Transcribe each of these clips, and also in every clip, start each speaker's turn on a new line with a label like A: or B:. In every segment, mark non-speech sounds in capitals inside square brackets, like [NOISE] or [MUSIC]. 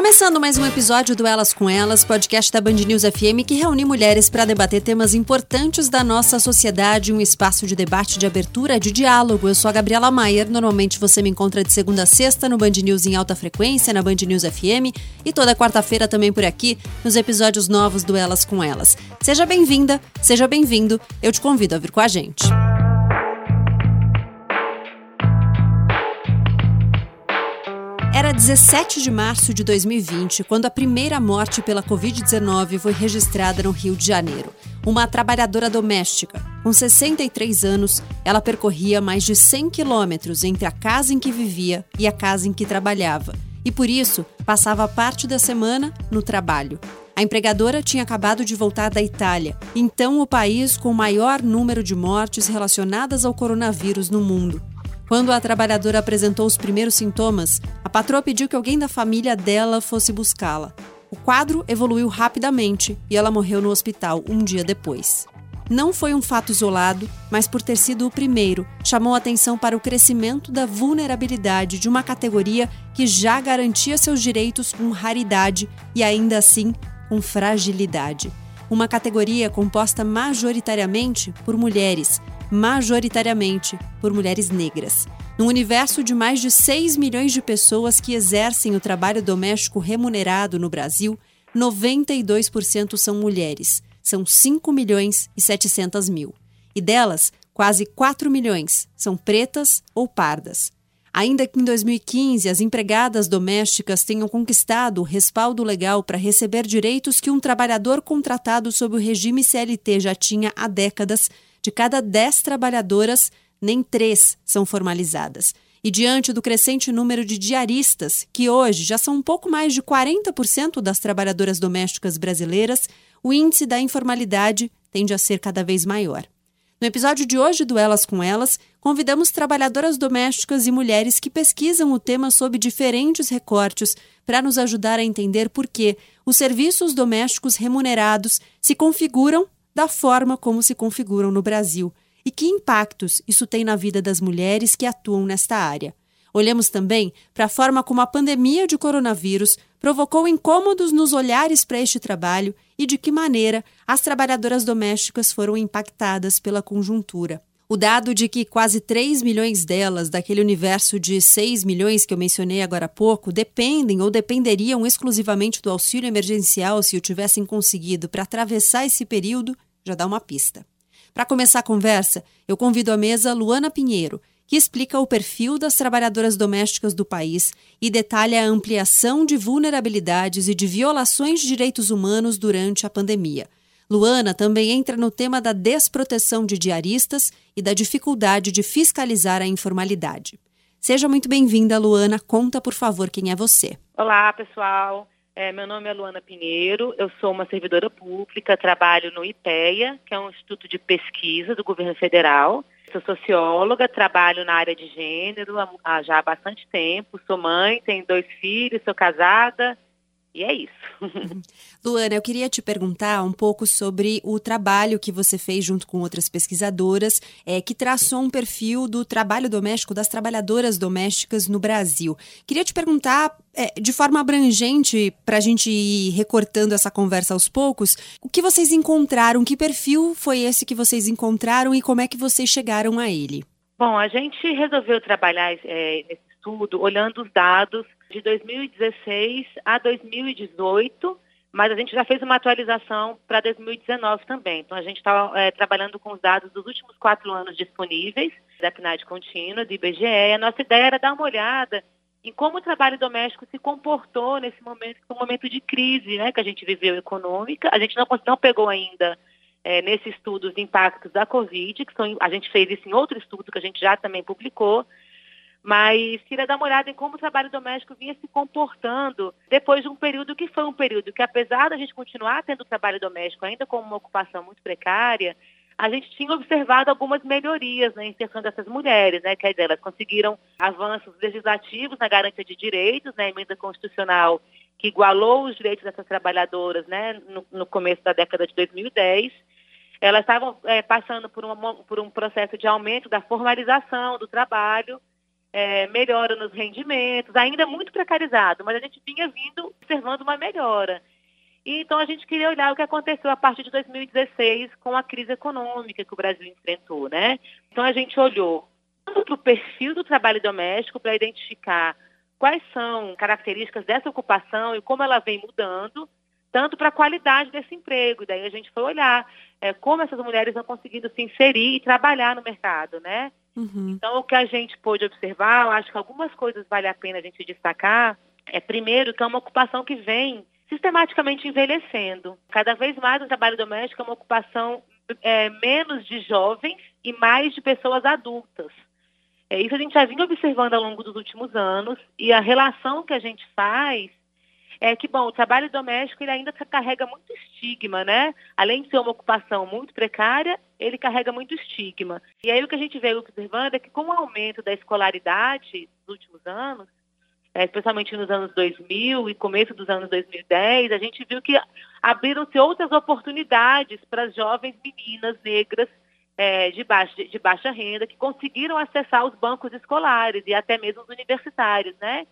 A: Começando mais um episódio do Elas com Elas, podcast da Band News FM que reúne mulheres para debater temas importantes da nossa sociedade, um espaço de debate, de abertura, de diálogo. Eu sou a Gabriela Maier. Normalmente você me encontra de segunda a sexta no Band News em alta frequência, na Band News FM e toda quarta-feira também por aqui nos episódios novos do Elas com Elas. Seja bem-vinda, seja bem-vindo. Eu te convido a vir com a gente. Era 17 de março de 2020 quando a primeira morte pela Covid-19 foi registrada no Rio de Janeiro. Uma trabalhadora doméstica, com 63 anos, ela percorria mais de 100 quilômetros entre a casa em que vivia e a casa em que trabalhava. E por isso, passava parte da semana no trabalho. A empregadora tinha acabado de voltar da Itália, então o país com o maior número de mortes relacionadas ao coronavírus no mundo. Quando a trabalhadora apresentou os primeiros sintomas, a patroa pediu que alguém da família dela fosse buscá-la. O quadro evoluiu rapidamente e ela morreu no hospital um dia depois. Não foi um fato isolado, mas por ter sido o primeiro, chamou atenção para o crescimento da vulnerabilidade de uma categoria que já garantia seus direitos com raridade e ainda assim com fragilidade. Uma categoria composta majoritariamente por mulheres, majoritariamente por mulheres negras. Num universo de mais de 6 milhões de pessoas que exercem o trabalho doméstico remunerado no Brasil, 92% são mulheres. São 5 milhões e 700 mil. E delas, quase 4 milhões são pretas ou pardas. Ainda que em 2015 as empregadas domésticas tenham conquistado o respaldo legal para receber direitos que um trabalhador contratado sob o regime CLT já tinha há décadas, de cada 10 trabalhadoras, nem três são formalizadas. E diante do crescente número de diaristas, que hoje já são um pouco mais de 40% das trabalhadoras domésticas brasileiras, o índice da informalidade tende a ser cada vez maior. No episódio de hoje do Elas com Elas, convidamos trabalhadoras domésticas e mulheres que pesquisam o tema sob diferentes recortes para nos ajudar a entender por que os serviços domésticos remunerados se configuram da forma como se configuram no Brasil e que impactos isso tem na vida das mulheres que atuam nesta área. Olhamos também para a forma como a pandemia de coronavírus provocou incômodos nos olhares para este trabalho e de que maneira as trabalhadoras domésticas foram impactadas pela conjuntura. O dado de que quase 3 milhões delas, daquele universo de 6 milhões que eu mencionei agora há pouco, dependem ou dependeriam exclusivamente do auxílio emergencial se o tivessem conseguido para atravessar esse período, já dá uma pista. Para começar a conversa, eu convido à mesa Luana Pinheiro, que explica o perfil das trabalhadoras domésticas do país e detalha a ampliação de vulnerabilidades e de violações de direitos humanos durante a pandemia. Luana também entra no tema da desproteção de diaristas e da dificuldade de fiscalizar a informalidade. Seja muito bem-vinda, Luana. Conta, por favor, quem é você.
B: Olá, pessoal. É, meu nome é Luana Pinheiro, eu sou uma servidora pública, trabalho no IPEA, que é um instituto de pesquisa do governo federal. Sou socióloga, trabalho na área de gênero há, já há bastante tempo, sou mãe, tenho dois filhos, sou casada e é isso. [LAUGHS]
A: Luana, eu queria te perguntar um pouco sobre o trabalho que você fez junto com outras pesquisadoras, é, que traçou um perfil do trabalho doméstico das trabalhadoras domésticas no Brasil. Queria te perguntar, é, de forma abrangente, para a gente ir recortando essa conversa aos poucos, o que vocês encontraram, que perfil foi esse que vocês encontraram e como é que vocês chegaram a ele?
B: Bom, a gente resolveu trabalhar é, nesse estudo olhando os dados de 2016 a 2018, mas a gente já fez uma atualização para 2019 também. Então, a gente está é, trabalhando com os dados dos últimos quatro anos disponíveis da PNAD contínua, do IBGE. A nossa ideia era dar uma olhada em como o trabalho doméstico se comportou nesse momento, um momento de crise né, que a gente viveu econômica. A gente não, não pegou ainda é, nesse estudo os impactos da Covid, que são, a gente fez isso em outro estudo que a gente já também publicou, mas queria dar uma olhada em como o trabalho doméstico vinha se comportando depois de um período que foi um período que, apesar da gente continuar tendo trabalho doméstico ainda como uma ocupação muito precária, a gente tinha observado algumas melhorias na inserção dessas mulheres, né? Que é elas conseguiram avanços legislativos na garantia de direitos, na né, emenda constitucional que igualou os direitos dessas trabalhadoras, né? No, no começo da década de 2010 elas estavam é, passando por, uma, por um processo de aumento da formalização do trabalho é, melhora nos rendimentos, ainda muito precarizado, mas a gente vinha vindo observando uma melhora. E, então a gente queria olhar o que aconteceu a partir de 2016 com a crise econômica que o Brasil enfrentou, né? Então a gente olhou para o perfil do trabalho doméstico para identificar quais são características dessa ocupação e como ela vem mudando, tanto para a qualidade desse emprego. Daí a gente foi olhar é, como essas mulheres estão conseguindo se inserir e trabalhar no mercado, né? Uhum. Então, o que a gente pôde observar, eu acho que algumas coisas vale a pena a gente destacar, é primeiro que é uma ocupação que vem sistematicamente envelhecendo. Cada vez mais o trabalho doméstico é uma ocupação é, menos de jovens e mais de pessoas adultas. É, isso a gente já vinha observando ao longo dos últimos anos e a relação que a gente faz é que, bom, o trabalho doméstico ele ainda carrega muito estigma, né? Além de ser uma ocupação muito precária, ele carrega muito estigma. E aí o que a gente veio observando é que com o aumento da escolaridade nos últimos anos, é, especialmente nos anos 2000 e começo dos anos 2010, a gente viu que abriram-se outras oportunidades para as jovens meninas negras é, de, baixa, de, baixa renda que conseguiram acessar os bancos escolares e até mesmo os universitários, né?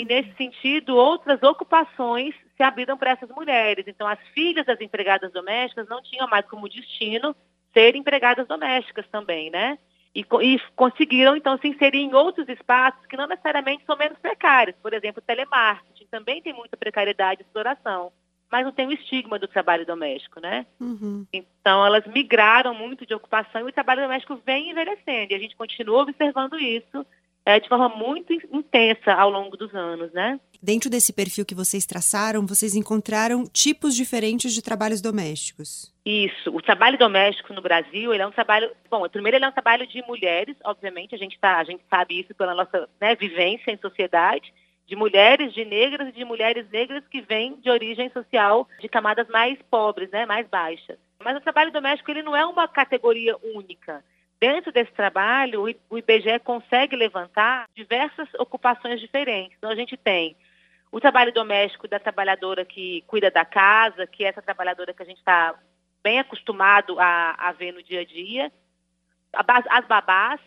B: E nesse sentido, outras ocupações se abriram para essas mulheres. Então, as filhas das empregadas domésticas não tinham mais como destino ser empregadas domésticas também, né? E, e, conseguiram, então, se inserir em outros espaços que não necessariamente são menos precários. Por exemplo, telemarketing também tem muita precariedade e exploração mas não tem o estigma do trabalho doméstico, né? Uhum. Então, elas migraram muito de ocupação e o trabalho doméstico vem envelhecendo. E a gente continua observando isso é, de forma muito intensa ao longo dos anos, né?
A: Dentro desse perfil que vocês traçaram, vocês encontraram tipos diferentes de trabalhos domésticos.
B: Isso. O trabalho doméstico no Brasil, ele é um trabalho... Bom, primeiro ele é um trabalho de mulheres, obviamente, a gente, tá, a gente sabe isso pela nossa né, vivência em sociedade, de mulheres, de negras e de mulheres negras que vêm de origem social de camadas mais pobres, né, mais baixas. Mas o trabalho doméstico ele não é uma categoria única. Dentro desse trabalho, o IBGE consegue levantar diversas ocupações diferentes. Então, a gente tem o trabalho doméstico da trabalhadora que cuida da casa, que é essa trabalhadora que a gente está bem acostumado a, a, ver no dia a dia, as babás,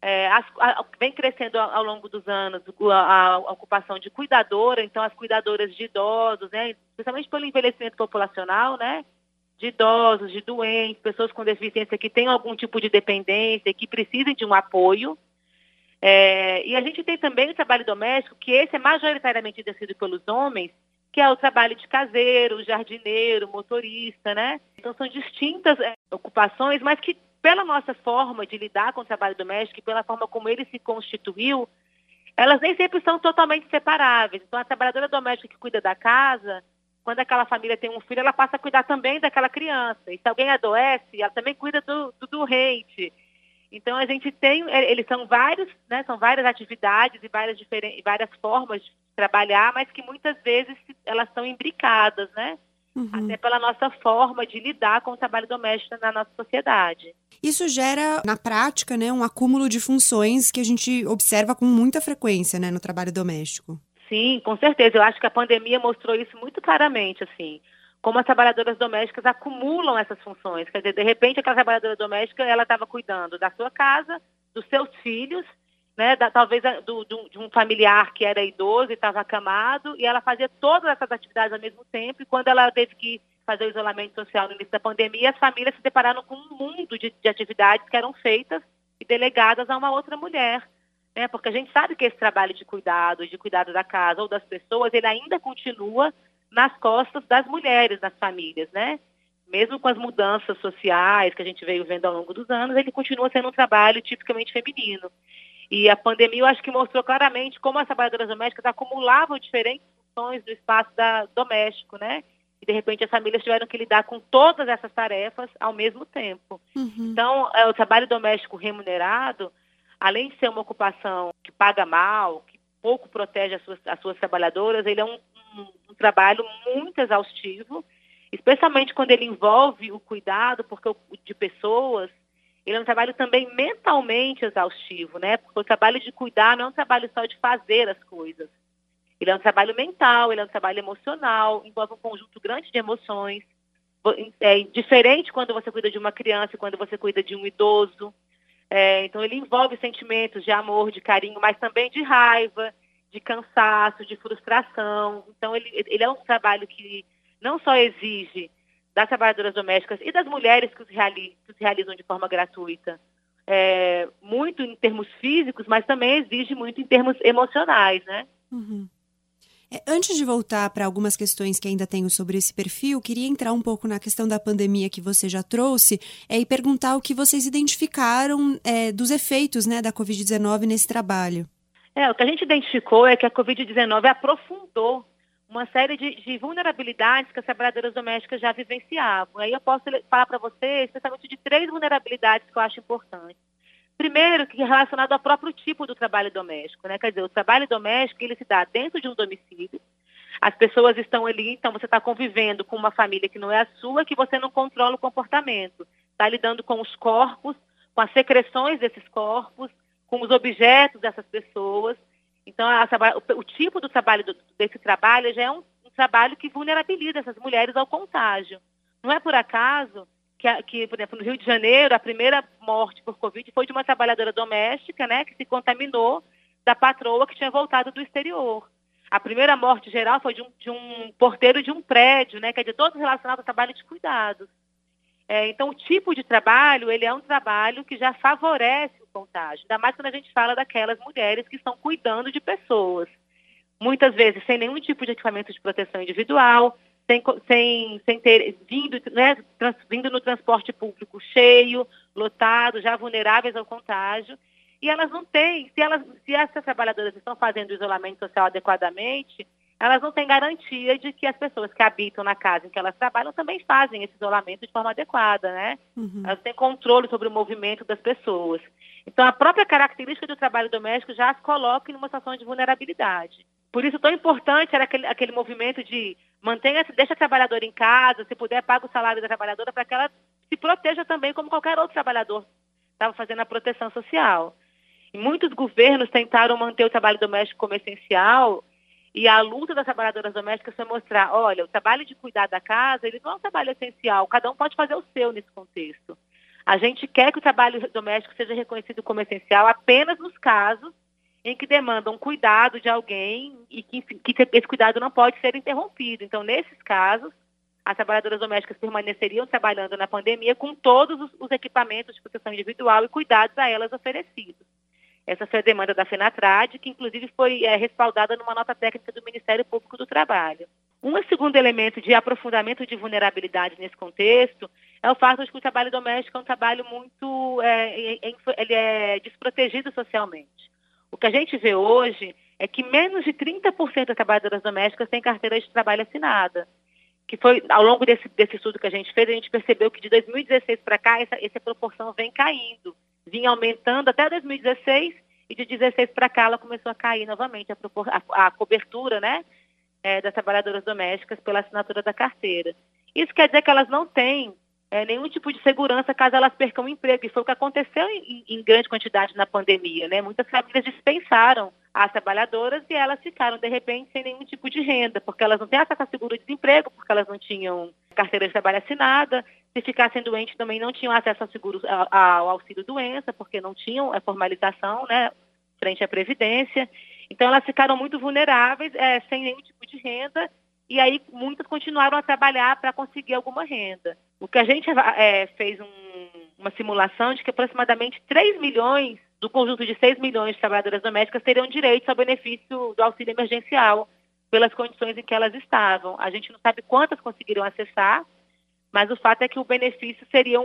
B: é, as, a, vem crescendo ao, longo dos anos a, a, ocupação de cuidadora, então as cuidadoras de idosos, né, especialmente pelo envelhecimento populacional, né, de idosos, de doentes, pessoas com deficiência que têm algum tipo de dependência que precisem de um apoio. É, e a gente tem também o trabalho doméstico, que esse é majoritariamente exercido pelos homens, que é o trabalho de caseiro, jardineiro, motorista, né? Então são distintas é, ocupações, mas que pela nossa forma de lidar com o trabalho doméstico e pela forma como ele se constituiu, elas nem sempre são totalmente separáveis. Então, a trabalhadora doméstica que cuida da casa, quando aquela família tem um filho, ela passa a cuidar também daquela criança. E se alguém adoece, ela também cuida do, do doente. Então, a gente tem, é, eles são vários, né, são várias atividades e várias, várias formas de trabalhar, mas que muitas vezes elas são imbricadas, né? Uhum. Até pela nossa forma de lidar com o trabalho doméstico na nossa sociedade.
A: Isso gera, na prática, né, um acúmulo de funções que a gente observa com muita frequência né, no trabalho doméstico.
B: Sim, com certeza. Eu acho que a pandemia mostrou isso muito claramente, assim. Como as trabalhadoras domésticas acumulam essas funções. Quer dizer, de repente, aquela trabalhadora doméstica, ela estava cuidando da sua casa, dos seus filhos, né, da, talvez do, do, de um familiar que era idoso e estava acamado, e ela fazia todas essas atividades ao mesmo tempo, e quando ela teve que fazer o isolamento social no início da pandemia, as famílias se depararam com um mundo de, de atividades que eram feitas e delegadas a uma outra mulher. Né? Porque a gente sabe que esse trabalho de cuidado, de cuidado da casa ou das pessoas, ele ainda continua nas costas das mulheres, nas famílias, né? Mesmo com as mudanças sociais que a gente veio vendo ao longo dos anos, ele continua sendo um trabalho tipicamente feminino. E a pandemia, eu acho que mostrou claramente como as trabalhadoras domésticas acumulavam diferentes funções do espaço da, doméstico, né? E, de repente, as famílias tiveram que lidar com todas essas tarefas ao mesmo tempo. Uhum. Então, é, o trabalho doméstico remunerado, além de ser uma ocupação que paga mal, que pouco protege as suas, as suas trabalhadoras, ele é um, um, um trabalho muito exaustivo, especialmente quando ele envolve o cuidado porque de pessoas ele é um trabalho também mentalmente exaustivo, né? Porque o trabalho de cuidar não é um trabalho só de fazer as coisas. Ele é um trabalho mental, ele é um trabalho emocional, envolve um conjunto grande de emoções. É diferente quando você cuida de uma criança e quando você cuida de um idoso. É, então, ele envolve sentimentos de amor, de carinho, mas também de raiva, de cansaço, de frustração. Então, ele, ele é um trabalho que não só exige das trabalhadoras domésticas e das mulheres que os, reali que os realizam de forma gratuita, é, muito em termos físicos, mas também exige muito em termos emocionais, né?
A: Uhum. É, antes de voltar para algumas questões que ainda tenho sobre esse perfil, queria entrar um pouco na questão da pandemia que você já trouxe é, e perguntar o que vocês identificaram é, dos efeitos né, da Covid-19 nesse trabalho.
B: É, o que a gente identificou é que a Covid-19 aprofundou uma série de, de, vulnerabilidades que as trabalhadoras domésticas já vivenciavam. Aí eu posso falar para vocês especialmente de três vulnerabilidades que eu acho importantes. Primeiro, que é relacionado ao próprio tipo do trabalho doméstico, né? Quer dizer, o trabalho doméstico ele se dá dentro de um domicílio. As pessoas estão ali, então você está convivendo com uma família que não é a sua, que você não controla o comportamento. Está lidando com os corpos, com as secreções desses corpos, com os objetos dessas pessoas. Então, a, o, o, tipo do trabalho do, desse trabalho já é um, um trabalho que vulnerabiliza essas mulheres ao contágio. Não é por acaso que, que, por exemplo, no Rio de Janeiro, a primeira morte por Covid foi de uma trabalhadora doméstica, né, que se contaminou da patroa que tinha voltado do exterior. A primeira morte geral foi de um, de um porteiro de um prédio, né, quer dizer, todo relacionado ao trabalho de cuidados. É, então, o tipo de trabalho, ele é um trabalho que já favorece o contágio, ainda mais quando a gente fala daquelas mulheres que estão cuidando de pessoas. Muitas vezes sem nenhum tipo de equipamento de proteção individual, sem, sem, sem ter vindo, né, trans, vindo no transporte público cheio, lotado, já vulneráveis ao contágio. E elas não têm, se, elas, se essas trabalhadoras estão fazendo o isolamento social adequadamente, elas não têm garantia de que as pessoas que habitam na casa em que elas trabalham também fazem esse isolamento de forma adequada, né? Uhum. Elas têm controle sobre o movimento das pessoas. Então, a própria característica do trabalho doméstico já as coloca em uma situação de vulnerabilidade. Por isso, tão importante era aquele, aquele movimento de mantenha, deixa a trabalhadora em casa, se puder, paga o salário da trabalhadora para que ela se proteja também como qualquer outro trabalhador estava fazendo a proteção social. E muitos governos tentaram manter o trabalho doméstico como essencial e a luta das trabalhadoras domésticas foi mostrar, olha, o trabalho de cuidar da casa, ele não é um trabalho essencial, cada um pode fazer o seu nesse contexto. A gente quer que o trabalho doméstico seja reconhecido como essencial apenas nos casos em que demandam cuidado de alguém e que, que esse cuidado não pode ser interrompido. Então, nesses casos, as trabalhadoras domésticas permaneceriam trabalhando na pandemia com todos os, os equipamentos de proteção individual e cuidados a elas oferecidos. Essa foi a demanda da FENATRAD, que inclusive foi é, respaldada numa nota técnica do Ministério Público do Trabalho. Um segundo elemento de aprofundamento de vulnerabilidade nesse contexto é o fato de que o trabalho doméstico é um trabalho muito é, ele é desprotegido socialmente. O que a gente vê hoje é que menos de 30% das trabalhadoras domésticas têm carteira de trabalho assinada. Que foi, ao longo desse, desse estudo que a gente fez, a gente percebeu que de 2016 para cá, essa, essa proporção vem caindo. Vinha aumentando até 2016 e de 16 para cá ela começou a cair novamente a, a, a cobertura né, é, das trabalhadoras domésticas pela assinatura da carteira. Isso quer dizer que elas não têm é, nenhum tipo de segurança caso elas percam o emprego. E foi o que aconteceu em, em, grande quantidade na pandemia. Né? Muitas famílias dispensaram as trabalhadoras e elas ficaram, de repente, sem nenhum tipo de renda, porque elas não têm acesso a seguro-desemprego, porque elas não tinham carteira de trabalho assinada. Se ficassem doentes, também não tinham acesso ao, seguro, ao auxílio-doença, porque não tinham a formalização né, frente à Previdência. Então, elas ficaram muito vulneráveis, é, sem nenhum tipo de renda, e aí muitas continuaram a trabalhar para conseguir alguma renda. O que a gente é, fez um, uma simulação de que aproximadamente 3 milhões do conjunto de 6 milhões de trabalhadoras domésticas teriam direito ao benefício do auxílio emergencial pelas condições em que elas estavam. A gente não sabe quantas conseguiram acessar, mas o fato é que o benefício seria,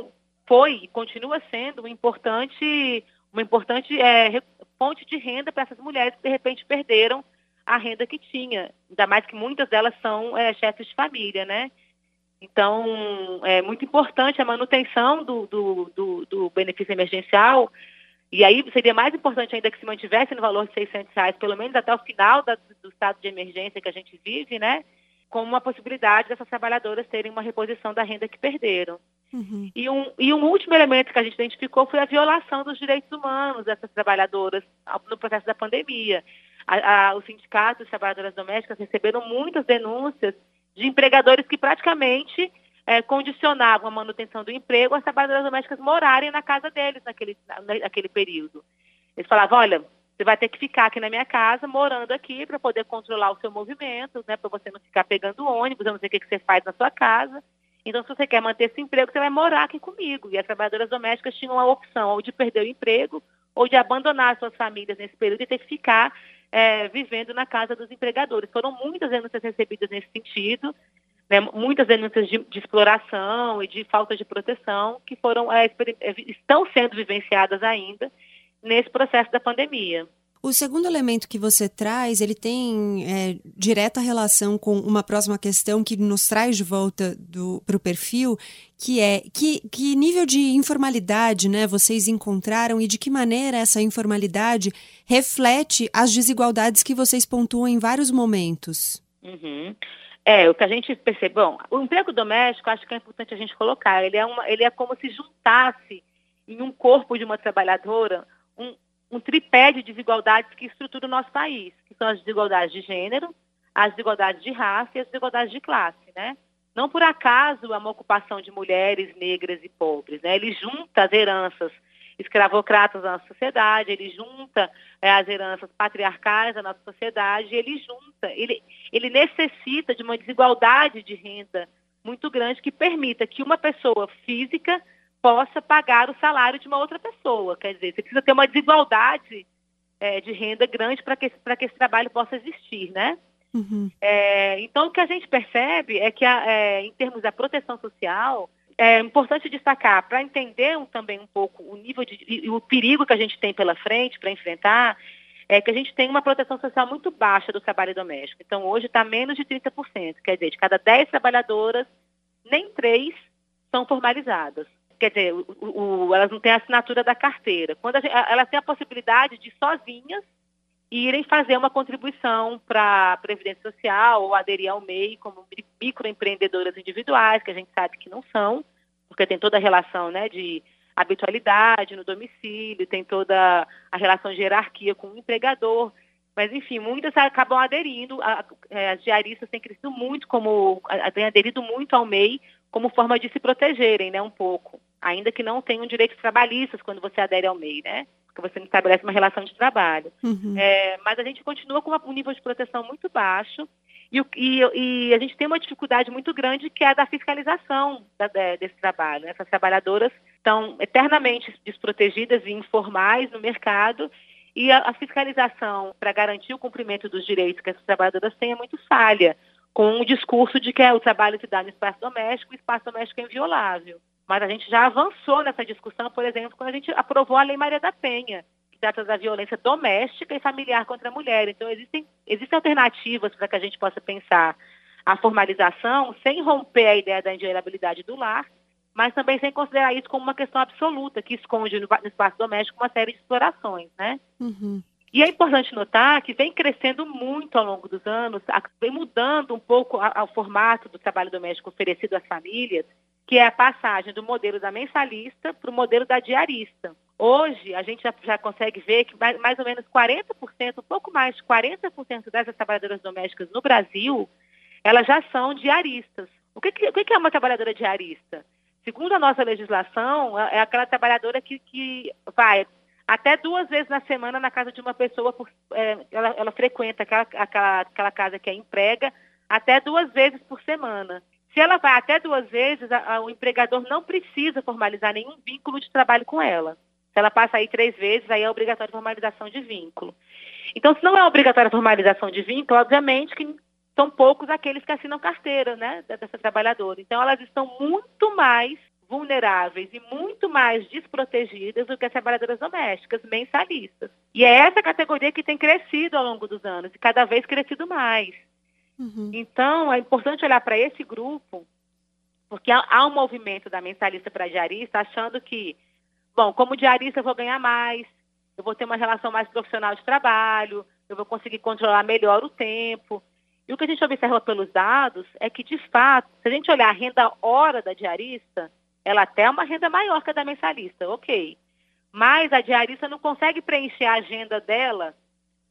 B: foi e continua sendo um importante, uma importante é, fonte de renda para essas mulheres que de repente perderam a renda que tinha. Ainda mais que muitas delas são é, chefes de família, né? Então, é muito importante a manutenção do, do, do, do, benefício emergencial. E aí seria mais importante ainda que se mantivesse no valor de 600 reais, pelo menos até o final da, do estado de emergência que a gente vive, né? Como uma possibilidade dessas trabalhadoras terem uma reposição da renda que perderam. Uhum. E, um, e um último elemento que a gente identificou foi a violação dos direitos humanos dessas trabalhadoras no processo da pandemia a, a, os sindicatos de trabalhadoras domésticas receberam muitas denúncias de empregadores que praticamente é, condicionavam a manutenção do emprego as trabalhadoras domésticas morarem na casa deles naquele, naquele período. Eles falavam, olha, você vai ter que ficar aqui na minha casa, morando aqui, para poder controlar o seu movimento, né, para você não ficar pegando ônibus, eu não sei o que, você faz na sua casa. Então, se você quer manter esse emprego, você vai morar aqui comigo. E as trabalhadoras domésticas tinham a opção ou de perder o emprego ou de abandonar suas famílias nesse período e ter que ficar é, vivendo na casa dos empregadores. Foram muitas denúncias recebidas nesse sentido né, muitas denúncias de, de, exploração e de falta de proteção que foram é, é, estão sendo vivenciadas ainda nesse processo da pandemia.
A: O segundo elemento que você traz, ele tem é, direta relação com uma próxima questão que nos traz de volta para o perfil, que é que, que nível de informalidade né, vocês encontraram e de que maneira essa informalidade reflete as desigualdades que vocês pontuam em vários momentos.
B: Uhum. É, o que a gente percebe, bom, o emprego doméstico, acho que é importante a gente colocar, ele é, uma, ele é como se juntasse em um corpo de uma trabalhadora um, tripé de desigualdades que estrutura o nosso país, que são as desigualdades de gênero, as desigualdades de raça e as desigualdades de classe, né? Não por acaso é uma ocupação de mulheres, negras e pobres, né? Ele junta as heranças escravocratas da nossa sociedade, ele junta é, as heranças patriarcais da nossa sociedade, ele junta, ele, ele necessita de uma desigualdade de renda muito grande que permita que uma pessoa física possa pagar o salário de uma outra pessoa. Quer dizer, você precisa ter uma desigualdade é, de renda grande para que, que esse trabalho possa existir, né? Uhum. É, então, o que a gente percebe é que, a, é, em termos da proteção social, é importante destacar, para entender um, também um pouco o nível de, e o perigo que a gente tem pela frente para enfrentar, é que a gente tem uma proteção social muito baixa do trabalho doméstico. Então, hoje está menos de 30%. Quer dizer, de cada 10 trabalhadoras, nem 3 são formalizadas. Quer dizer, o, o, elas não têm a assinatura da carteira. Quando gente, elas têm a possibilidade de sozinhas irem fazer uma contribuição para a Previdência Social ou aderir ao MEI como microempreendedoras individuais, que a gente sabe que não são, porque tem toda a relação né, de habitualidade no domicílio, tem toda a relação de hierarquia com o empregador. Mas, enfim, muitas acabam aderindo, é, as diaristas têm crescido muito, como têm aderido muito ao MEI como forma de se protegerem, né, um pouco. Ainda que não tenham direitos trabalhistas quando você adere ao MEI, né? porque você não estabelece uma relação de trabalho. Uhum. É, mas a gente continua com um nível de proteção muito baixo e, e, e, a gente tem uma dificuldade muito grande que é a da fiscalização da, desse trabalho. Né? Essas trabalhadoras estão eternamente desprotegidas e informais no mercado e a, a fiscalização para garantir o cumprimento dos direitos que essas trabalhadoras têm é muito falha, com o discurso de que é o trabalho se dá no espaço doméstico, o espaço doméstico é inviolável. Mas a gente já avançou nessa discussão, por exemplo, quando a gente aprovou a Lei Maria da Penha, que trata da violência doméstica e familiar contra a mulher. Então, existem, existem alternativas para que a gente possa pensar a formalização sem romper a ideia da inviolabilidade do lar, mas também sem considerar isso como uma questão absoluta, que esconde no, espaço doméstico uma série de explorações, né? Uhum. E é importante notar que vem crescendo muito ao longo dos anos, vem mudando um pouco o formato do trabalho doméstico oferecido às famílias, que é a passagem do modelo da mensalista para o modelo da diarista. Hoje, a gente já, já consegue ver que mais, mais, ou menos 40%, um pouco mais de 40% dessas trabalhadoras domésticas no Brasil, elas já são diaristas. O que, que, o que é uma trabalhadora diarista? Segundo a nossa legislação, é, é aquela trabalhadora que, que vai até duas vezes na semana na casa de uma pessoa, por, é, ela, ela, frequenta aquela, aquela, aquela casa que é emprega, até duas vezes por semana. Se ela vai até duas vezes, a, a, o empregador não precisa formalizar nenhum vínculo de trabalho com ela. Se ela passa aí três vezes, aí é obrigatória formalização de vínculo. Então, se não é obrigatória formalização de vínculo, obviamente que são poucos aqueles que assinam carteira né, dessa trabalhadora. Então, elas estão muito mais vulneráveis e muito mais desprotegidas do que as trabalhadoras domésticas mensalistas. E é essa categoria que tem crescido ao longo dos anos e cada vez crescido mais. Uhum. Então, é importante olhar para esse grupo, porque há, há um movimento da mensalista para diarista achando que, bom, como diarista eu vou ganhar mais, eu vou ter uma relação mais profissional de trabalho, eu vou conseguir controlar melhor o tempo. E o que a gente observa pelos dados é que, de fato, se a gente olhar a renda hora da diarista, ela até é uma renda maior que a da mensalista, ok. Mas a diarista não consegue preencher a agenda dela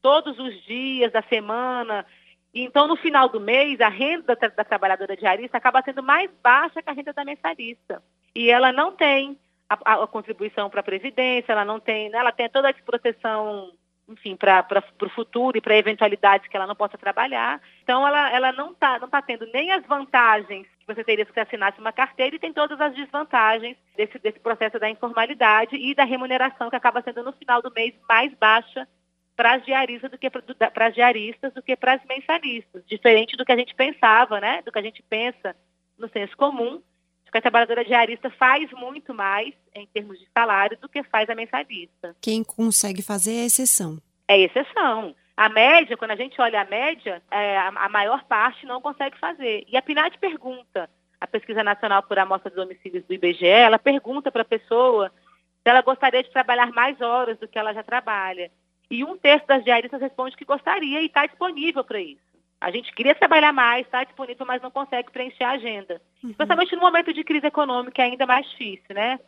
B: todos os dias da semana Então, no final do mês, a renda da, da trabalhadora diarista acaba sendo mais baixa que a renda da mensalista. E ela não tem a, a contribuição para a Previdência, ela não tem, né, ela tem toda a proteção enfim, para o futuro e para eventualidades que ela não possa trabalhar. Então, ela, ela não está não tá tendo nem as vantagens que você teria se você assinasse uma carteira e tem todas as desvantagens desse, desse processo da informalidade e da remuneração que acaba sendo no final do mês mais baixa para as diaristas do que para as diaristas do que para as mensalistas, diferente do que a gente pensava, né? Do que a gente pensa no senso comum, que a trabalhadora diarista faz muito mais em termos de salário do que faz a mensalista.
A: Quem consegue fazer é exceção.
B: É exceção. A média, quando a gente olha a média, é, a, a, maior parte não consegue fazer. E a PNAD pergunta, a Pesquisa Nacional por Amostra de Domicílios do IBGE, ela pergunta para a pessoa se ela gostaria de trabalhar mais horas do que ela já trabalha. E um terço das diaristas responde que gostaria e está disponível para isso. A gente queria trabalhar mais, está disponível, mas não consegue preencher a agenda. Uhum. Especialmente no momento de crise econômica, é ainda mais difícil, né?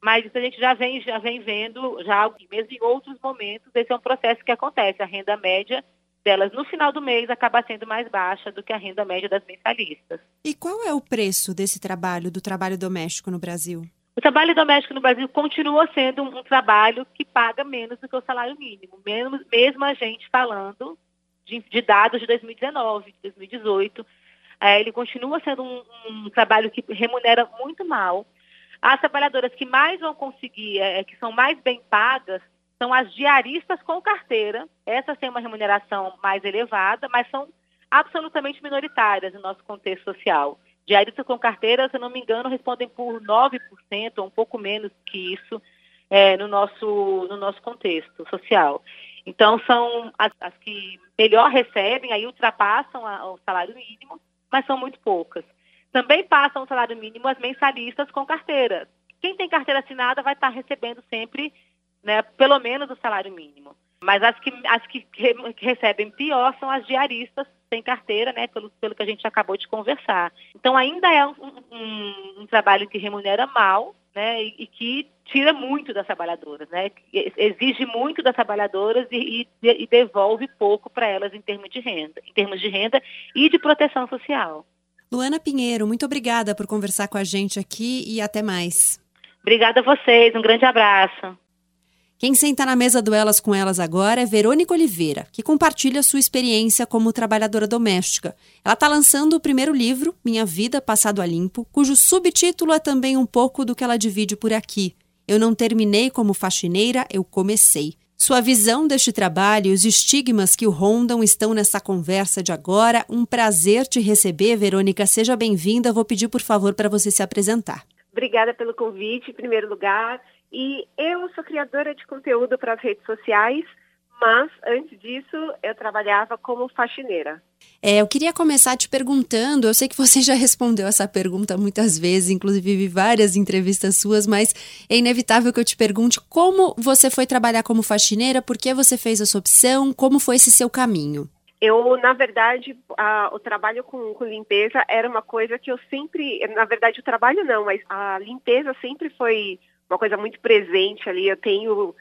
B: Mas isso a gente já vem, já vem vendo, já mesmo em outros momentos, esse é um processo que acontece. A renda média delas no final do mês acaba sendo mais baixa do que a renda média das mensalistas.
A: E qual é o preço desse trabalho, do trabalho doméstico no Brasil?
B: O trabalho doméstico no Brasil continua sendo um, trabalho que paga menos do que o salário mínimo, mesmo, mesmo a gente falando de, de dados de 2019, de 2018. É, ele continua sendo um, um, trabalho que remunera muito mal. As trabalhadoras que mais vão conseguir, é, que são mais bem pagas, são as diaristas com carteira. Essas têm uma remuneração mais elevada, mas são absolutamente minoritárias no nosso contexto social. Diaristas com carteira, se eu não me engano, respondem por 9%, ou um pouco menos que isso, é, no, nosso, no nosso contexto social. Então, são as, as que melhor recebem, aí ultrapassam a, o salário mínimo, mas são muito poucas. Também passam o salário mínimo as mensalistas com carteira. Quem tem carteira assinada vai estar recebendo sempre, né, pelo menos o salário mínimo. Mas as que, as que, re, que recebem pior são as diaristas sem carteira, né, pelo, pelo que a gente acabou de conversar. Então, ainda é um, um, um trabalho que remunera mal, né, e, e, que tira muito das trabalhadoras, né, exige muito das trabalhadoras e, e, e devolve pouco para elas em termos de renda, em termos de renda e de proteção social.
A: Luana Pinheiro, muito obrigada por conversar com a gente aqui e até mais.
B: Obrigada a vocês, um grande abraço.
A: Quem senta na mesa do Elas com Elas agora é Verônica Oliveira, que compartilha sua experiência como trabalhadora doméstica. Ela está lançando o primeiro livro, Minha Vida Passado a Limpo, cujo subtítulo é também um pouco do que ela divide por aqui. Eu não terminei como faxineira, eu comecei. Sua visão deste trabalho e os estigmas que o rondam estão nessa conversa de agora. Um prazer te receber, Verônica. Seja bem-vinda. Vou pedir, por favor, para você se apresentar.
C: Obrigada pelo convite, em primeiro lugar. E eu sou criadora de conteúdo para as redes sociais, mas antes disso eu trabalhava como faxineira.
A: É, eu queria começar te perguntando, eu sei que você [LAUGHS] já respondeu essa pergunta muitas vezes, inclusive vi várias entrevistas suas, mas é inevitável que eu te pergunte como você foi trabalhar como faxineira, por que você fez essa opção, como foi esse seu caminho?
C: Eu, na verdade, a, o trabalho com, com, limpeza era uma coisa que eu sempre, na verdade, o trabalho não, mas a limpeza sempre foi uma coisa muito presente ali. Eu tenho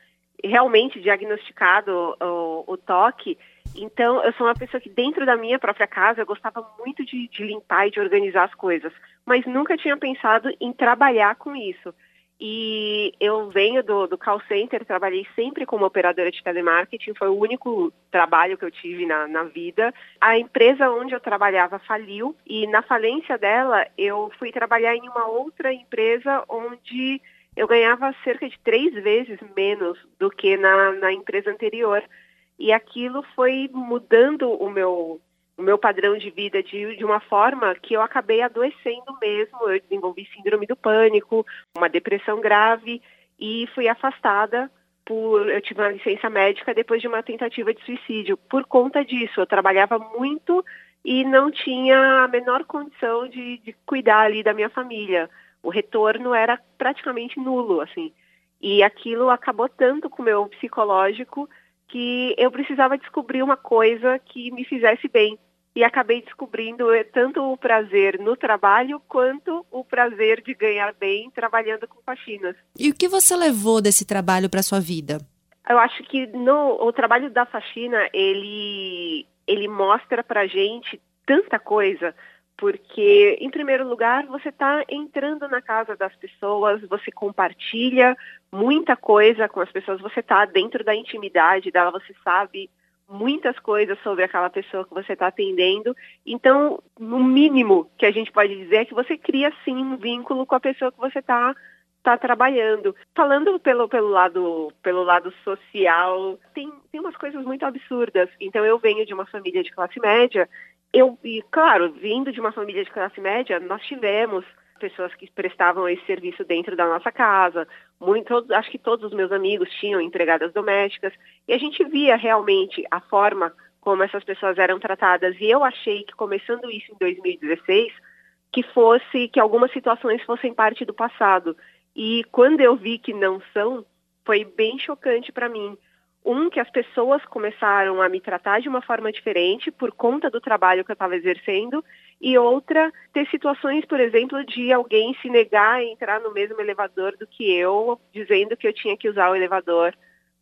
C: realmente diagnosticado o, o toque. Então, eu sou uma pessoa que dentro da minha própria casa eu gostava muito de, de limpar e de organizar as coisas, mas nunca tinha pensado em trabalhar com isso. E eu venho do, do call center, trabalhei sempre como operadora de telemarketing, foi o único trabalho que eu tive na, na vida. A empresa onde eu trabalhava faliu e na falência dela eu fui trabalhar em uma outra empresa onde eu ganhava cerca de três vezes menos do que na, na empresa anterior. E aquilo foi mudando o meu, o meu padrão de vida de, de uma forma que eu acabei adoecendo mesmo. Eu desenvolvi síndrome do pânico, uma depressão grave e fui afastada por. Eu tive uma licença médica depois de uma tentativa de suicídio. Por conta disso, eu trabalhava muito e não tinha a menor condição de, de cuidar ali da minha família o retorno era praticamente nulo, assim. E aquilo acabou tanto com o meu psicológico que eu precisava descobrir uma coisa que me fizesse bem. E acabei descobrindo eh, tanto o prazer no trabalho quanto o prazer de ganhar bem trabalhando com faxinas.
A: E o que você levou desse trabalho para sua vida?
C: Eu acho que no, o trabalho da faxina, ele ele mostra pra gente tanta coisa, porque, em primeiro lugar, você está entrando na casa das pessoas, você compartilha muita coisa com as pessoas, você está dentro da intimidade dela, você sabe muitas coisas sobre aquela pessoa que você está atendendo. Então, no mínimo que a gente pode dizer é que você cria sim um vínculo com a pessoa que você está tá trabalhando. Falando pelo, pelo, lado, pelo lado social, tem, tem umas coisas muito absurdas. Então, eu venho de uma família de classe média. Eu, e claro, vindo de uma família de classe média, nós tivemos pessoas que prestavam esse serviço dentro da nossa casa. Muito, acho que todos os meus amigos tinham empregadas domésticas e a gente via realmente a forma como essas pessoas eram tratadas. E eu achei que começando isso em 2016, que fosse que algumas situações fossem parte do passado. E quando eu vi que não são, foi bem chocante para mim. Um, que as pessoas começaram a me tratar de uma forma diferente por conta do trabalho que eu estava exercendo, e outra, ter situações, por exemplo, de alguém se negar a entrar no mesmo elevador do que eu, dizendo que eu tinha que usar o elevador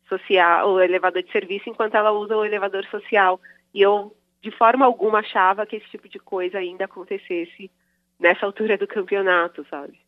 C: social, o elevador de serviço, enquanto ela usa o elevador social. E eu, de forma alguma, achava que esse tipo de coisa ainda acontecesse nessa altura do campeonato, sabe?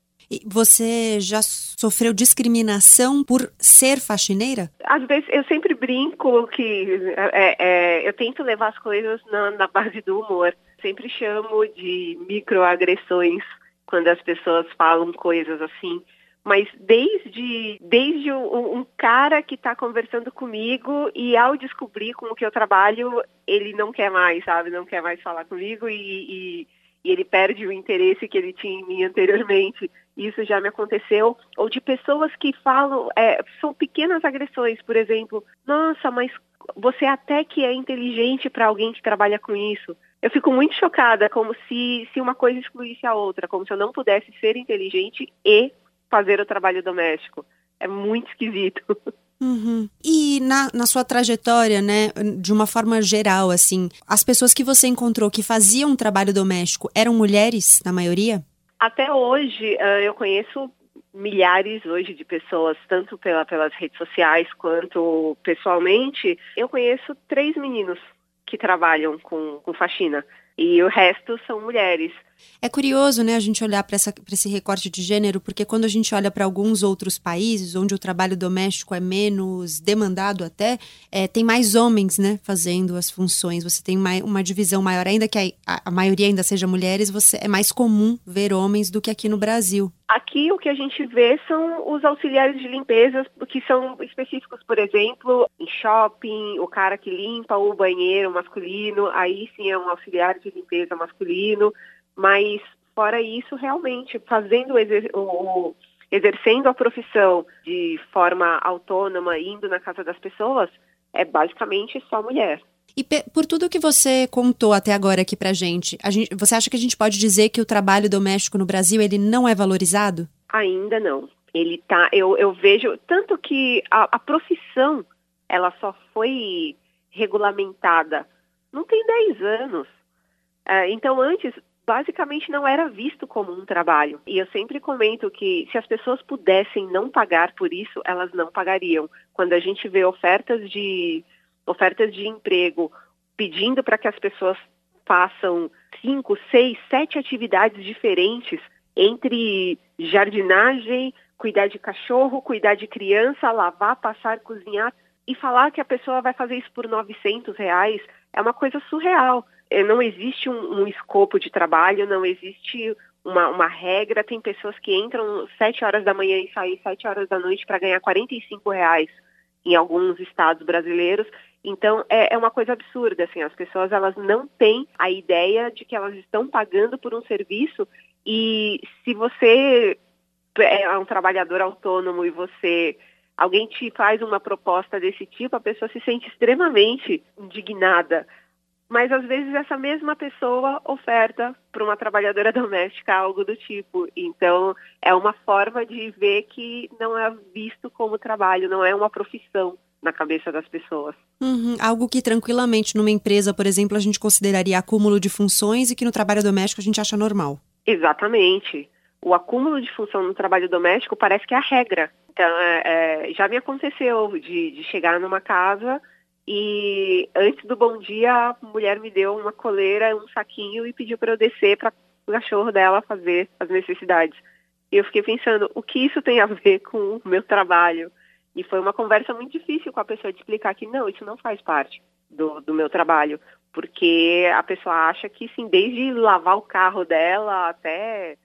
A: Você já sofreu discriminação por ser faxineira?
C: Às vezes eu sempre brinco que é, é, eu tento levar as coisas na, na base do humor. Sempre chamo de microagressões quando as pessoas falam coisas assim. Mas desde, desde um, um cara que está conversando comigo e ao descobrir com o que eu trabalho, ele não quer mais, sabe? Não quer mais falar comigo e, e, ele perde o interesse que ele tinha em mim anteriormente isso já me aconteceu, ou de pessoas que falam, é, são pequenas agressões, por exemplo, nossa, mas você até que é inteligente para alguém que trabalha com isso. Eu fico muito chocada, como se, se uma coisa excluísse a outra, como se eu não pudesse ser inteligente e fazer o trabalho doméstico. É muito esquisito. [LAUGHS]
A: Uhum. E na, na sua trajetória, né, de uma forma geral, assim, as pessoas que você encontrou que faziam trabalho doméstico eram mulheres, na maioria?
C: Até hoje, uh, eu conheço milhares hoje de pessoas, tanto pela, pelas redes sociais quanto pessoalmente. Eu conheço três meninos que trabalham com, com faxina e o resto são mulheres.
A: É curioso, né, a gente olhar para esse recorte de gênero, porque quando a gente olha para alguns outros países onde o trabalho doméstico é menos demandado até, é, tem mais homens, né, fazendo as funções. Você tem mais, uma divisão maior, ainda que a, a, maioria ainda seja mulheres, você é mais comum ver homens do que aqui no Brasil.
C: Aqui o que a gente vê são os auxiliares de limpeza, que são específicos, por exemplo, em shopping, o cara que limpa o banheiro masculino, aí sim é um auxiliar de limpeza masculino. Mas, fora isso, realmente, fazendo o, exer o, exercendo a profissão de forma autônoma, indo na casa das pessoas, é basicamente só mulher.
A: E por tudo que você contou até agora aqui pra gente, gente, você acha que a gente pode dizer que o trabalho doméstico no Brasil ele não é valorizado?
C: Ainda não. Ele tá, eu, eu vejo tanto que a, a profissão ela só foi regulamentada não tem 10 anos. É, então antes basicamente não era visto como um trabalho. E eu sempre comento que se as pessoas pudessem não pagar por isso, elas não pagariam. Quando a gente vê ofertas de ofertas de emprego pedindo para que as pessoas façam cinco, seis, sete atividades diferentes entre jardinagem, cuidar de cachorro, cuidar de criança, lavar, passar, cozinhar e falar que a pessoa vai fazer isso por 900 reais é uma coisa surreal. É, não existe um, um escopo de trabalho, não existe uma, uma, regra. Tem pessoas que entram sete horas da manhã e saem sete horas da noite para ganhar 45 reais em alguns estados brasileiros. Então é, é, uma coisa absurda, assim, as pessoas elas não têm a ideia de que elas estão pagando por um serviço e se você é um trabalhador autônomo e você alguém te faz uma proposta desse tipo, a pessoa se sente extremamente indignada mas às vezes essa mesma pessoa oferta para uma trabalhadora [LAUGHS] doméstica algo do tipo. Então, é uma forma de ver que não é visto como trabalho, não é uma profissão na cabeça das pessoas.
A: Uhum, algo que tranquilamente numa empresa, por exemplo, a gente consideraria acúmulo de funções e que no trabalho doméstico a gente acha normal.
C: Exatamente. O acúmulo de função no trabalho doméstico parece que é a regra. Então, é, é, já me aconteceu de, de chegar numa casa e antes do bom dia, a mulher me deu uma coleira, um saquinho e pediu para eu descer para o cachorro dela fazer as necessidades. E eu fiquei pensando, o que isso tem a ver [LAUGHS] com o meu trabalho? E foi uma conversa muito difícil com a pessoa de explicar que não, isso não faz parte do, do meu trabalho. Porque a pessoa acha que, sim, desde lavar o carro dela até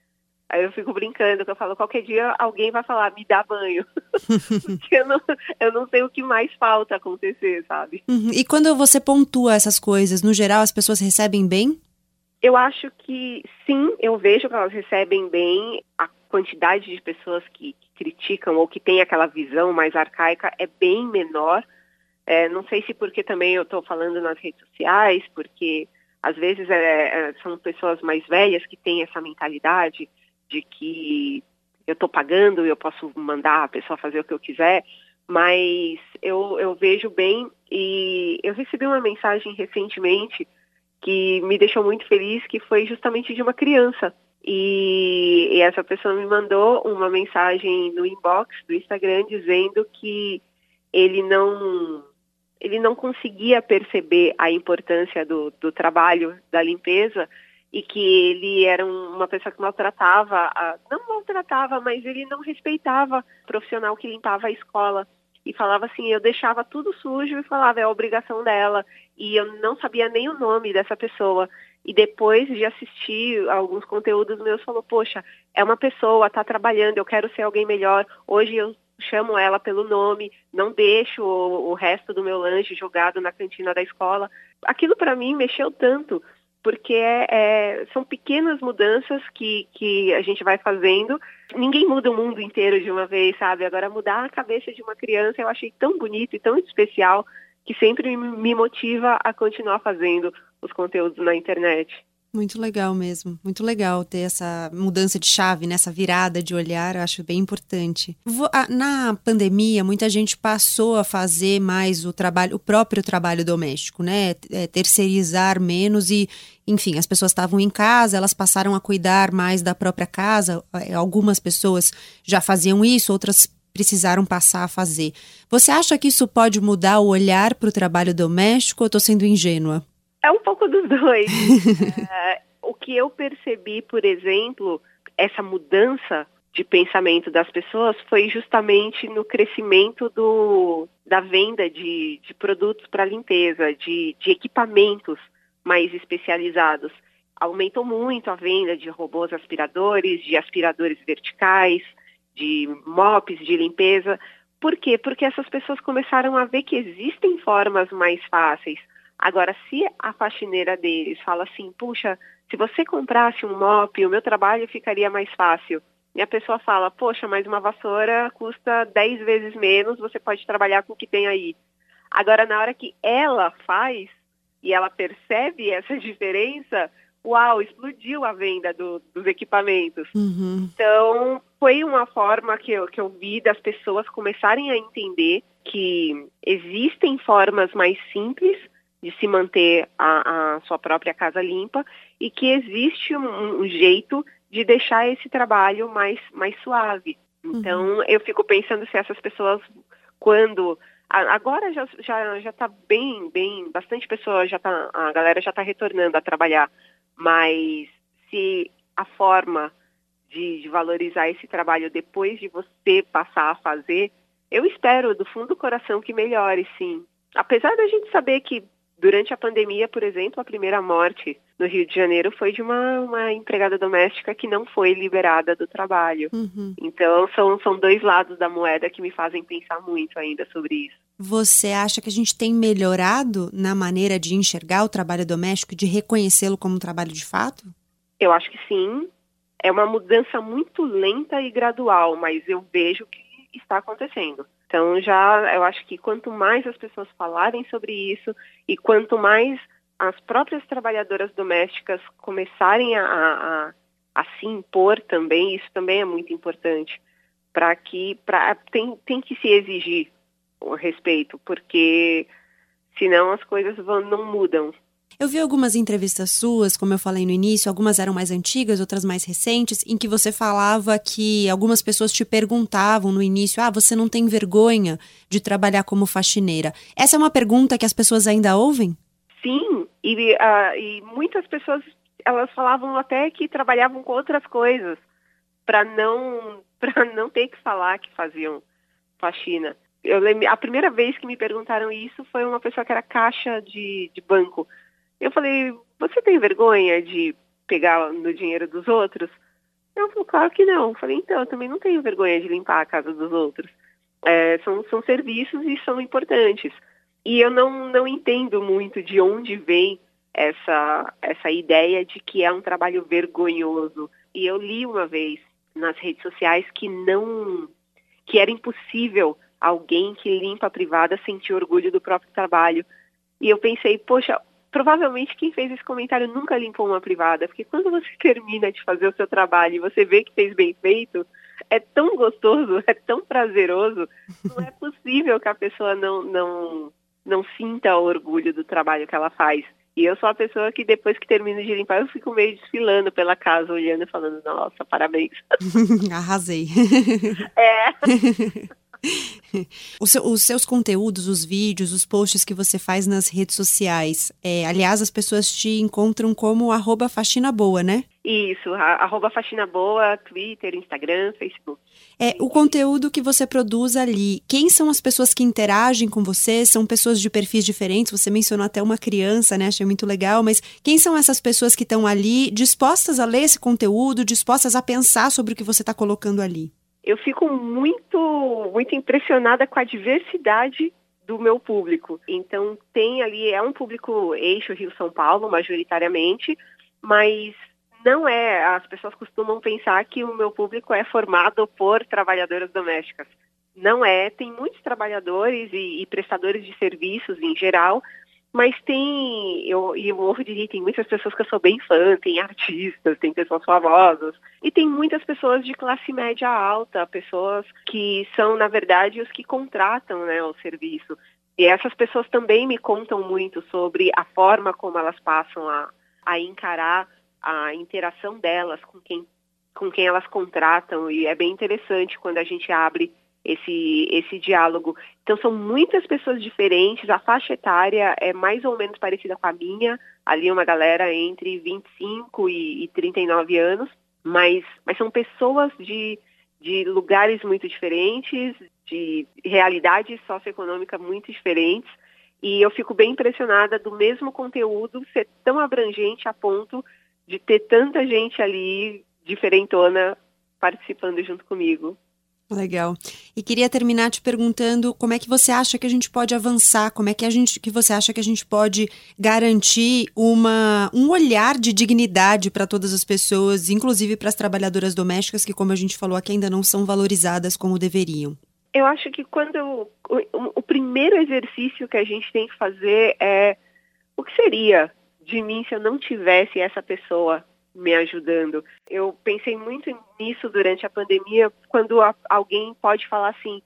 C: Aí eu fico brincando, que eu falo, qualquer dia alguém vai falar, me dá banho. [LAUGHS] Porque eu não, eu não sei o que mais falta acontecer, sabe?
A: Uhum. E quando você pontua essas coisas, no geral as pessoas recebem bem?
C: Eu acho que sim, eu vejo que elas recebem bem. A quantidade de pessoas que, que criticam ou que tem aquela visão mais arcaica é bem menor. É, não sei se porque também eu estou falando nas redes sociais, porque às vezes é, é, são pessoas mais velhas que têm essa mentalidade de que eu estou pagando e eu posso mandar a pessoa fazer o que eu quiser, mas eu, eu vejo bem e eu recebi uma mensagem recentemente que me deixou muito feliz, que foi justamente de uma criança. E, e essa pessoa me mandou uma mensagem no inbox do Instagram dizendo que ele não ele não conseguia perceber a importância do, do trabalho da limpeza e que ele era uma pessoa que maltratava, não maltratava, mas ele não respeitava o profissional que limpava a escola. E falava assim, eu deixava tudo sujo e falava é a obrigação dela. E eu não sabia nem o nome dessa pessoa. E depois de assistir alguns conteúdos meus falou poxa é uma pessoa está trabalhando eu quero ser alguém melhor. Hoje eu chamo ela pelo nome não deixo o, o resto do meu lanche jogado na cantina da escola. Aquilo para mim mexeu tanto porque é, é, são pequenas mudanças que, que a gente vai fazendo. Ninguém muda o mundo inteiro de uma vez, sabe? Agora, mudar a cabeça de uma criança eu achei tão bonito e tão especial que sempre me motiva a continuar fazendo os conteúdos na internet.
A: Muito legal mesmo, muito legal ter essa mudança de chave, nessa né? virada de olhar, eu acho bem importante. Na pandemia, muita gente passou a fazer mais o trabalho, o próprio trabalho doméstico, né? É, terceirizar menos e, enfim, as pessoas estavam em casa, elas passaram a cuidar mais da própria casa. É, algumas pessoas já faziam isso, outras precisaram passar a fazer. Você acha que isso pode mudar o olhar para o trabalho doméstico ou estou sendo ingênua?
C: É um pouco dos dois. [LAUGHS] é, o que eu percebi, por exemplo, essa mudança de pensamento das pessoas foi justamente no crescimento do, da venda de, de produtos para limpeza, de, de equipamentos mais especializados. Aumentou muito a venda de robôs aspiradores, de aspiradores verticais, de mops de limpeza. Por quê? Porque essas pessoas começaram a ver que existem formas mais fáceis Agora, se a faxineira deles fala assim, puxa, se você comprasse um mop, o meu trabalho ficaria mais fácil. E a pessoa fala, poxa, mas uma vassoura custa 10 vezes menos, você pode trabalhar com o que tem aí. Agora, na hora que ela faz e ela percebe [LAUGHS] essa diferença, uau, explodiu a venda do, dos equipamentos. Uhum. Então, foi uma forma que eu, que eu vi das pessoas começarem a entender que existem formas mais simples de se manter a, a sua própria casa limpa e que existe um, um, jeito de deixar esse trabalho mais, mais suave. Então, uhum. eu fico pensando se essas pessoas, quando agora já já já está bem bem bastante pessoas já tá a galera já está retornando a trabalhar mas se a forma de, de, valorizar esse trabalho depois de você passar a fazer eu espero do fundo do coração que melhore sim apesar da gente saber que Durante a pandemia, por exemplo, a primeira morte no Rio de Janeiro foi de uma, uma empregada doméstica que não foi liberada do trabalho. Uhum. Então, são, são dois lados da moeda que me fazem pensar muito ainda sobre isso.
A: Você acha que a gente tem melhorado na maneira de enxergar o trabalho doméstico, de reconhecê-lo como um trabalho de fato?
C: Eu acho que sim. É uma mudança muito lenta e gradual, mas eu vejo que está acontecendo. Então, já eu acho que quanto mais as pessoas falarem sobre isso e quanto mais as próprias trabalhadoras domésticas começarem a, a, a se impor também, isso também é muito importante. Para que pra, tem, tem que se exigir o respeito, porque senão as coisas vão, não mudam.
A: Eu vi algumas entrevistas suas, como eu falei no início, algumas eram mais antigas, outras mais recentes, em que você falava que algumas pessoas te perguntavam no início: ah, você não tem vergonha de trabalhar como faxineira? Essa é uma pergunta que as pessoas ainda ouvem?
C: Sim, e, uh, e muitas pessoas elas falavam até que trabalhavam com outras coisas para não [LAUGHS] para não ter que falar que faziam faxina. Eu lembro, a primeira vez que me perguntaram isso foi uma pessoa que era caixa de, de banco. Eu falei, você tem vergonha de pegar no dinheiro dos outros? Eu falei, claro que não. Eu falei, então, eu também não tenho vergonha de limpar a casa dos outros. É, são, são serviços e são importantes. E eu não, não entendo muito de onde vem essa, essa ideia de que é um trabalho vergonhoso. E eu li uma vez nas redes sociais que não que era impossível alguém que limpa a privada sentir orgulho do próprio trabalho. E eu pensei, poxa, provavelmente quem fez esse comentário nunca limpou uma privada, porque quando você [LAUGHS] termina de fazer o seu trabalho e você vê que fez bem feito, é tão gostoso, [LAUGHS] é tão prazeroso, não é possível que a pessoa não não não sinta orgulho do trabalho que ela faz. E eu sou a pessoa que depois que termino de limpar, eu fico meio desfilando pela casa, olhando e falando, nossa, parabéns. [LAUGHS]
A: Arrasei.
C: É.
A: Seu, os seus conteúdos, os vídeos, os posts que você faz nas redes sociais, é, aliás, as pessoas te encontram como arroba faxina boa, né?
C: Isso, arroba faxina boa, Twitter, Instagram, Facebook.
A: É, o conteúdo que você produz ali, quem são as pessoas que interagem com você? São pessoas de perfis diferentes? Você mencionou até uma criança, né? Achei muito legal, mas quem são essas pessoas que estão ali dispostas a ler esse conteúdo, dispostas a pensar sobre o que você está colocando ali?
C: Eu fico muito, muito impressionada com a diversidade do meu público. Então tem ali, é um público eixo Rio-São Paulo, majoritariamente, mas não é, as pessoas costumam pensar que o meu público é formado por trabalhadoras domésticas. Não é, tem muitos trabalhadores e, e prestadores de serviços em geral, mas tem, eu, e eu morro de tem muitas pessoas que eu sou bem fã, tem artistas, tem pessoas famosas, e tem muitas pessoas de classe média alta, pessoas que são, na verdade, os que contratam né, o serviço. E essas pessoas também me contam muito sobre a forma como elas passam a, a encarar a interação delas com quem, com quem elas contratam, e é bem interessante quando a gente abre esse, esse diálogo. Então, são muitas pessoas diferentes, a faixa etária é mais ou menos parecida com a minha, ali uma galera entre 25 e, e 39 anos, mas, mas são pessoas de, de lugares muito diferentes, de realidade socioeconômica muito diferentes, e eu fico bem impressionada do mesmo conteúdo ser tão abrangente a ponto de ter tanta gente ali diferentona participando junto comigo.
A: Legal. E queria terminar te perguntando como é que você acha que a gente pode avançar, como é que a gente que você acha que a gente pode garantir uma, um olhar de dignidade para todas as pessoas, inclusive para as trabalhadoras domésticas que, como a gente falou aqui, ainda não são valorizadas como deveriam.
C: Eu acho que quando o, o, o primeiro exercício que a gente tem que fazer é o que seria de mim se eu não tivesse essa pessoa me ajudando. Eu pensei muito nisso durante a pandemia, quando a, alguém pode falar assim: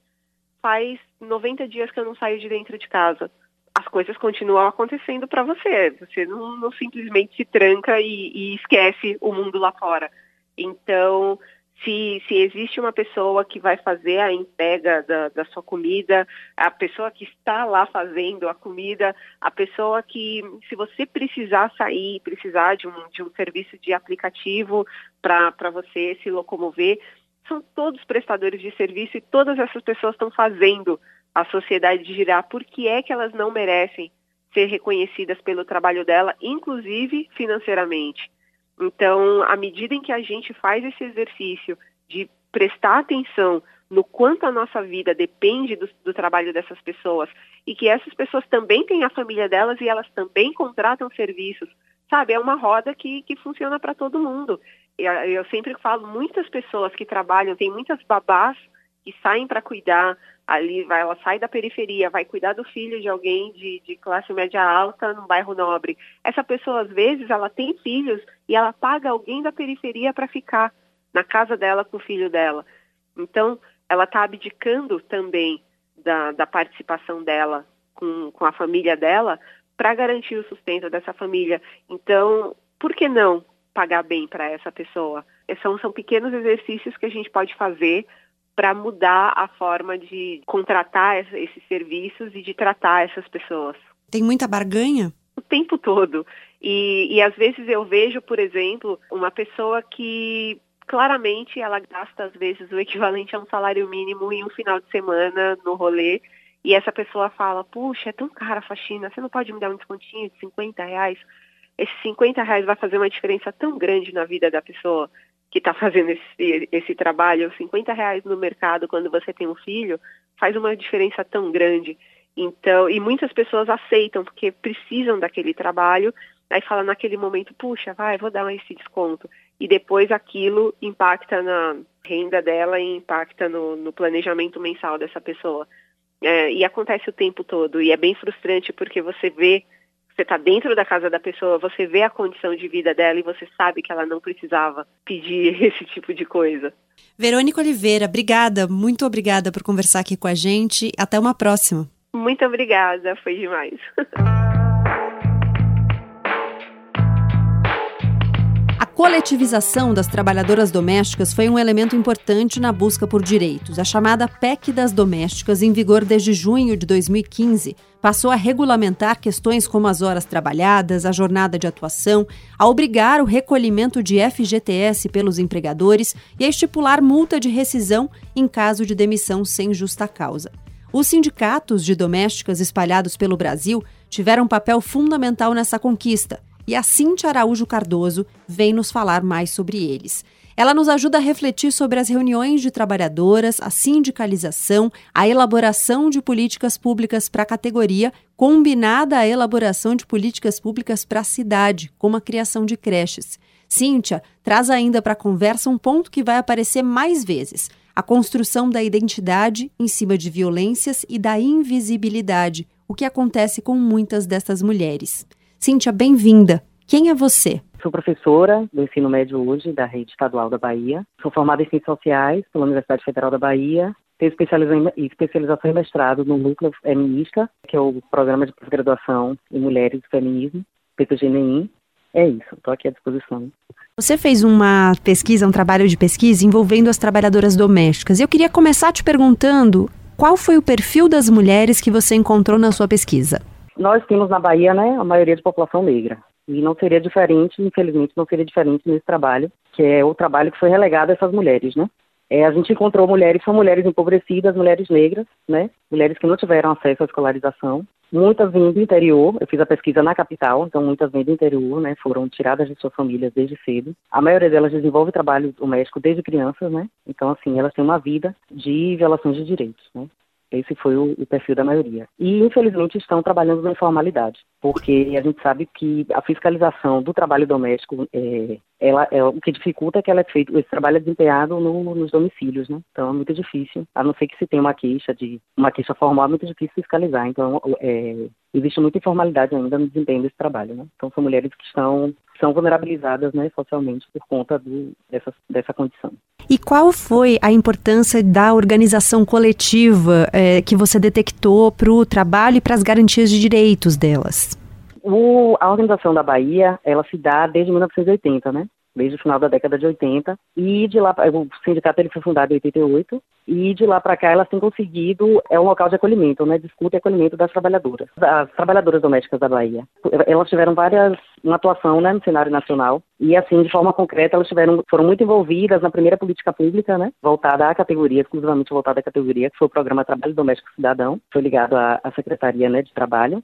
C: faz 90 dias que eu não saio de dentro de casa. As coisas continuam acontecendo para você. Você não, não, simplesmente se tranca e, e esquece o mundo lá fora. Então, se, se existe uma pessoa que vai fazer a entrega da, da sua comida, a pessoa que está lá fazendo a comida, a pessoa que, se você precisar sair, precisar de um, de um serviço de aplicativo para você se locomover, são todos prestadores de serviço e todas essas pessoas estão fazendo a sociedade girar. Por que é que elas não merecem ser reconhecidas pelo trabalho dela, inclusive financeiramente? Então, à medida em que a gente faz esse exercício de prestar atenção no quanto a nossa vida depende do, do, trabalho dessas pessoas e que essas pessoas também têm a família delas e elas também contratam serviços, sabe? É uma roda que, que funciona para todo mundo. Eu, eu sempre falo, muitas pessoas que trabalham, tem muitas babás que saem para cuidar ali, vai, ela sai da periferia, vai cuidar do filho de alguém de, de classe média alta num bairro nobre. Essa pessoa, às vezes, ela tem filhos e ela paga alguém da periferia para ficar na casa dela com o filho dela. Então, ela está abdicando também da, da participação dela com, com a família dela para garantir o sustento dessa família. Então, por que não pagar bem para essa pessoa? São, são pequenos exercícios que a gente pode fazer para mudar a forma de contratar esses serviços e de tratar essas pessoas.
A: Tem muita barganha?
C: O tempo todo. E, e às vezes eu vejo, por exemplo, uma pessoa que claramente ela gasta às vezes o equivalente a um salário mínimo em um final de semana no rolê e essa pessoa fala, puxa, é tão cara a faxina, você não pode me dar um descontinho de 50 reais? Esses 50 reais vai fazer uma diferença tão grande na vida da pessoa que está fazendo esse, esse trabalho. 50 reais no mercado quando você tem um filho faz uma diferença tão grande. Então, e muitas pessoas aceitam porque precisam daquele trabalho, aí fala naquele momento, puxa, vai, vou dar esse desconto. E depois aquilo impacta na renda dela e impacta no, no planejamento mensal dessa pessoa. É, e acontece o tempo todo. E é bem frustrante porque você vê, você está dentro da casa da pessoa, você vê a condição de vida dela e você sabe que ela não precisava pedir [LAUGHS] esse tipo de coisa.
A: Verônica Oliveira, obrigada, muito obrigada por conversar aqui com a gente. Até uma próxima.
C: Muito obrigada, foi demais. [LAUGHS]
A: coletivização das trabalhadoras domésticas foi um elemento importante na busca por direitos. A chamada PEC das Domésticas, em vigor desde junho de 2015, passou a regulamentar questões como as horas trabalhadas, a jornada de atuação, a obrigar o recolhimento de FGTS pelos empregadores e a estipular multa de rescisão em caso de demissão sem justa causa. Os sindicatos de domésticas espalhados pelo Brasil tiveram um papel fundamental nessa conquista e a Cintia Araújo Cardoso vem nos falar mais sobre eles. Ela nos ajuda a refletir sobre as reuniões de trabalhadoras, a sindicalização, a elaboração de políticas públicas para a categoria, combinada à elaboração de políticas públicas para a cidade, como a criação de creches. Cíntia traz ainda para a conversa um ponto que vai aparecer mais vezes: a construção da identidade em cima de violências e da invisibilidade, o que acontece com muitas dessas mulheres. Cíntia, bem-vinda. Quem é você?
D: Sou professora do ensino médio hoje da rede estadual da Bahia. Sou formada em Ciências Sociais pela Universidade Federal da Bahia. Tenho especialização em mestrado no Núcleo Feminista, que é o programa de pós-graduação em Mulheres e Feminismo, PTGNI. É isso, estou aqui à disposição.
A: Você fez uma pesquisa, um trabalho de pesquisa envolvendo as trabalhadoras domésticas. Eu queria começar te perguntando qual foi o perfil das mulheres que você encontrou na sua pesquisa.
D: Nós temos na Bahia, né, a maioria de população negra. E não seria diferente, infelizmente, não seria diferente nesse trabalho, que é o trabalho que foi relegado a essas mulheres, né? É, a gente encontrou mulheres, são mulheres empobrecidas, mulheres negras, né? Mulheres que não tiveram acesso à escolarização. Muitas vêm do interior, eu fiz a pesquisa na capital, então muitas vêm do interior, né? Foram tiradas de suas famílias desde cedo. A maioria delas desenvolve trabalho doméstico desde crianças, né? Então, assim, elas têm uma vida de violações de direitos, né? Esse foi o, o, perfil da maioria. E, infelizmente, estão trabalhando na informalidade, porque a gente sabe que a fiscalização do trabalho doméstico, é, ela, é, o que dificulta é que ela é feito, esse trabalho é desempenhado no, nos domicílios, né? Então, é muito difícil, a não ser que se tenha uma queixa de uma queixa formal, é muito difícil fiscalizar. Então, é, existe muita informalidade ainda no desempenho desse trabalho, né? Então, são mulheres que estão são vulnerabilizadas né, socialmente por conta do, dessa, dessa condição.
A: E qual foi a importância da organização coletiva é, que você detectou para o trabalho e para as garantias de direitos delas?
D: O, a organização da Bahia, ela se dá desde 1980, né? Desde o final da década de 80. E de lá, o sindicato ele foi fundado em 88 e de lá para cá elas têm conseguido é um local de acolhimento, né, discuta e acolhimento das trabalhadoras, as trabalhadoras domésticas da Bahia. Elas tiveram várias uma atuação, né, no cenário nacional e assim de forma concreta elas tiveram foram muito envolvidas na primeira política pública, né, voltada à categoria exclusivamente voltada à categoria que foi o programa Trabalho Doméstico Cidadão, foi ligado à, à secretaria, né, de trabalho.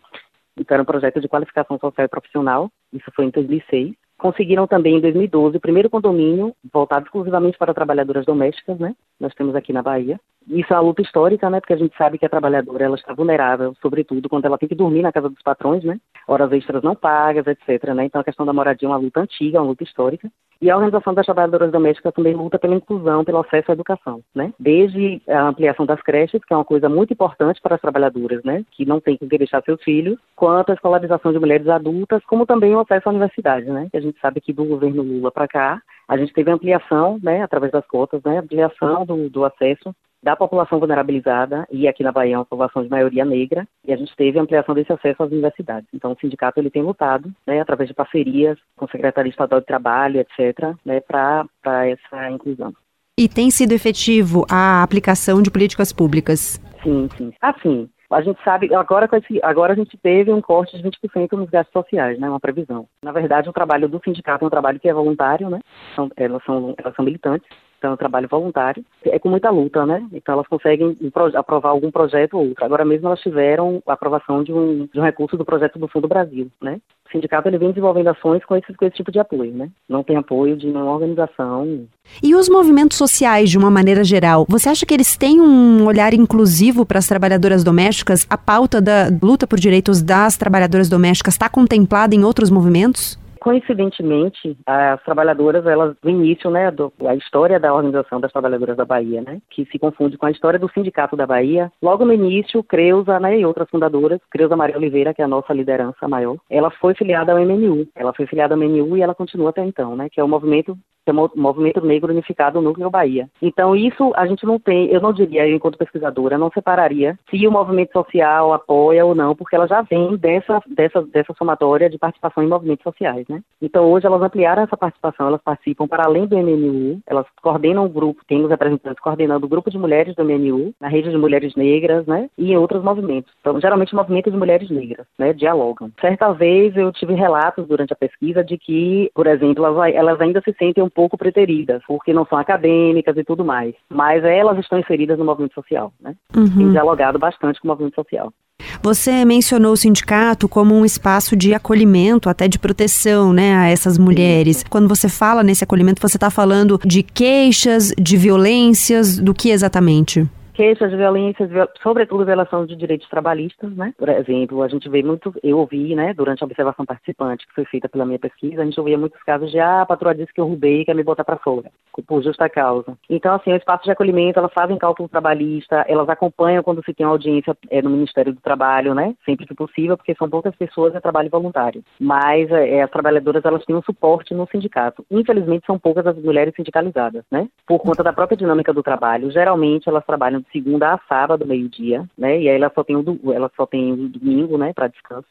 D: Então era um projeto de qualificação social e profissional. Isso foi em 2006 conseguiram também em 2012 o primeiro condomínio voltado exclusivamente para trabalhadoras domésticas, né? Nós temos aqui na Bahia. Isso é uma luta histórica, né? Porque a gente sabe que a trabalhadora ela está vulnerável, sobretudo quando ela tem que dormir na casa dos patrões, né? Horas extras não pagas, etc. Né? Então a questão da moradia é uma luta antiga, uma luta histórica. E a organização das trabalhadoras domésticas também luta pela inclusão, pelo acesso à educação, né? Desde a ampliação das creches, que é uma coisa muito importante para as trabalhadoras, né? Que não tem que deixar seus filhos, quanto a escolarização de mulheres adultas, como também o acesso à universidade, né? Que a gente sabe que do governo Lula para cá, a gente teve ampliação, né? Através das cotas, né? Ampliação do, do acesso da população vulnerabilizada, e aqui na Bahia é uma população de maioria negra, e a gente teve ampliação desse acesso às universidades. Então, o sindicato ele tem lutado, né, através de parcerias com a Secretaria Estadual de Trabalho, etc., né, para essa inclusão.
A: E tem sido efetivo a aplicação de políticas públicas?
D: Sim, sim. Assim, a gente sabe, agora, agora a gente teve um corte de 20% nos gastos sociais, né, uma previsão. Na verdade, o trabalho do sindicato é um trabalho que é voluntário, né, são, elas, são, elas são militantes, então é um trabalho voluntário, é com muita luta, né, então elas conseguem aprovar algum projeto ou outro. Agora mesmo elas tiveram a aprovação de um, de um recurso do projeto do Fundo Brasil, né, sindicato ele vem desenvolvendo ações com esse, com esse tipo de apoio, né? Não tem apoio de nenhuma organização.
A: E os movimentos sociais, de uma maneira geral, você acha que eles têm um olhar inclusivo para as trabalhadoras domésticas? A pauta da luta por direitos das trabalhadoras domésticas está contemplada em outros movimentos?
D: Coincidentemente, as trabalhadoras, elas, no início, né, do, a história da Organização das Trabalhadoras da Bahia, né, que se confunde com a história do Sindicato da Bahia, logo no início, Creuza, né, e outras fundadoras, Creuza Maria Oliveira, que é a nossa liderança maior, ela foi filiada ao MNU, ela foi filiada ao MNU e ela continua até então, né, que é o movimento que é o Movimento Negro Unificado Núcleo Bahia. Então, isso a gente não tem, eu não diria, enquanto pesquisadora, não separaria se o movimento social apoia ou não, porque ela já vem dessa, dessa, dessa somatória de participação em movimentos sociais, né? Então, hoje elas ampliaram essa participação, elas participam para além do MNU, elas coordenam o grupo, tem os representantes coordenando o grupo de mulheres do MNU, na rede de mulheres negras, né? E em outros movimentos. Então, geralmente, movimentos de mulheres negras, né? Dialogam. Certa vez eu tive relatos durante a pesquisa de que, por exemplo, elas, elas ainda se sentem um pouco preteridas, porque não são acadêmicas e tudo mais. Mas elas estão inseridas no movimento social, né? Uhum. Tem dialogado bastante com o movimento social.
A: Você mencionou o sindicato como um espaço de acolhimento, até de proteção, né, a essas mulheres. Quando você fala nesse acolhimento, você está falando de queixas, de violências, do que exatamente?
D: Queixas de violências, sobretudo violação de direitos trabalhistas, né? Por exemplo, a gente vê muito, eu ouvi, né, durante a observação participante que foi feita pela minha pesquisa, a gente ouvia muitos casos de, ah, a patroa disse que eu roubei quer me botar para fora, por justa causa. Então, assim, o espaço de acolhimento, elas fazem cálculo trabalhista, elas acompanham quando se tem audiência é, no Ministério do Trabalho, né, sempre que possível, porque são poucas pessoas e é trabalho voluntário. Mas é, as trabalhadoras, elas têm um suporte no sindicato. Infelizmente, são poucas as mulheres sindicalizadas, né, por conta da própria dinâmica do trabalho. Geralmente, elas trabalham de segunda a sábado, meio-dia, né? E aí ela só tem o, ela só tem o domingo, né, para descanso.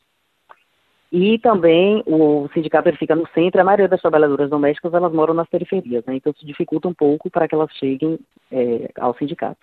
D: E também o sindicato ele fica no centro, a maioria das trabalhadoras domésticas elas moram nas periferias, né? Então isso dificulta um pouco para que elas cheguem é, ao sindicato.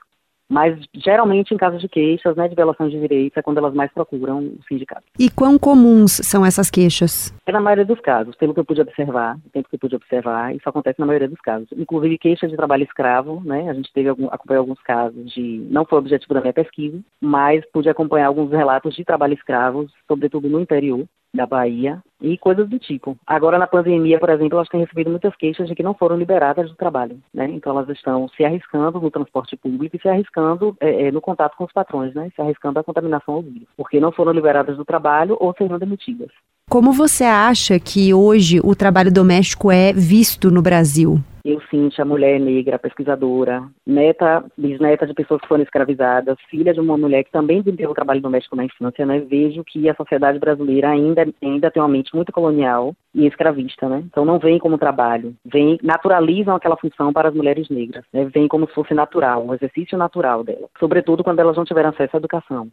D: Mas geralmente em casos de queixas, né, de violação de direitos, é quando elas mais procuram o sindicato.
A: E quão comuns são essas queixas?
D: É na maioria dos casos, pelo que eu pude observar, tempo que eu pude observar, isso acontece na maioria dos casos. Inclusive queixas de trabalho escravo, né? A gente teve algum, acompanhou alguns casos de, não foi objetivo da minha pesquisa, mas pude acompanhar alguns relatos de trabalho escravo, sobretudo no interior, da Bahia e coisas do tipo. Agora, na pandemia, por exemplo, elas têm recebido muitas queixas de que não foram liberadas do trabalho, né? Então, elas estão se arriscando no transporte público e se arriscando é, é, no contato com os patrões, né? Se arriscando a contaminação ao vírus, porque não foram liberadas do trabalho ou serão demitidas.
A: Como você acha que hoje o trabalho doméstico é visto no Brasil?
D: Eu, Cintia, mulher negra, pesquisadora, neta, bisneta de pessoas que foram escravizadas, filha de uma mulher que também o trabalho doméstico na infância, né? Vejo que a sociedade brasileira ainda, ainda tem uma mente muito colonial e escravista, né? Então não vem como trabalho, vem, naturalizam aquela função para as mulheres negras, né? Vem como se fosse natural, um exercício natural dela. Sobretudo quando elas não tiveram acesso à educação,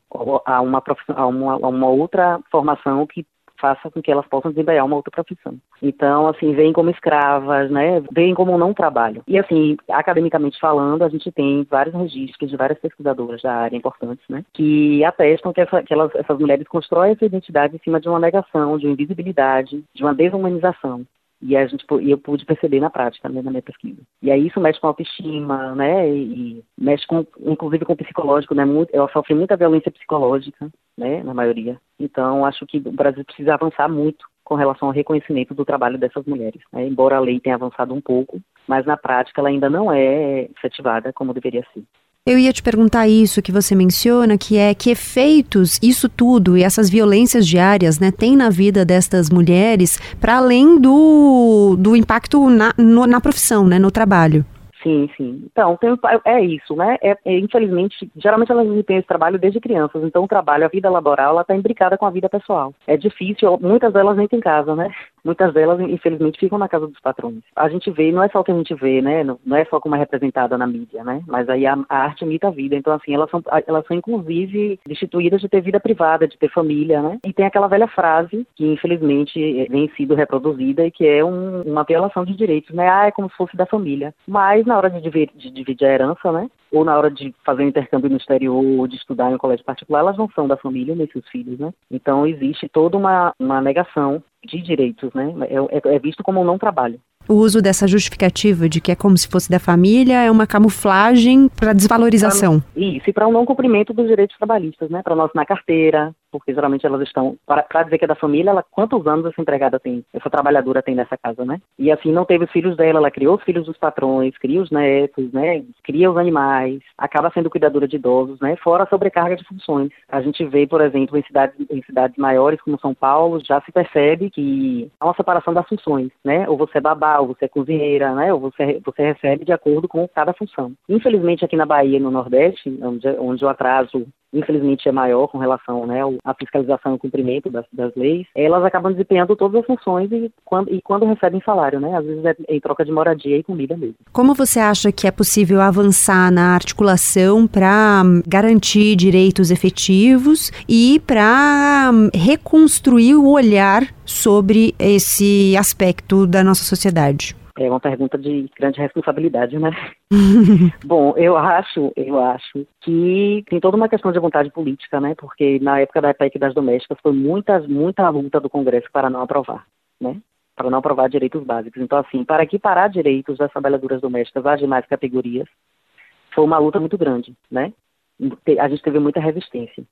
D: a uma, a uma, a uma outra formação que faça com que elas possam desempenhar uma outra profissão. Então, assim, vêm como escravas, né? Vêm como não trabalho. E, assim, academicamente falando, a gente tem vários registros de várias pesquisadoras da área importantes, né? Que atestam que, essa, que elas, essas mulheres constroem essa identidade em cima de uma negação, de uma invisibilidade, de uma desumanização. E a gente, e eu pude perceber na prática, né, na minha pesquisa. E aí isso mexe com a autoestima, né, e, mexe com, inclusive com o psicológico, né, muito, eu sofri muita violência psicológica, né, na maioria. Então acho que o Brasil precisa avançar muito com relação ao reconhecimento do trabalho dessas mulheres. Né? Embora a lei tenha avançado um pouco, mas na prática ela ainda não é efetivada como deveria ser.
A: Eu ia te perguntar isso que você menciona, que é que efeitos isso tudo e essas violências diárias, né, tem na vida destas mulheres, para além do, do impacto na, no, na profissão, né, no trabalho.
D: Sim, sim. Então, tem, é isso, né? É, é, infelizmente, geralmente elas têm esse trabalho desde crianças, então o trabalho, a vida laboral, ela está imbricada com a vida pessoal. É difícil, muitas delas nem têm casa, né? Muitas delas, infelizmente, ficam na casa dos patrões. A gente vê, não é só o que a gente vê, né? Não, é só como é representada na mídia, né? Mas aí a, a, arte imita a vida. Então, assim, elas são, elas são inclusive destituídas de ter vida privada, de ter família, né? E tem aquela velha frase que, infelizmente, vem sido reproduzida e que é um, uma violação de direitos, né? Ah, é como se fosse da família. Mas na hora de dividir, de dividir a herança, né? Ou na hora de fazer um intercâmbio no exterior ou de estudar em um colégio particular, elas não são da família nem seus filhos, né? Então existe toda uma, uma negação de direitos, né? É, é, é visto como um não trabalho.
A: O uso dessa justificativa de que é como se fosse da família é uma camuflagem para desvalorização.
D: Pra, isso, e para o um não cumprimento dos direitos trabalhistas, né? Para nós na carteira, porque geralmente elas estão, para dizer que é da família, ela, quantos anos essa empregada tem, essa trabalhadora tem nessa casa, né? E assim, não teve os filhos dela, ela criou os filhos dos patrões, cria os netos, né? Cria os animais, acaba sendo cuidadora de idosos, né? Fora a sobrecarga de funções. A gente vê, por exemplo, em cidades, em cidades maiores como São Paulo, já se percebe que há uma separação das funções, né? Ou você é babá, ou você é cozinheira, né? Ou você, você recebe de acordo com cada função. Infelizmente, aqui na Bahia, no Nordeste, onde, onde o atraso infelizmente é maior com relação né, à fiscalização e cumprimento das, das, leis, elas acabam desempenhando todas as funções e quando, e quando recebem salário, né? Às vezes é em troca de moradia e comida mesmo.
A: Como você acha que é possível avançar na articulação para garantir direitos efetivos e para reconstruir o olhar sobre esse aspecto da nossa sociedade?
D: É uma pergunta de grande responsabilidade, né? [LAUGHS] Bom, eu acho, eu acho que tem toda uma questão de vontade política, né? Porque na época da PEC das domésticas foi muita, muita luta do Congresso para não aprovar, né? Para não aprovar direitos básicos. Então, assim, para equiparar direitos das trabalhadoras domésticas às demais categorias, foi uma luta muito grande, né? A gente teve muita resistência.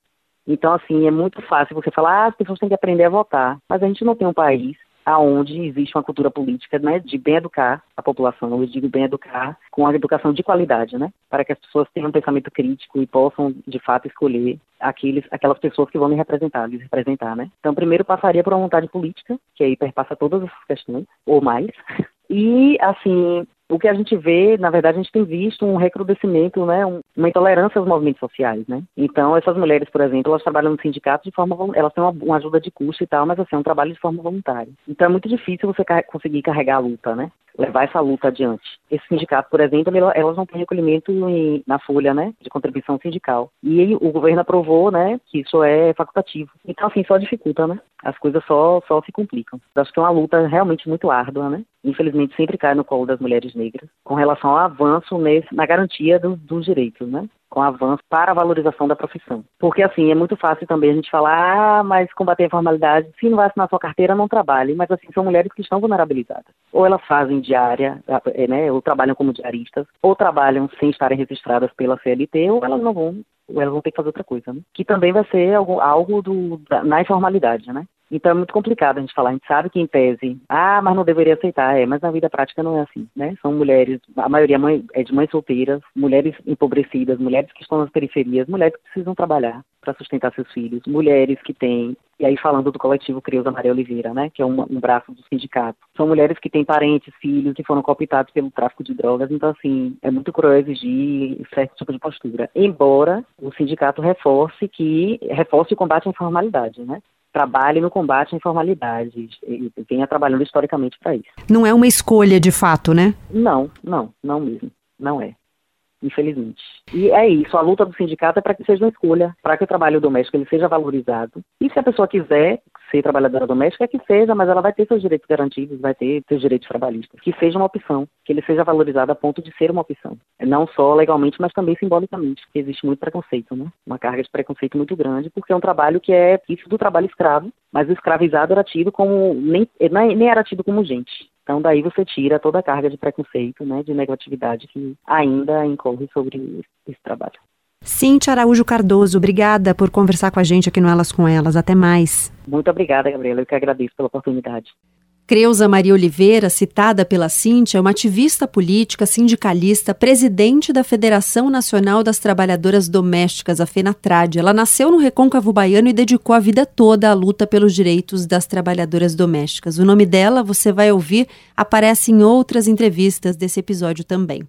D: Então, assim, é muito fácil você falar, ah, as pessoas têm que aprender a votar. Mas a gente não tem um país aonde existe uma cultura política né, de bem educar a população, eu digo bem educar com a educação de qualidade, né, para que as pessoas tenham um pensamento crítico e possam, de fato, escolher aqueles, aquelas pessoas que vão me representar, me representar, né. Então, primeiro passaria por uma vontade política, que aí perpassa todas essas questões, ou mais, [LAUGHS] e, assim, o que a gente vê, na verdade, a gente tem visto um recrudescimento, né, uma intolerância aos movimentos sociais, né. Então, essas mulheres, por exemplo, elas trabalham no sindicato de forma, elas têm uma, ajuda de custo e tal, mas assim, é um trabalho de forma voluntária. Então, é muito difícil você conseguir carregar a luta, né, levar essa luta adiante. Esse sindicato, por exemplo, elas não têm recolhimento em, na folha, né, de contribuição sindical. E o governo aprovou, né, que isso é facultativo. Então, assim, só dificulta, né, as coisas só, só se complicam. Acho que é uma luta realmente muito árdua, né, infelizmente sempre cai no colo das mulheres negras, com relação ao avanço nesse, na garantia do, dos direitos, né? Com avanço para a valorização da profissão. Porque, assim, é muito fácil também a gente falar, ah, mas combater a informalidade, se não vai assinar sua carteira, não trabalhe. Mas, assim, são mulheres que estão vulnerabilizadas. Ou elas fazem diária, eh, né? Ou trabalham como diaristas, ou trabalham sem estarem registradas pela CLT, ou elas não vão ou elas vão ter que fazer outra coisa, né? Que também vai ser algo, algo do, da, na informalidade, né? Então é muito complicado a gente falar. A gente sabe que em tese, ah, mas não deveria aceitar, é, mas na vida prática não é assim, né? São mulheres, a maioria é de mães solteiras, mulheres empobrecidas, mulheres que estão nas periferias, mulheres que precisam trabalhar para sustentar seus filhos, mulheres que têm, e aí falando do coletivo Creuza Maria Oliveira, né, que é um, um, braço do sindicato, são mulheres que têm parentes, filhos que foram cooptados pelo tráfico de drogas, então assim, é muito cruel exigir certo tipo de postura. Embora o sindicato reforce que reforce o combate à informalidade, né? Trabalhe no combate à informalidade e venha trabalhando historicamente para isso.
A: Não é uma escolha de fato, né?
D: Não, não, não mesmo. Não é infelizmente. E é isso, a luta do sindicato é para que seja uma escolha, para que o trabalho doméstico ele seja valorizado. E se a pessoa quiser ser trabalhadora doméstica, é que seja, mas ela vai ter seus direitos garantidos, vai ter seus direitos trabalhistas. Que seja uma opção, que ele seja valorizado a ponto de ser uma opção. Não só legalmente, mas também simbolicamente, porque existe muito preconceito, né? Uma carga de preconceito muito grande, porque é um trabalho que é isso do trabalho escravo, mas o escravizado era tido como, nem, nem era tido como gente. Então, daí você tira toda a carga de preconceito, né, de negatividade que ainda incorre sobre esse trabalho.
A: Cintia Araújo Cardoso, obrigada por conversar com a gente aqui no Elas com Elas. Até mais.
D: Muito obrigada, Gabriela. Eu que agradeço pela oportunidade.
A: Creuza Maria Oliveira, citada pela Cíntia, é uma ativista política, sindicalista, presidente da Federação Nacional das Trabalhadoras Domésticas, a FENATRAD. Ela nasceu no Recôncavo Baiano e dedicou a vida toda à luta pelos direitos das trabalhadoras domésticas. O nome dela, você vai ouvir, aparece em outras entrevistas desse episódio também.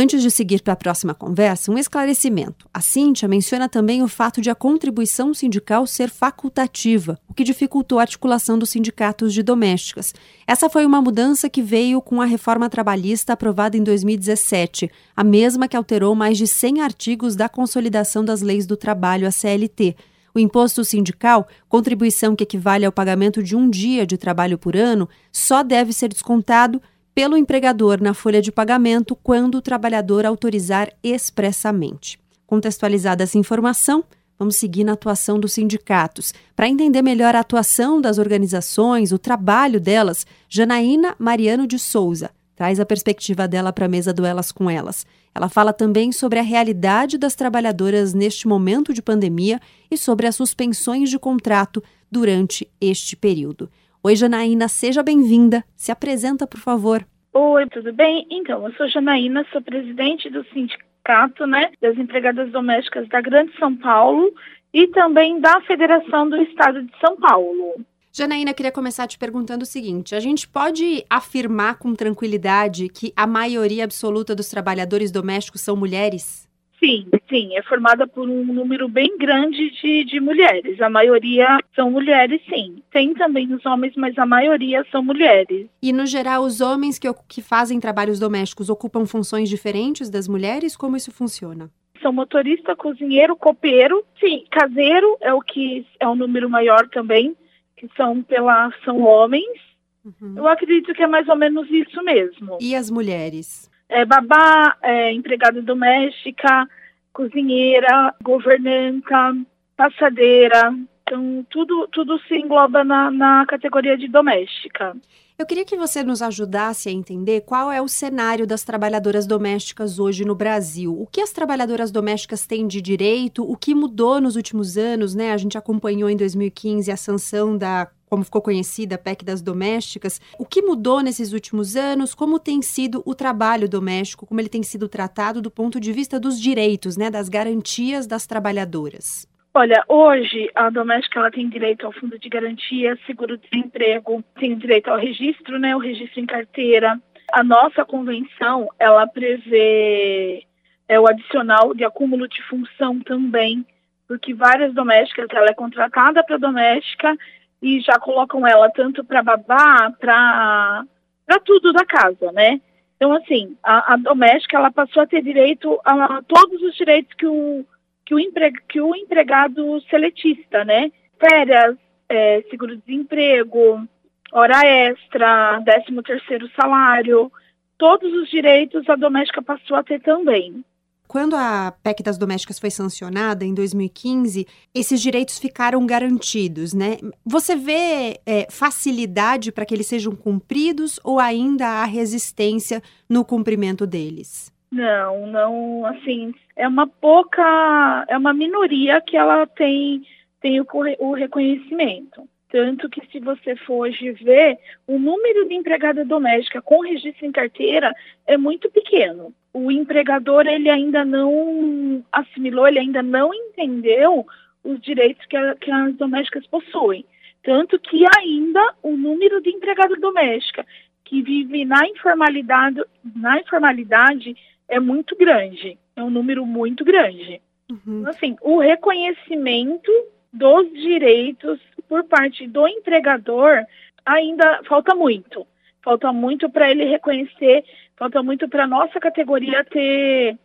A: Antes de seguir para a próxima conversa, um esclarecimento. A Cíntia menciona também o fato de a contribuição sindical ser facultativa, o que dificultou a articulação dos sindicatos de domésticas. Essa foi uma mudança que veio com a reforma trabalhista aprovada em 2017, a mesma que alterou mais de 100 artigos da Consolidação das Leis do Trabalho, a CLT. O imposto sindical, contribuição que equivale ao pagamento de um dia de trabalho por ano, só deve ser descontado pelo empregador na folha de pagamento quando o trabalhador autorizar expressamente. Contextualizada essa informação, vamos seguir na atuação dos sindicatos. Para entender melhor a atuação das organizações, o trabalho delas, Janaína Mariano de Souza traz a perspectiva dela para a mesa do Elas com Elas. Ela fala também sobre a realidade das trabalhadoras neste momento de pandemia e sobre as suspensões de contrato durante este período. Oi, Janaína, seja bem-vinda. Se apresenta, por favor.
E: Oi, tudo bem? Então, eu sou Janaína, sou presidente do sindicato né, das empregadas domésticas da Grande São Paulo e também da Federação do Estado de São Paulo.
A: Janaína, queria começar te perguntando o seguinte: a gente pode afirmar com tranquilidade que a maioria absoluta dos trabalhadores domésticos são mulheres?
E: Sim, sim, é formada por um número bem grande de, de mulheres. A maioria são mulheres, sim. Tem também os homens, mas a maioria são mulheres.
A: E, no geral, os homens que, que fazem trabalhos domésticos ocupam funções diferentes das mulheres? Como isso funciona?
E: São motorista, cozinheiro, copeiro. Sim, caseiro é o que é um número maior também, que são pela são homens. Uhum. Eu acredito que é mais ou menos isso mesmo.
A: E as mulheres?
E: É, babá, é, empregada doméstica, cozinheira, governanta, passadeira. Então, tudo, tudo se engloba na, na categoria de doméstica.
A: Eu queria que você nos ajudasse a entender qual é o cenário das trabalhadoras domésticas hoje no Brasil. O que as trabalhadoras domésticas têm de direito? O que mudou nos últimos anos, né? A gente acompanhou em 2015 a sanção da como ficou conhecida, a PEC das domésticas. O que mudou nesses últimos anos? Como tem sido o trabalho doméstico? Como ele tem sido tratado do ponto de vista dos direitos, né, das garantias das trabalhadoras?
E: Olha, hoje a doméstica ela tem direito ao fundo de garantia, seguro-desemprego, tem direito ao registro, né, o registro em carteira. A nossa convenção ela prevê é, o adicional de acúmulo de função também, porque várias domésticas ela é contratada para doméstica e já colocam ela tanto para babá, para para tudo da casa, né? Então, assim, a, a, doméstica ela passou a ter direito a, todos os direitos que o, que o, empre, que o empregado seletista, né? Férias, é, seguro-desemprego, hora extra, décimo terceiro salário, todos os direitos a doméstica passou a ter também.
A: Quando a PEC das domésticas foi sancionada em 2015, esses direitos ficaram garantidos, né? Você vê é, facilidade para que eles sejam cumpridos ou ainda há resistência no cumprimento deles?
E: Não, não, assim, é uma pouca, é uma minoria que ela tem, tem o, o reconhecimento. Tanto que se você for hoje ver, o número de empregada doméstica com registro em carteira é muito pequeno. O empregador ele ainda não assimilou, ele ainda não entendeu os direitos que, a, que as domésticas possuem. Tanto que ainda o número de empregada doméstica que vive na informalidade, na informalidade é muito grande. É um número muito grande. Uhum. Então, assim, o reconhecimento dos direitos por parte do empregador ainda falta muito. Falta muito para ele reconhecer, falta muito para nossa categoria ter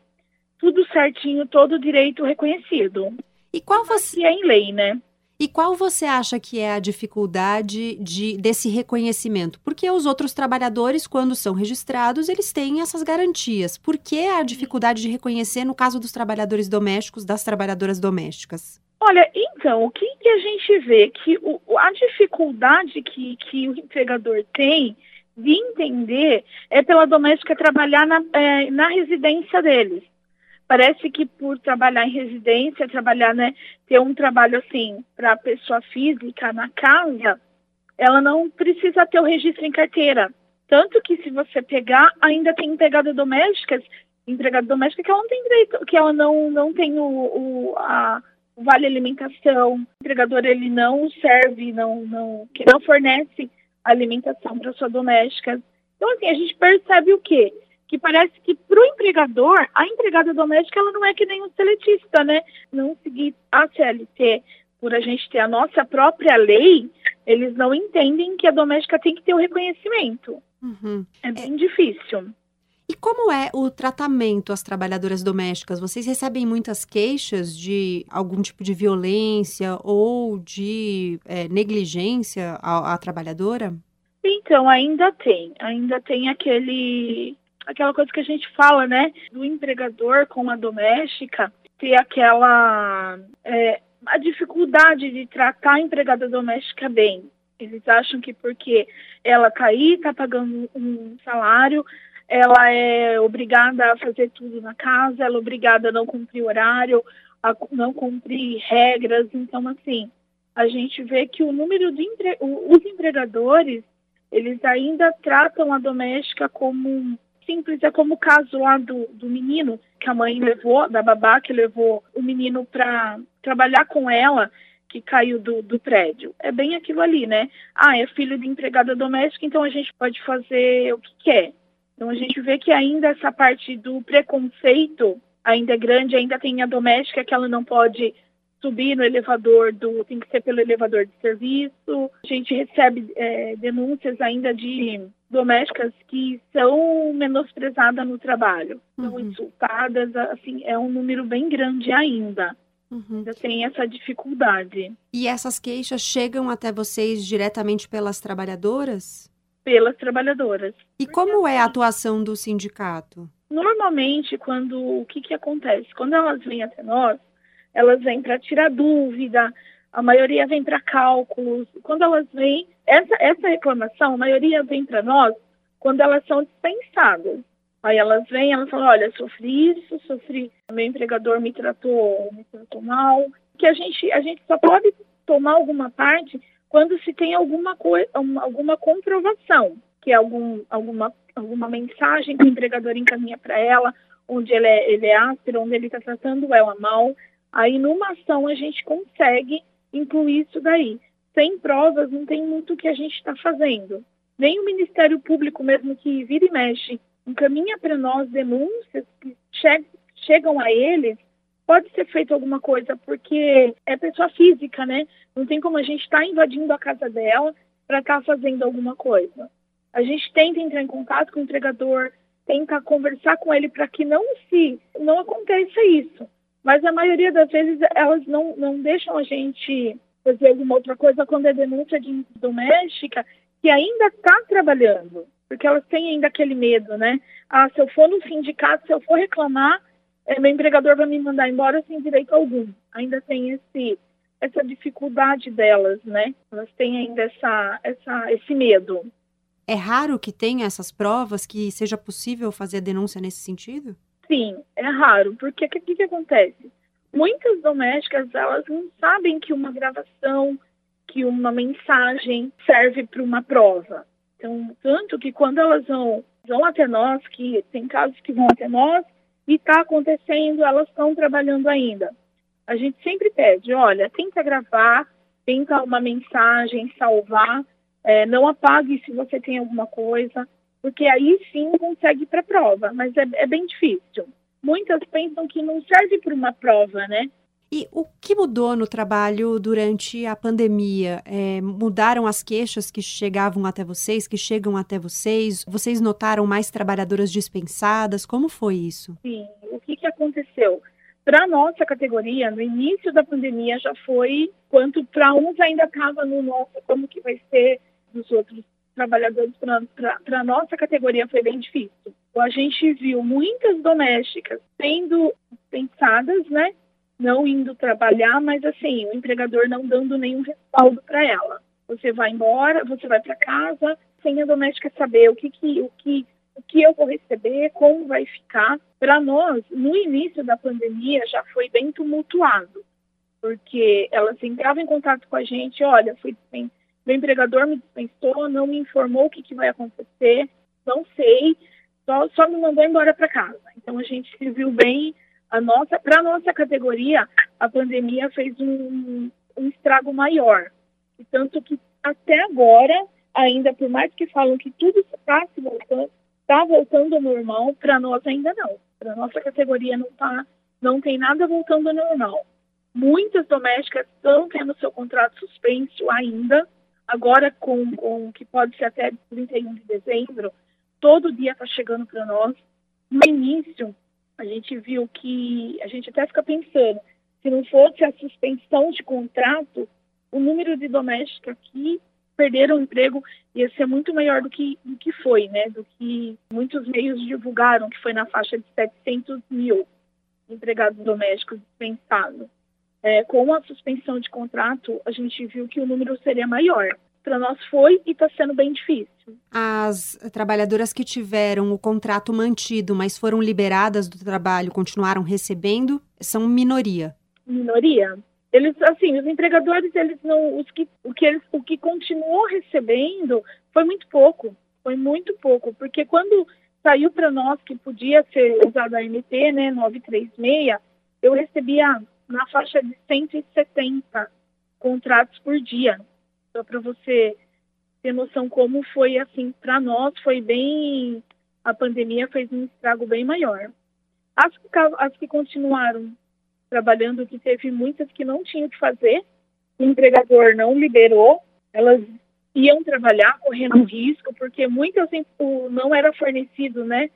E: tudo certinho, todo o direito reconhecido.
A: E qual você
E: é em lei, né?
A: E qual você acha que é a dificuldade de, desse reconhecimento? Porque os outros trabalhadores, quando são registrados, eles têm essas garantias. Por que a dificuldade de reconhecer no caso dos trabalhadores domésticos, das trabalhadoras domésticas?
E: Olha, então, o que, que a gente vê? Que o, a dificuldade que, que o empregador tem de entender é pela doméstica trabalhar na, é, na residência deles. Parece que por trabalhar em residência, trabalhar, né, ter um trabalho assim para pessoa física na casa, ela não precisa ter o registro em carteira. Tanto que se você pegar, ainda tem empregada domésticas, empregada doméstica que ela não tem direito, que ela não, não tem o, o a, vale alimentação, o empregador ele não serve, não, não, que não fornece alimentação para sua doméstica. Então, assim, a gente percebe o quê? que parece que para o empregador, a empregada doméstica ela não é que nem um seletista, né? Não seguir a CLT por a gente ter a nossa própria lei, eles não entendem que a doméstica tem que ter o reconhecimento. Uhum. É bem é... difícil.
A: E como é o tratamento às trabalhadoras domésticas? Vocês recebem muitas queixas de algum tipo de violência ou de é, negligência à, à trabalhadora?
E: Então, ainda tem. Ainda tem aquele aquela coisa que a gente fala, né? Do empregador com a doméstica ter aquela é, a dificuldade de tratar a empregada doméstica bem. Eles acham que porque ela está aí, está pagando um salário, ela é obrigada a fazer tudo na casa, ela é obrigada a não cumprir horário, a não cumprir regras. Então, assim, a gente vê que o número de empre... os empregadores, eles ainda tratam a doméstica como simples, é como o caso lá do, do menino que a mãe levou, da babá que levou o menino para trabalhar com ela, que caiu do, do prédio. É bem aquilo ali, né? Ah, é filho de empregada doméstica, então a gente pode fazer o que quer. Então a gente vê que ainda essa parte do preconceito ainda é grande, ainda tem a doméstica que ela não pode subir no elevador do tem que ser pelo elevador de serviço. A gente recebe é, denúncias ainda de domésticas que são menosprezadas no trabalho, uhum. são insultadas, assim, é um número bem grande ainda. Uhum. Ainda tem essa dificuldade.
A: E essas queixas chegam até vocês diretamente pelas trabalhadoras?
E: Pelas trabalhadoras.
A: E como é a atuação do sindicato?
E: Normalmente, quando o que, que acontece? Quando elas vêm até nós, elas vêm para tirar dúvida, a maioria vem para cálculos. Quando elas vêm, essa, essa reclamação, a maioria vem para nós quando elas são dispensadas. Aí elas vêm, elas falam, olha, sofri isso, sofri, meu empregador me tratou, me tratou mal. Que a gente, a gente só pode tomar alguma parte quando se tem alguma alguma comprovação, que é algum, alguma, alguma mensagem que o empregador encaminha para ela, onde ele é, ele é áspero, onde ele está tratando ela mal, aí numa ação a gente consegue incluir isso daí. Sem provas, não tem muito o que a gente está fazendo. Nem o Ministério Público, mesmo que vira e mexe, encaminha para nós denúncias que che chegam a eles, pode ser feito alguma coisa, porque é pessoa física, né? Não tem como a gente estar tá invadindo a casa dela para estar tá fazendo alguma coisa. A gente tenta entrar em contato com o entregador, tenta conversar com ele para que não se não aconteça isso. Mas a maioria das vezes elas não, não deixam a gente fazer alguma outra coisa quando é denúncia de doméstica que ainda está trabalhando, porque elas têm ainda aquele medo, né? Ah, se eu for no sindicato, se eu for reclamar, meu empregador vai me mandar embora sem direito algum. Ainda tem esse essa dificuldade delas, né? Elas têm ainda essa, essa, esse medo.
A: É raro que tenha essas provas que seja possível fazer denúncia nesse sentido?
E: Sim, é raro, porque o que, que, que acontece? Muitas domésticas, elas não sabem que uma gravação, que uma mensagem serve para uma prova. Então, tanto que quando elas vão, vão até nós, que tem casos que vão até nós, e está acontecendo, elas estão trabalhando ainda. A gente sempre pede, olha, tenta gravar, tenta uma mensagem, salvar, é, não apague se você tem alguma coisa, porque aí sim consegue para a prova, mas é, é bem difícil. Muitas pensam que não serve para uma prova, né?
A: E o que mudou no trabalho durante a pandemia? É, mudaram as queixas que chegavam até vocês, que chegam até vocês? Vocês notaram mais trabalhadoras dispensadas? Como foi isso?
E: Sim, o que, que aconteceu? Para nossa categoria, no início da pandemia já foi, quanto para uns ainda estava no nosso, como que vai ser dos outros trabalhadores, para a nossa categoria foi bem difícil. A gente viu muitas domésticas sendo pensadas, né? Não indo trabalhar, mas assim, o empregador não dando nenhum respaldo para ela. Você vai embora, você vai para casa, sem a doméstica saber o que, que, o que, o que eu vou receber, como vai ficar. Para nós, no início da pandemia, já foi bem tumultuado, porque elas entravam em contato com a gente, olha, fui meu empregador me dispensou, não me informou o que, que vai acontecer, não sei, só, só me mandou embora para casa. Então a gente se viu bem a nossa, para a nossa categoria, a pandemia fez um, um estrago maior. E tanto que até agora, ainda por mais que falam que tudo está se voltando, está voltando ao normal, para nós ainda não. Para nossa categoria não tá, não tem nada voltando ao normal. Muitas domésticas estão tendo seu contrato suspenso ainda, agora com, com que pode ser até 31 de dezembro, todo dia está chegando para nós. No início, a gente viu que a gente até fica pensando, se não fosse a suspensão de contrato, o número de domésticas que perderam o emprego ia ser muito maior do que, do que foi, né? Do que muitos meios divulgaram, que foi na faixa de 700 mil empregados domésticos dispensados. É, com a suspensão de contrato, a gente viu que o número seria maior. Para nós foi e está sendo bem difícil.
A: As trabalhadoras que tiveram o contrato mantido, mas foram liberadas do trabalho, continuaram recebendo, são minoria.
E: Minoria. Eles, assim, os empregadores, eles não, os que, o que eles, o que continuou recebendo foi muito pouco, foi muito pouco, porque quando saiu para nós que podia ser usada a MT, né, 936, eu recebia na faixa de 170 contratos por dia. Só para você ter noção como foi assim para nós, foi bem a pandemia fez um estrago bem maior. As, as que continuaram trabalhando que teve muitas que não tinham que fazer, o empregador não liberou, elas iam trabalhar correndo risco, porque muitas não era fornecido, né?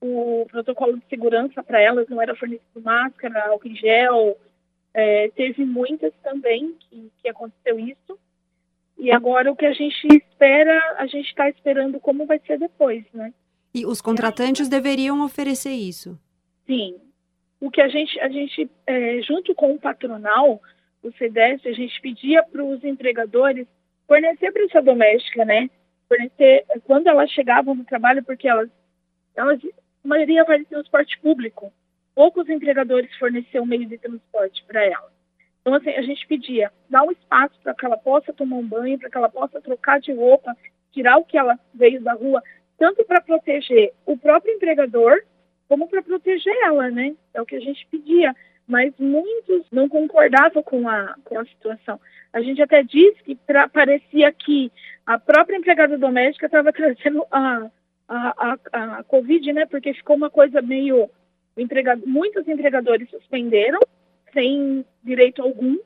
E: O protocolo de segurança para elas não era fornecido máscara, álcool em gel. É, teve muitas também que, que aconteceu isso. E agora o que a gente espera, a gente está esperando como vai ser depois, né?
A: E os contratantes deveriam oferecer isso?
E: Sim, o que a gente, a gente é, junto com o patronal, o CDS, a gente pedia para os empregadores fornecer para essa doméstica, né? Fornecer quando elas chegavam no trabalho, porque elas, elas a maioria vai de transporte público. Poucos empregadores forneciam meio de transporte para elas. Então, assim, a gente pedia, dar um espaço para que ela possa tomar um banho, para que ela possa trocar de roupa, tirar o que ela veio da rua, tanto para proteger o próprio empregador, como para proteger ela, né? É o que a gente pedia. Mas muitos não concordavam com a, com a situação. A gente até disse que pra, parecia que a própria empregada doméstica estava [LAUGHS] trazendo a, a, a, a Covid, né? Porque ficou uma coisa meio. Empregado, muitos empregadores suspenderam, sem direito algum.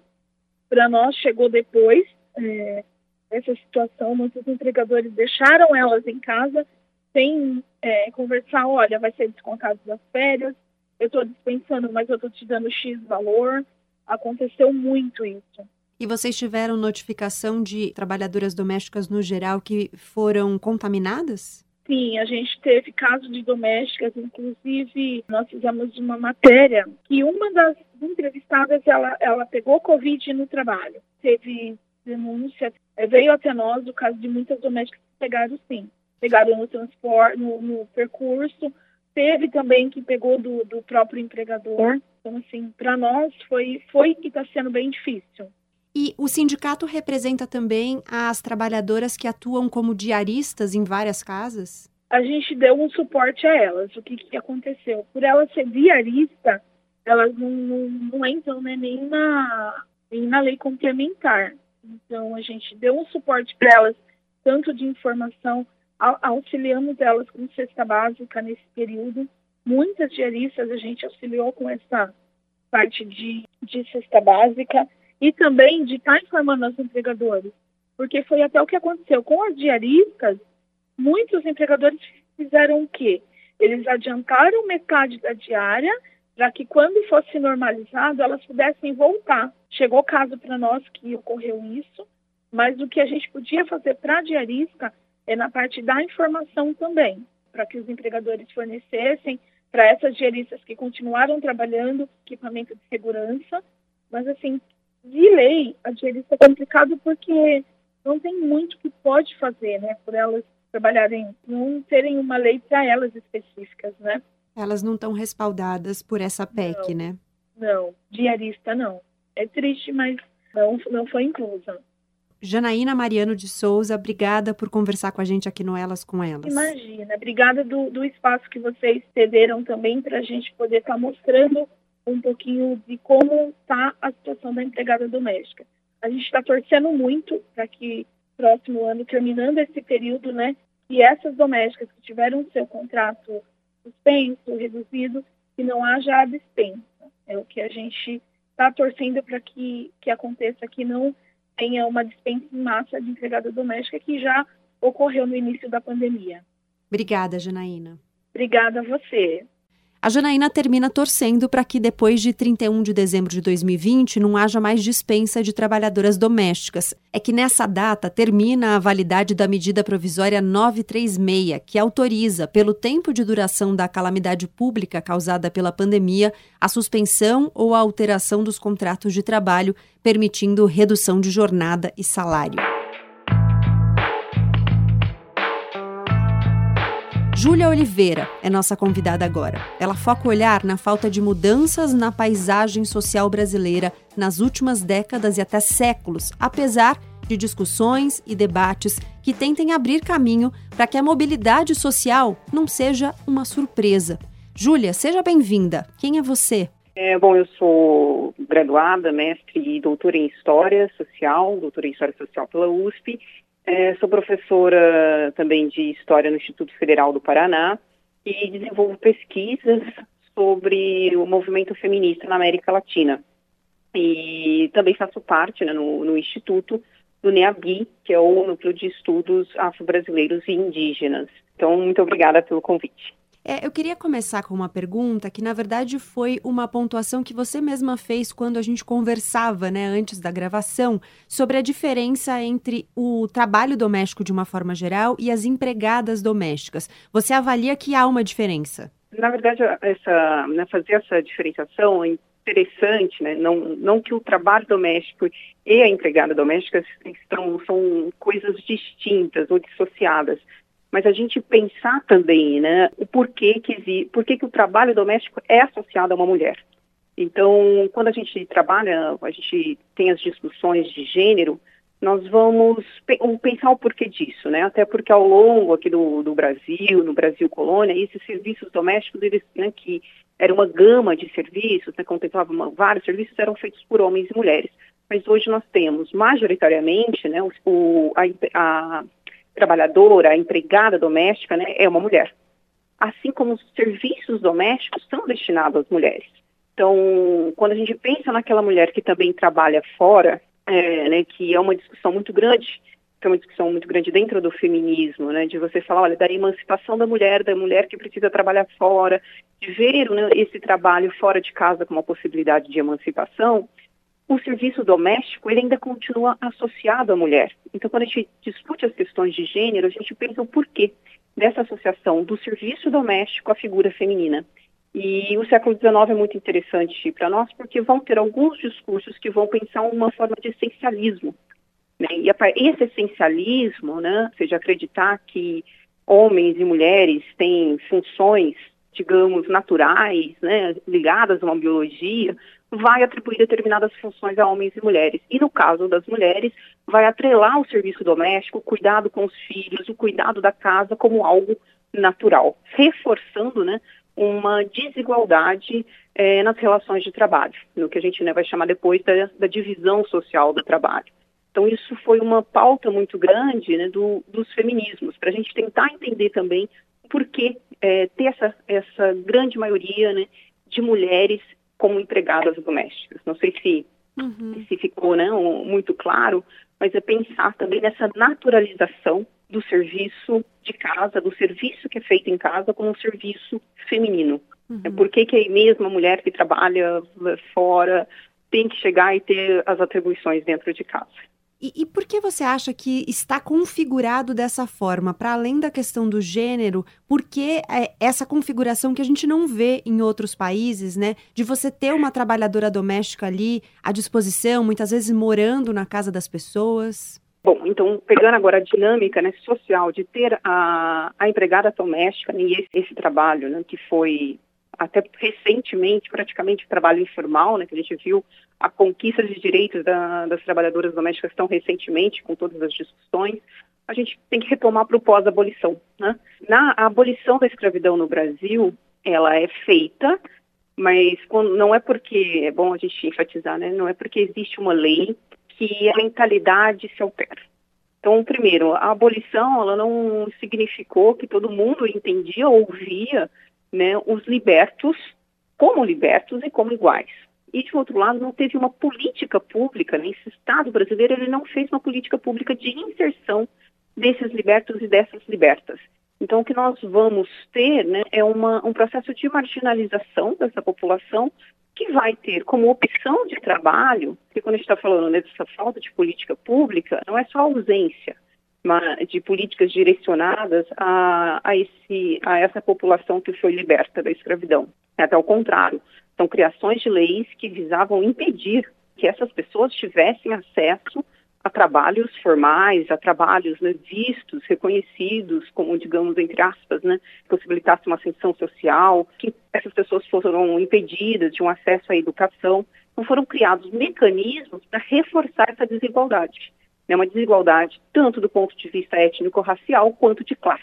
E: Para nós, chegou depois. É, essa situação, muitos empregadores deixaram elas em casa sem é, conversar, olha, vai ser descontado das férias, eu estou dispensando, mas eu estou te dando X valor. Aconteceu muito isso.
A: E vocês tiveram notificação de trabalhadoras domésticas no geral que foram contaminadas?
E: Sim, a gente teve casos de domésticas, inclusive nós fizemos uma matéria que uma das entrevistadas ela, ela pegou Covid no trabalho. Teve denúncia, é, veio até nós o caso de muitas domésticas que pegaram sim pegaram no transporte, no, no percurso. Teve também que pegou do, do próprio empregador. Então, assim, para nós foi, foi que está sendo bem difícil.
A: E o sindicato representa também as trabalhadoras que atuam como diaristas em várias casas?
E: A gente deu um suporte a elas. O que, que aconteceu? Por elas ser diarista, elas não, não, não entram né, nem, na, nem na lei complementar. Então, a gente deu um suporte para elas, tanto de informação auxiliamos elas com cesta básica nesse período. Muitas diaristas a gente auxiliou com essa parte de, de cesta básica e também de estar informando os empregadores, porque foi até o que aconteceu com as diaristas. Muitos empregadores fizeram o quê? Eles adiantaram metade da diária para que quando fosse normalizado elas pudessem voltar. Chegou caso para nós que ocorreu isso, mas o que a gente podia fazer para a diarista é na parte da informação também, para que os empregadores fornecessem para essas geristas que continuaram trabalhando equipamento de segurança, mas assim, de lei, a gerista é complicado porque não tem muito que pode fazer, né, por elas trabalharem, não terem uma lei para elas específicas, né?
A: Elas não estão respaldadas por essa PEC,
E: não,
A: né?
E: Não, diarista não. É triste, mas não, não foi inclusa.
A: Janaína Mariano de Souza, obrigada por conversar com a gente aqui no Elas com Elas.
E: Imagina, obrigada do, do espaço que vocês cederam também para a gente poder estar tá mostrando um pouquinho de como está a situação da empregada doméstica. A gente está torcendo muito para que próximo ano, terminando esse período, né, e essas domésticas que tiveram seu contrato suspenso, reduzido, que não haja a dispensa. É o que a gente está torcendo para que, que aconteça, que não tenha uma dispensa em massa de empregada doméstica que já ocorreu no início da pandemia.
A: Obrigada, Janaína.
E: Obrigada a você.
A: A Janaína termina torcendo para que depois de 31 de dezembro de 2020 não haja mais dispensa de trabalhadoras domésticas. É que nessa data termina a validade da medida provisória 936, que autoriza, pelo tempo de duração da calamidade pública causada pela pandemia, a suspensão ou a alteração dos contratos de trabalho, permitindo redução de jornada e salário. Júlia Oliveira é nossa convidada agora. Ela foca o olhar na falta de mudanças na paisagem social brasileira nas últimas décadas e até séculos, apesar de discussões e debates que tentem abrir caminho para que a mobilidade social não seja uma surpresa. Júlia, seja bem-vinda. Quem é você?
C: É, bom, eu sou graduada, mestre e doutora em História Social, doutora em História Social pela USP é, sou professora também de História no Instituto Federal do Paraná e desenvolvo pesquisas sobre o movimento feminista na América Latina. E também faço parte né, no, no Instituto do NEABI, que é o Núcleo de Estudos Afro-Brasileiros e Indígenas. Então, muito obrigada pelo convite.
A: É, eu queria começar com uma pergunta que, na verdade, foi uma pontuação que você mesma fez quando a gente conversava, né, antes da gravação, sobre a diferença entre o trabalho doméstico de uma forma geral e as empregadas domésticas. Você avalia que há uma diferença?
C: Na verdade, essa, né, fazer essa diferenciação é interessante, né? Não, não que o trabalho doméstico e a empregada doméstica estão, são coisas distintas ou dissociadas mas a gente pensar também, né, o porquê que, porquê que o trabalho doméstico é associado a uma mulher. Então, quando a gente trabalha, a gente tem as discussões de gênero, nós vamos pensar o porquê disso, né? Até porque ao longo aqui do, do Brasil, no Brasil colônia, esses serviços domésticos, eles, né, que era uma gama de serviços, né, contemplava vários serviços, eram feitos por homens e mulheres. Mas hoje nós temos, majoritariamente, né, o, a, a trabalhadora, empregada doméstica, né, é uma mulher. Assim como os serviços domésticos são destinados às mulheres. Então, quando a gente pensa naquela mulher que também trabalha fora, é, né, que é uma discussão muito grande, que é uma discussão muito grande dentro do feminismo, né, de você falar, olha, da emancipação da mulher, da mulher que precisa trabalhar fora, de ver né, esse trabalho fora de casa como uma possibilidade de emancipação, o serviço doméstico ele ainda continua associado à mulher. Então, quando a gente discute as questões de gênero, a gente pensa o porquê dessa associação do serviço doméstico à figura feminina. E o século XIX é muito interessante para nós porque vão ter alguns discursos que vão pensar uma forma de essencialismo. Né? E esse essencialismo, né, ou seja, acreditar que homens e mulheres têm funções, digamos, naturais, né, ligadas a uma biologia, vai atribuir determinadas funções a homens e mulheres. E no caso das mulheres, vai atrelar o serviço doméstico, o cuidado com os filhos, o cuidado da casa como algo natural, reforçando né, uma desigualdade eh, nas relações de trabalho, no que a gente né, vai chamar depois da, da, divisão social do trabalho. Então, isso foi uma pauta muito grande né, do, dos feminismos, para a gente tentar entender também por que eh, ter essa, essa grande maioria né, de mulheres como empregadas domésticas. Não sei se, uhum. se ficou né, muito claro, mas é pensar também nessa naturalização do serviço de casa, do serviço que é feito em casa como um serviço feminino. Uhum. Por que, que a mesma mulher que trabalha fora tem que chegar e ter as atribuições dentro de casa?
A: E, e, por que você acha que está configurado dessa forma? Para além da questão do gênero, por que é essa configuração que a gente não vê em outros países, né? De você ter uma trabalhadora doméstica ali à disposição, muitas vezes morando na casa das pessoas?
C: Bom, então, pegando agora a dinâmica né, social de ter a, a empregada doméstica né, e esse, esse trabalho né, que foi até recentemente, praticamente trabalho informal, né, que a gente viu a conquista de direitos da, das trabalhadoras domésticas tão recentemente, com todas as discussões, a gente tem que retomar para o pós-abolição. Né? Na abolição da escravidão no Brasil, ela é feita, mas quando, não é porque, é bom a gente enfatizar, né, não é porque existe uma lei que a mentalidade se altera. Então, primeiro, a abolição ela não significou que todo mundo entendia ou via né, os libertos como libertos e como iguais. E, de outro lado, não teve uma política pública, né? esse Estado brasileiro ele não fez uma política pública de inserção desses libertos e dessas libertas. Então, o que nós vamos ter né, é uma, um processo de marginalização dessa população que vai ter como opção de trabalho, porque quando a gente está falando né, dessa falta de política pública, não é só ausência de políticas direcionadas a, a, esse, a essa população que foi liberta da escravidão. É até o contrário, são criações de leis que visavam impedir que essas pessoas tivessem acesso a trabalhos formais, a trabalhos né, vistos, reconhecidos, como, digamos, entre aspas, né, possibilitasse uma ascensão social, que essas pessoas foram impedidas de um acesso à educação. Então, foram criados mecanismos para reforçar essa desigualdade. Né, uma desigualdade tanto do ponto de vista étnico-racial quanto de classe.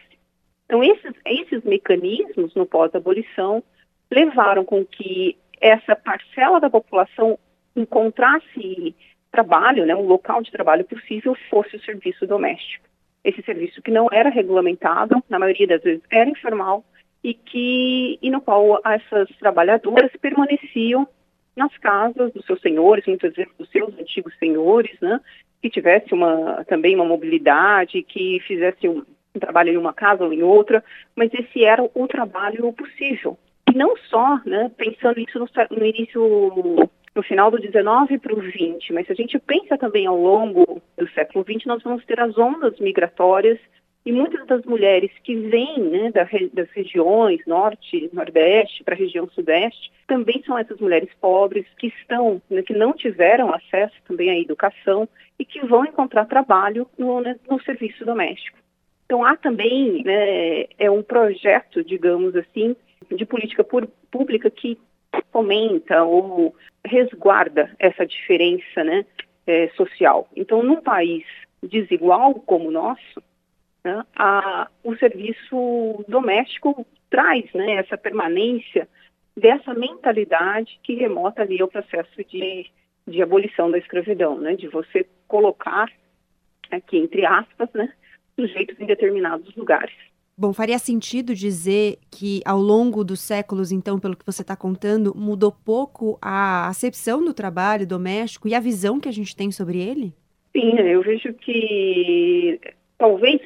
C: Então, esses, esses mecanismos, no pós-abolição, levaram com que essa parcela da população encontrasse trabalho, né, um local de trabalho possível fosse o serviço doméstico. Esse serviço que não era regulamentado, na maioria das vezes era informal, e que e no qual essas trabalhadoras permaneciam nas casas dos seus senhores, muitas vezes dos seus antigos senhores, né, que tivesse uma também uma mobilidade, que fizesse um, um trabalho em uma casa ou em outra, mas esse era o trabalho possível. E não só, né, pensando isso no, no início no final do 19 para o 20, mas se a gente pensa também ao longo do século 20, nós vamos ter as ondas migratórias e muitas das mulheres que vêm né, das regiões norte, nordeste para a região sudeste, também são essas mulheres pobres que estão, né, que não tiveram acesso também à educação e que vão encontrar trabalho no, né, no serviço doméstico. Então há também né, é um projeto, digamos assim, de política pública que fomenta ou resguarda essa diferença né, é, social. Então, num país desigual como o nosso, né, a, o serviço doméstico traz né, essa permanência dessa mentalidade que remota ali ao processo de, de abolição da escravidão, né, de você colocar, aqui entre aspas, né, sujeitos em determinados lugares.
A: Bom, faria sentido dizer que ao longo dos séculos, então, pelo que você está contando, mudou pouco a acepção do trabalho doméstico e a visão que a gente tem sobre ele?
C: Sim, eu vejo que talvez,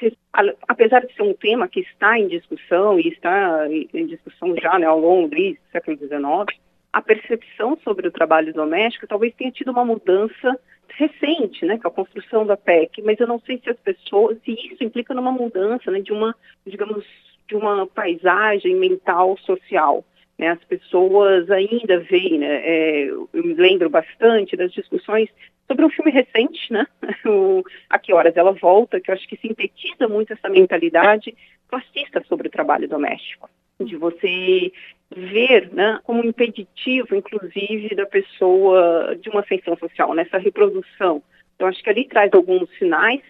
C: apesar de ser um tema que está em discussão e está em discussão já né, ao longo do século XIX, a percepção sobre o trabalho doméstico talvez tenha tido uma mudança recente, né, com a construção da PEC, mas eu não sei se as pessoas, se isso implica numa mudança, né, de uma, digamos, de uma paisagem mental social. Né, as pessoas ainda veem, né, é, eu me lembro bastante das discussões sobre um filme recente, né, [LAUGHS] o A Que Horas Ela Volta, que eu acho que sintetiza muito essa mentalidade classista sobre o trabalho doméstico, de você ver né, como impeditivo, inclusive, da pessoa de uma ascensão social, nessa reprodução. Então, acho que ali traz alguns sinais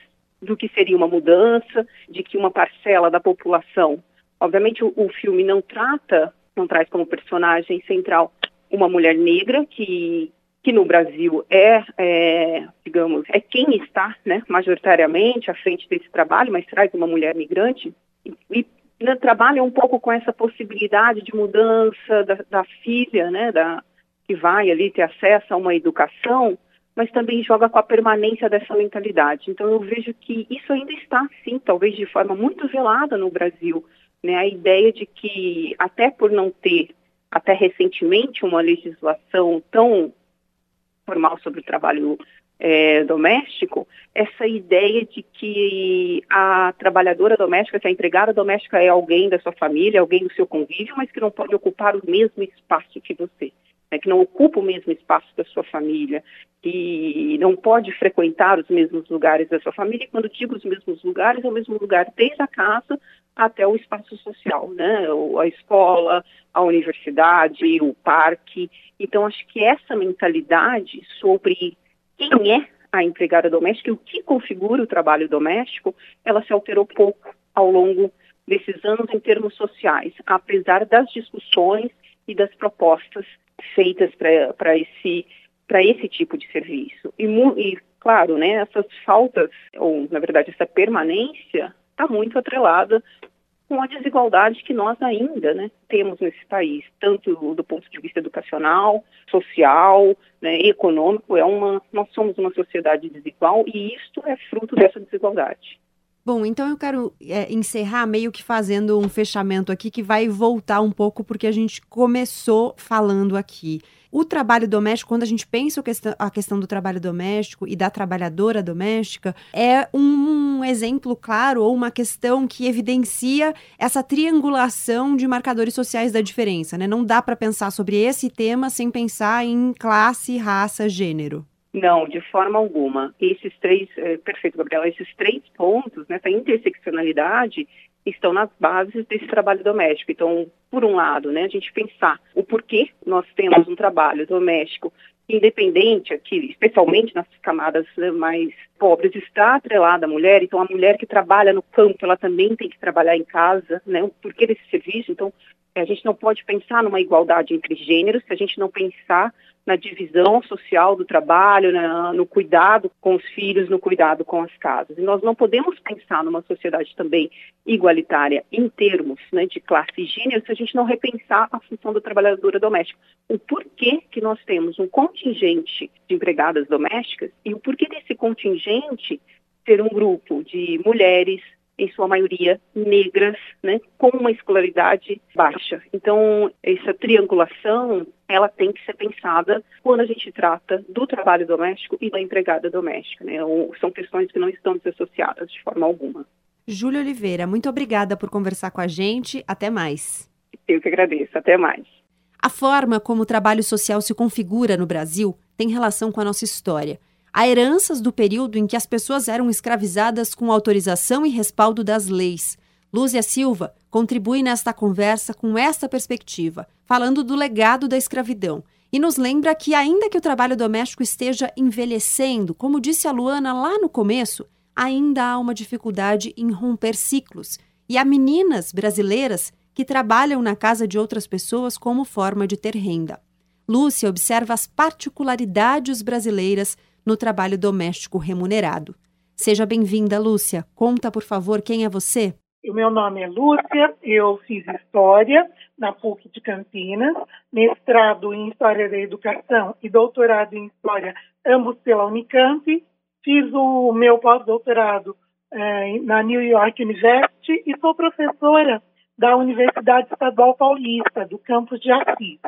C: do que seria uma mudança, de que uma parcela da população, obviamente o, o filme não trata, não traz como personagem central uma mulher negra que que no Brasil é, é, digamos, é quem está, né, majoritariamente à frente desse trabalho, mas traz uma mulher migrante e, e né, trabalha um pouco com essa possibilidade de mudança da, da filha, né, da, que vai ali ter acesso a uma educação, mas também joga com a permanência dessa mentalidade. Então eu vejo que isso ainda está, sim, talvez de forma muito velada no Brasil, né, a ideia de que até por não ter até recentemente uma legislação tão formal sobre o trabalho é, doméstico, essa ideia de que a trabalhadora doméstica, que a empregada doméstica é alguém da sua família, alguém do seu convívio, mas que não pode ocupar o mesmo espaço que você, né, que não ocupa o mesmo espaço da sua família, que não pode frequentar os mesmos lugares da sua família. E quando digo os mesmos lugares, é o mesmo lugar desde a casa até o espaço social, né? A escola, a universidade, o parque. Então, acho que essa mentalidade sobre quem é a empregada doméstica e o que configura o trabalho doméstico, ela se alterou pouco ao longo desses anos em termos sociais, apesar das discussões e das propostas feitas para esse para esse tipo de serviço. E, e, Claro, né, essas faltas, ou na verdade essa permanência, está muito atrelada com a desigualdade que nós ainda né, temos nesse país, tanto do ponto de vista educacional, social, né, econômico. É uma, nós somos uma sociedade desigual e isto é fruto dessa desigualdade.
A: Bom, então eu quero é, encerrar meio que fazendo um fechamento aqui que vai voltar um pouco porque a gente começou falando aqui. O trabalho doméstico, quando a gente pensa a questão do trabalho doméstico e da trabalhadora doméstica, é um exemplo claro ou uma questão que evidencia essa triangulação de marcadores sociais da diferença, né? Não dá para pensar sobre esse tema sem pensar em classe, raça, gênero.
C: Não, de forma alguma. Esses três, é, perfeito, Gabriela, esses três pontos, nessa interseccionalidade, estão nas bases desse trabalho doméstico. Então, por um lado, né, a gente pensar o porquê nós temos um trabalho doméstico independente aqui, especialmente nas camadas mais pobres, está atrelada à mulher. Então, a mulher que trabalha no campo, ela também tem que trabalhar em casa, né? O porquê desse serviço. Então, a gente não pode pensar numa igualdade entre gêneros se a gente não pensar na divisão social do trabalho, na, no cuidado com os filhos, no cuidado com as casas. E nós não podemos pensar numa sociedade também igualitária em termos né, de classe e gênero se a gente não repensar a função da trabalhadora doméstica. O porquê que nós temos um contingente de empregadas domésticas e o porquê desse contingente ser um grupo de mulheres, em sua maioria negras, né, com uma escolaridade baixa. Então, essa triangulação, ela tem que ser pensada quando a gente trata do trabalho doméstico e da empregada doméstica, né? são questões que não estão desassociadas de forma alguma.
A: Júlia Oliveira, muito obrigada por conversar com a gente. Até mais.
C: Eu que agradeço. Até mais.
A: A forma como o trabalho social se configura no Brasil tem relação com a nossa história a heranças do período em que as pessoas eram escravizadas com autorização e respaldo das leis. Lúcia Silva contribui nesta conversa com esta perspectiva, falando do legado da escravidão. E nos lembra que, ainda que o trabalho doméstico esteja envelhecendo, como disse a Luana lá no começo, ainda há uma dificuldade em romper ciclos. E há meninas brasileiras que trabalham na casa de outras pessoas como forma de ter renda. Lúcia observa as particularidades brasileiras no trabalho doméstico remunerado. Seja bem-vinda, Lúcia. Conta, por favor, quem é você?
F: O meu nome é Lúcia, eu fiz História na PUC de Campinas, mestrado em História da Educação e doutorado em História, ambos pela Unicamp. Fiz o meu pós-doutorado eh, na New York University e sou professora da Universidade Estadual Paulista, do campus de Assis.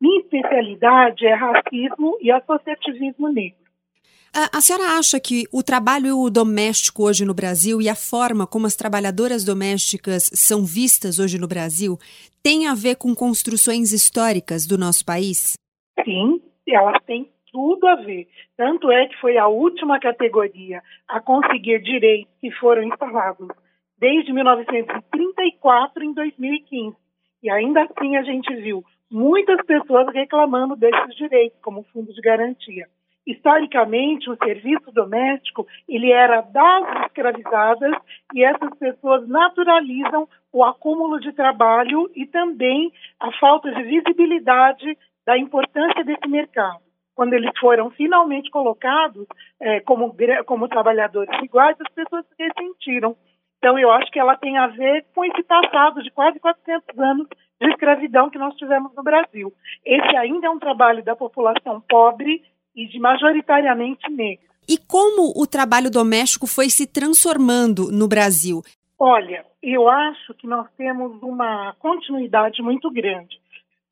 F: Minha especialidade é racismo e associativismo negro.
A: A, a, senhora acha que o trabalho doméstico hoje no Brasil e a forma como as trabalhadoras domésticas são vistas hoje no Brasil tem a ver com construções históricas do nosso país?
F: Sim, elas têm tudo a ver. Tanto é que foi a última categoria a conseguir direitos que foram instalados desde 1934 em 2015. E ainda assim a gente viu muitas pessoas reclamando desses direitos, como fundo de garantia. Historicamente, o serviço doméstico ele era das escravizadas e essas pessoas naturalizam o acúmulo de trabalho e também a falta de visibilidade da importância desse mercado. Quando eles foram finalmente colocados é, como, como trabalhadores iguais, as pessoas se ressentiram. Então, eu acho que ela tem a ver com esse passado de quase 400 anos de escravidão que nós tivemos no Brasil. Esse ainda é um trabalho da população pobre e de majoritariamente negros.
A: E como o trabalho doméstico foi se transformando no Brasil?
F: Olha, eu acho que nós temos uma continuidade muito grande.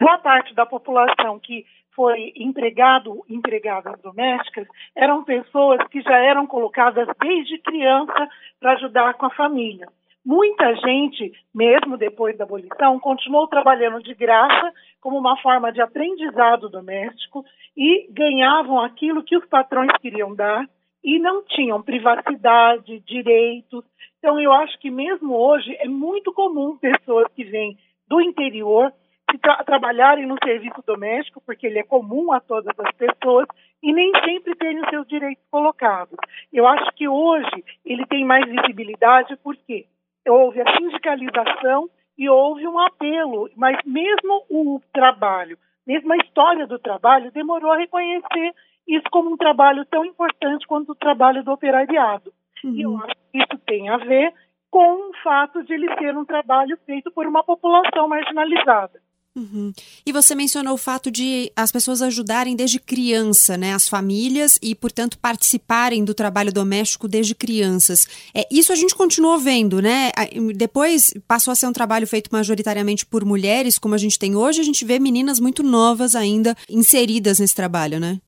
F: Boa parte da população que foi empregado, empregadas domésticas, eram pessoas que já eram colocadas desde criança para ajudar com a família. Muita gente, mesmo depois da abolição, continuou trabalhando de graça como uma forma de aprendizado doméstico e ganhavam aquilo que os patrões queriam dar e não tinham privacidade, direitos. Então, eu acho que mesmo hoje é muito comum pessoas que vêm do interior tra trabalharem no serviço doméstico, porque ele é comum a todas as pessoas, e nem sempre terem os seus direitos colocados. Eu acho que hoje ele tem mais visibilidade, por quê? houve a sindicalização e houve um apelo, mas mesmo o trabalho mesmo a história do trabalho, demorou a reconhecer isso como um trabalho tão importante quanto o trabalho do operariado. Uhum. E eu uhum. acho que isso tem a ver com o fato de ele ser um trabalho feito por uma população marginalizada.
A: Uhum. E você mencionou o fato de as pessoas ajudarem desde criança, né, as famílias e, portanto, participarem do trabalho doméstico desde crianças. É isso a gente continuou vendo, né? Depois passou a ser um trabalho feito majoritariamente por mulheres, como a gente tem hoje. A gente vê meninas muito novas ainda inseridas nesse trabalho, né?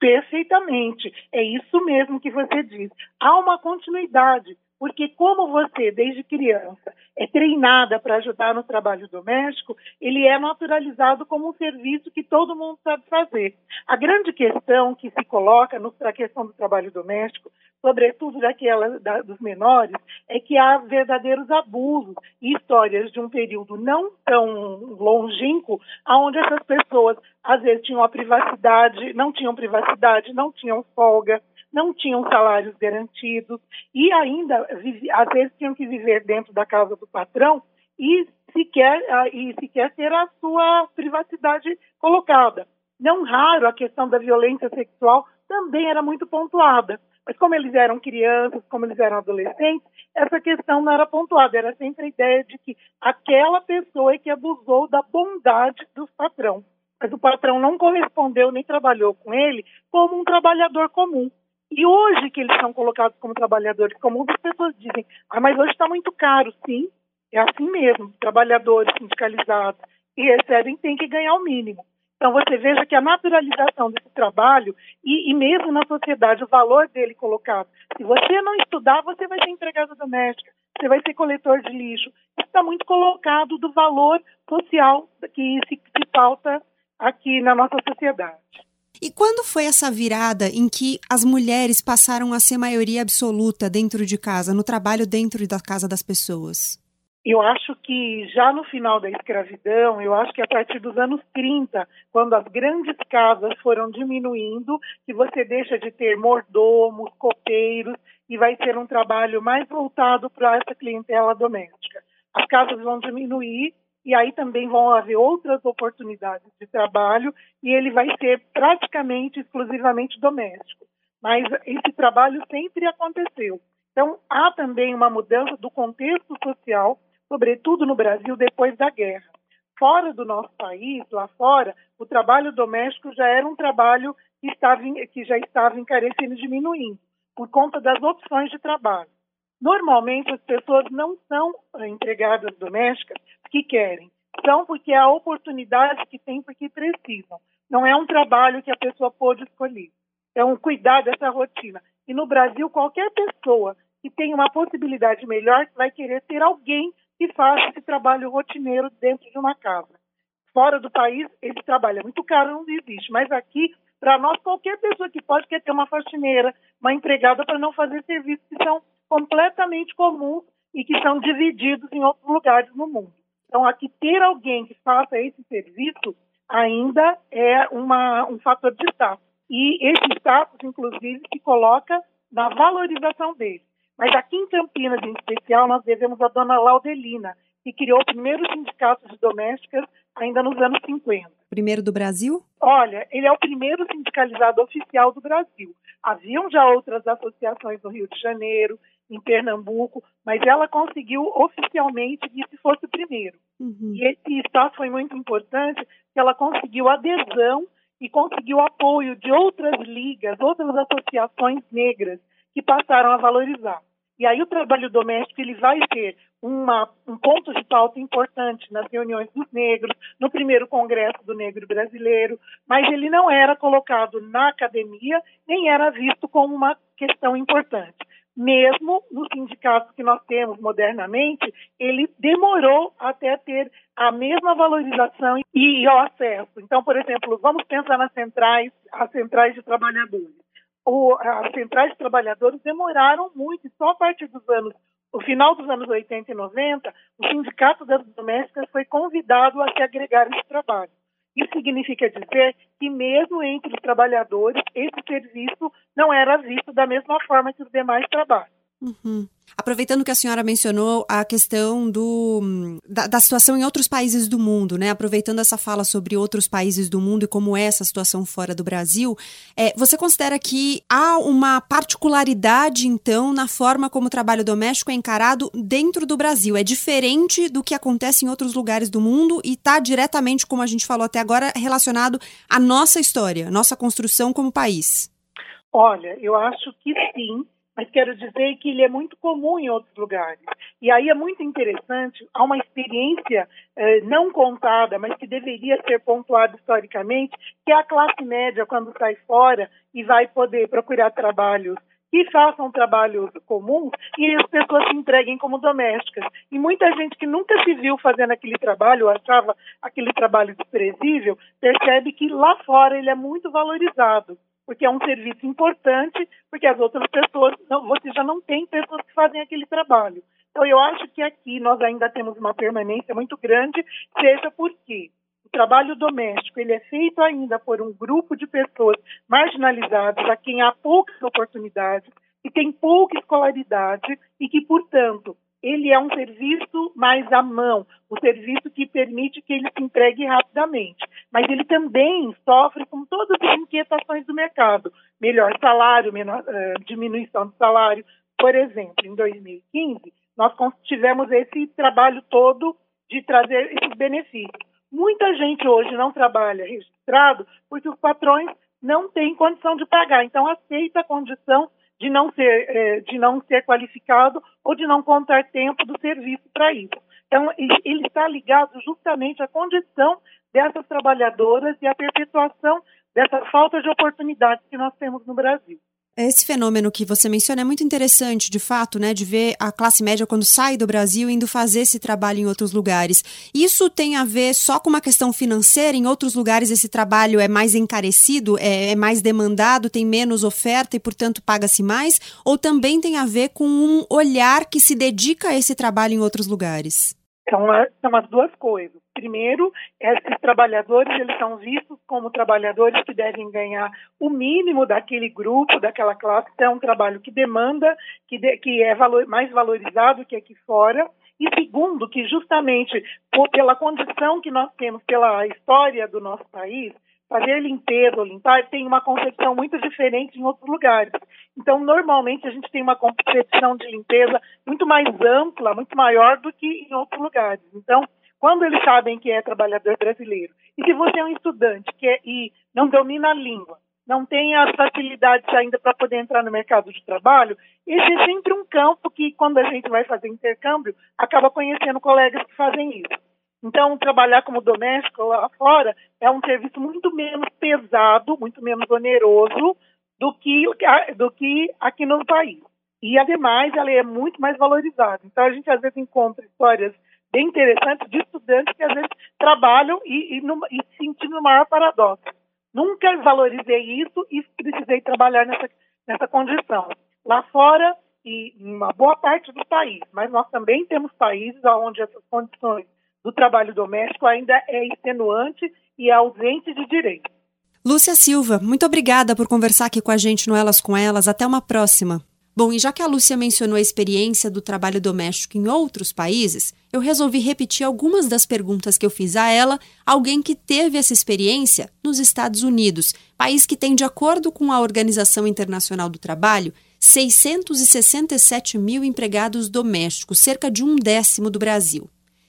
F: Perfeitamente. É isso mesmo que você diz. Há uma continuidade. Porque como você, desde criança, é treinada para ajudar no trabalho doméstico, ele é naturalizado como um serviço que todo mundo sabe fazer. A grande questão que se coloca para a questão do trabalho doméstico, sobretudo daquela da, dos menores, é que há verdadeiros abusos e histórias de um período não tão longínquo, onde essas pessoas às vezes tinham a privacidade, não tinham privacidade, não tinham folga, não tinham salários garantidos e ainda, às vezes, tinham que viver dentro da casa do patrão e sequer, ah, e sequer ter a sua privacidade colocada. Não raro, a questão da violência sexual também era muito pontuada. Mas como eles eram crianças, como eles eram adolescentes, essa questão não era pontuada. Era sempre a ideia de que aquela pessoa é que abusou da bondade do patrão. Mas o patrão não correspondeu nem trabalhou com ele como um trabalhador comum. E hoje que eles são colocados como trabalhadores comuns, as pessoas dizem, ah, mas hoje está muito caro. Sim, é assim mesmo. Trabalhadores sindicalizados e recebem têm que ganhar o mínimo. Então você veja que a naturalização desse trabalho e, e, mesmo na sociedade o valor dele colocado. Se você não estudar, você vai ser empregada doméstica, você vai ser coletor de lixo. Está muito colocado do valor social que se, se pauta aqui na nossa sociedade.
A: E quando foi essa virada em que as mulheres passaram a ser maioria absoluta dentro de casa, no trabalho dentro da casa das pessoas?
F: Eu acho que já no final da escravidão, eu acho que a partir dos anos 30, quando as grandes casas foram diminuindo, que você deixa de ter mordomos, copeiros, e vai ser um trabalho mais voltado para essa clientela doméstica. As casas vão diminuir e aí também vão haver outras oportunidades de trabalho e ele vai ser praticamente exclusivamente doméstico. Mas esse trabalho sempre aconteceu. Então, há também uma mudança do contexto social, sobretudo no Brasil, depois da guerra. Fora do nosso país, lá fora, o trabalho doméstico já era um trabalho que, estava, que já estava encarecendo e diminuindo, por conta das opções de trabalho. Normalmente, as pessoas não são empregadas domésticas que querem, são porque é a oportunidade que tem, porque precisam. Não é um trabalho que a pessoa pode escolher. É um cuidar dessa rotina. E no Brasil, qualquer pessoa que tem uma possibilidade melhor vai querer ter alguém que faça esse trabalho rotineiro dentro de uma casa. Fora do país, esse trabalho é muito caro, não existe. Mas aqui, para nós, qualquer pessoa que pode quer ter uma faxineira, uma empregada para não fazer serviços que são completamente comuns e que são divididos em outros lugares no mundo. Então, aqui ter alguém que faça esse serviço ainda é uma, um fator de status. E esse status, inclusive, se coloca na valorização dele. Mas aqui em Campinas, em especial, nós devemos a dona Laudelina, que criou o primeiro sindicato de domésticas ainda nos anos 50.
A: Primeiro do Brasil?
F: Olha, ele é o primeiro sindicalizado oficial do Brasil. Haviam já outras associações no Rio de Janeiro, em Pernambuco, mas ela conseguiu oficialmente que esse fosse o primeiro. Uhum. E esse status foi muito importante, que ela conseguiu adesão e conseguiu apoio de outras ligas, outras associações negras que passaram a valorizar. E aí o trabalho doméstico ele vai ter uma, um ponto de pauta importante nas reuniões dos negros, no primeiro congresso do negro brasileiro, mas ele não era colocado na academia, nem era visto como uma questão importante mesmo no sindicato que nós temos modernamente, ele demorou até ter a mesma valorização e, o acesso. Então, por exemplo, vamos pensar nas centrais, as centrais de trabalhadores. O, as centrais de trabalhadores demoraram muito, só a partir dos anos, o final dos anos 80 e 90, o Sindicato das Domésticas foi convidado a se agregar esse trabalho. Isso significa dizer que, mesmo entre os trabalhadores, esse serviço não era visto da mesma forma que os demais trabalhos.
A: Uhum. Aproveitando que a senhora mencionou a questão do, da, da, situação em outros países do mundo, né? Aproveitando essa fala sobre outros países do mundo e como é essa situação fora do Brasil, é, você considera que há uma particularidade, então, na forma como o trabalho doméstico é encarado dentro do Brasil? É diferente do que acontece em outros lugares do mundo e está diretamente, como a gente falou até agora, relacionado à nossa história, nossa construção como país?
F: Olha, eu acho que sim mas quero dizer que ele é muito comum em outros lugares. E aí é muito interessante, há uma experiência eh, não contada, mas que deveria ser pontuada historicamente, que é a classe média, quando sai fora e vai poder procurar trabalhos que façam trabalhos comuns e as pessoas se entreguem como domésticas. E muita gente que nunca se viu fazendo aquele trabalho, ou achava aquele trabalho desprezível, percebe que lá fora ele é muito valorizado porque é um serviço importante, porque as outras pessoas, não, você já não tem pessoas que fazem aquele trabalho. Então, eu acho que aqui nós ainda temos uma permanência muito grande, seja porque o trabalho doméstico ele é feito ainda por um grupo de pessoas marginalizadas, a quem há poucas oportunidades, que tem pouca escolaridade e que, portanto, ele é um serviço mais à mão, o um serviço que permite que ele se entregue rapidamente. Mas ele também sofre com todas as inquietações do mercado. Melhor salário, menor, uh, diminuição do salário. Por exemplo, em 2015, nós tivemos esse trabalho todo de trazer esses benefícios. Muita gente hoje não trabalha registrado porque os patrões não têm condição de pagar, então aceita a condição de não ser, é, de não ser qualificado ou de não contar tempo do serviço para isso. Então, ele está ligado justamente à condição dessas trabalhadoras e à perpetuação dessa falta de oportunidades que nós temos no Brasil.
A: Esse fenômeno que você menciona é muito interessante, de fato, né, de ver a classe média quando sai do Brasil indo fazer esse trabalho em outros lugares. Isso tem a ver só com uma questão financeira? Em outros lugares esse trabalho é mais encarecido, é, é mais demandado, tem menos oferta e, portanto, paga-se mais? Ou também tem a ver com um olhar que se dedica a esse trabalho em outros lugares?
F: São, são as duas coisas. Primeiro, esses trabalhadores eles são vistos como trabalhadores que devem ganhar o mínimo daquele grupo, daquela classe. Então, é um trabalho que demanda, que, de, que é valor, mais valorizado que aqui fora. E segundo, que justamente por, pela condição que nós temos, pela história do nosso país, fazer limpeza limpar tem uma concepção muito diferente em outros lugares. Então, normalmente, a gente tem uma concepção de limpeza muito mais ampla, muito maior do que em outros lugares. Então, quando eles sabem que é trabalhador brasileiro, e se você é um estudante que é, e não domina a língua, não tem as facilidades ainda para poder entrar no mercado de trabalho, esse é sempre um campo que, quando a gente vai fazer intercâmbio, acaba conhecendo colegas que fazem isso. Então, trabalhar como doméstico lá fora é um serviço muito menos pesado, muito menos oneroso do que, do que aqui no país. E, ademais, ela é muito mais valorizada. Então, a gente às vezes encontra histórias bem interessantes de estudantes que às vezes trabalham e, e, e se sentindo no maior paradoxo. Nunca valorizei isso e precisei trabalhar nessa, nessa condição. Lá fora, e em uma boa parte do país, mas nós também temos países onde essas condições do trabalho doméstico ainda é extenuante e é ausente de direito.
A: Lúcia Silva, muito obrigada por conversar aqui com a gente no Elas com Elas. Até uma próxima. Bom, e já que a Lúcia mencionou a experiência do trabalho doméstico em outros países, eu resolvi repetir algumas das perguntas que eu fiz a ela, alguém que teve essa experiência nos Estados Unidos, país que tem, de acordo com a Organização Internacional do Trabalho, 667 mil empregados domésticos, cerca de um décimo do Brasil.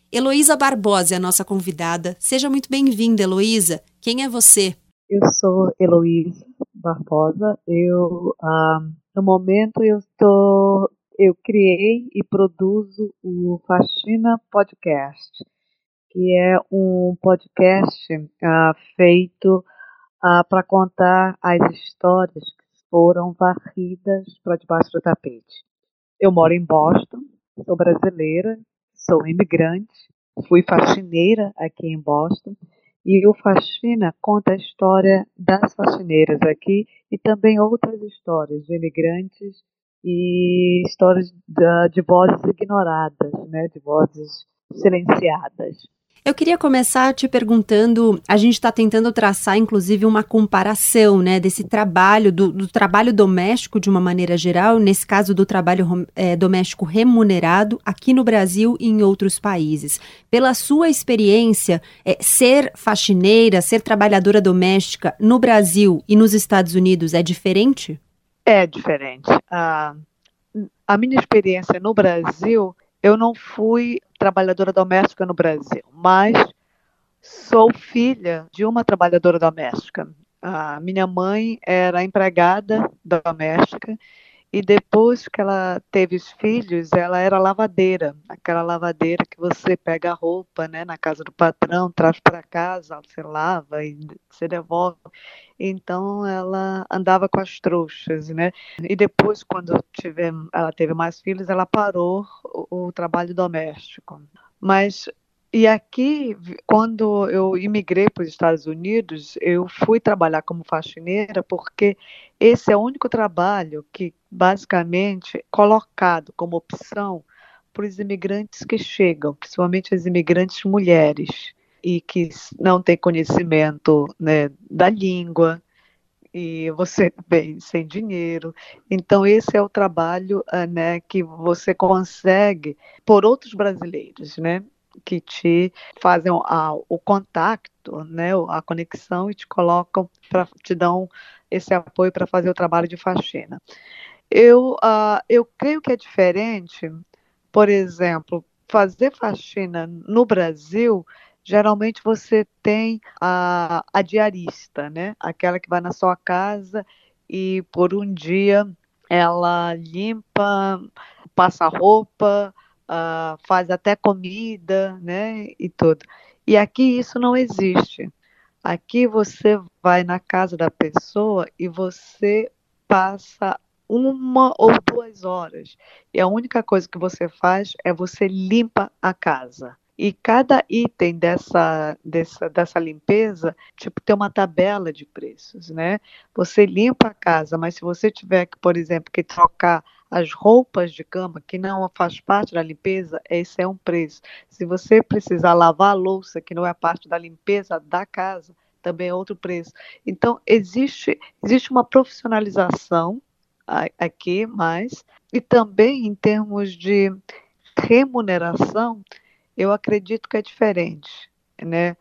A: Heloísa Barbosa é a nossa convidada. Seja muito bem-vinda, Heloísa. Quem é você?
G: Eu sou Heloísa Barbosa. Eu, ah, no momento, eu estou, eu criei e produzo o Faxina Podcast, que é um podcast ah, feito ah, para contar as histórias que foram varridas para debaixo do tapete. Eu moro em Boston, sou brasileira, sou imigrante, fui faxineira aqui em Boston e o Faxina conta a história das faxineiras aqui e também outras histórias de imigrantes e histórias de, de vozes ignoradas, né, de vozes silenciadas.
A: Eu queria começar te perguntando, a gente está tentando traçar, inclusive, uma comparação, né, desse trabalho, do, do, trabalho doméstico de uma maneira geral, nesse caso do trabalho é, doméstico remunerado, aqui no Brasil e em outros países. Pela sua experiência, é, ser faxineira, ser trabalhadora doméstica no Brasil e nos Estados Unidos é diferente?
G: É diferente. Ah, a minha experiência no Brasil eu não fui trabalhadora doméstica no Brasil, mas sou filha de uma trabalhadora doméstica. A minha mãe era empregada doméstica e depois que ela teve os filhos, ela era lavadeira, aquela lavadeira que você pega a roupa, né, na casa do patrão, traz para casa, você lava e você devolve. Então ela andava com as trouxas, né? E depois, quando tiver, ela teve mais filhos, ela parou o, o trabalho doméstico. Mas e aqui, quando eu imigrei para os Estados Unidos, eu fui trabalhar como faxineira porque esse é o único trabalho que, basicamente, é colocado como opção para os imigrantes que chegam, principalmente as imigrantes mulheres, e que não têm conhecimento né, da língua, e você [LAUGHS] vem sem dinheiro. Então, esse é o trabalho uh, né, que você consegue por outros brasileiros, né? Que te fazem a, o contato, né, a conexão e te colocam para te dão esse apoio para fazer o trabalho de faxina. Eu, uh, eu creio que é diferente, por exemplo, fazer faxina no Brasil, geralmente você tem a, a diarista, né? Aquela que vai na sua casa e por um dia ela limpa, passa roupa, uh, faz até comida, né? E tudo. E aqui isso não existe. Aqui você vai na casa da pessoa e você passa uma ou duas horas. E a única coisa que você faz é você limpa a casa. E cada item dessa, dessa, dessa limpeza, tipo, tem uma tabela de preços, né? Você limpa a casa, mas se você tiver que, por exemplo, que trocar as roupas de cama, que não faz parte da limpeza, esse é um preço. Se você precisar lavar a louça, que não é parte da limpeza da casa, também é outro preço. Então, existe, existe uma profissionalização aqui mais, e também em termos de remuneração, eu acredito que é diferente, né?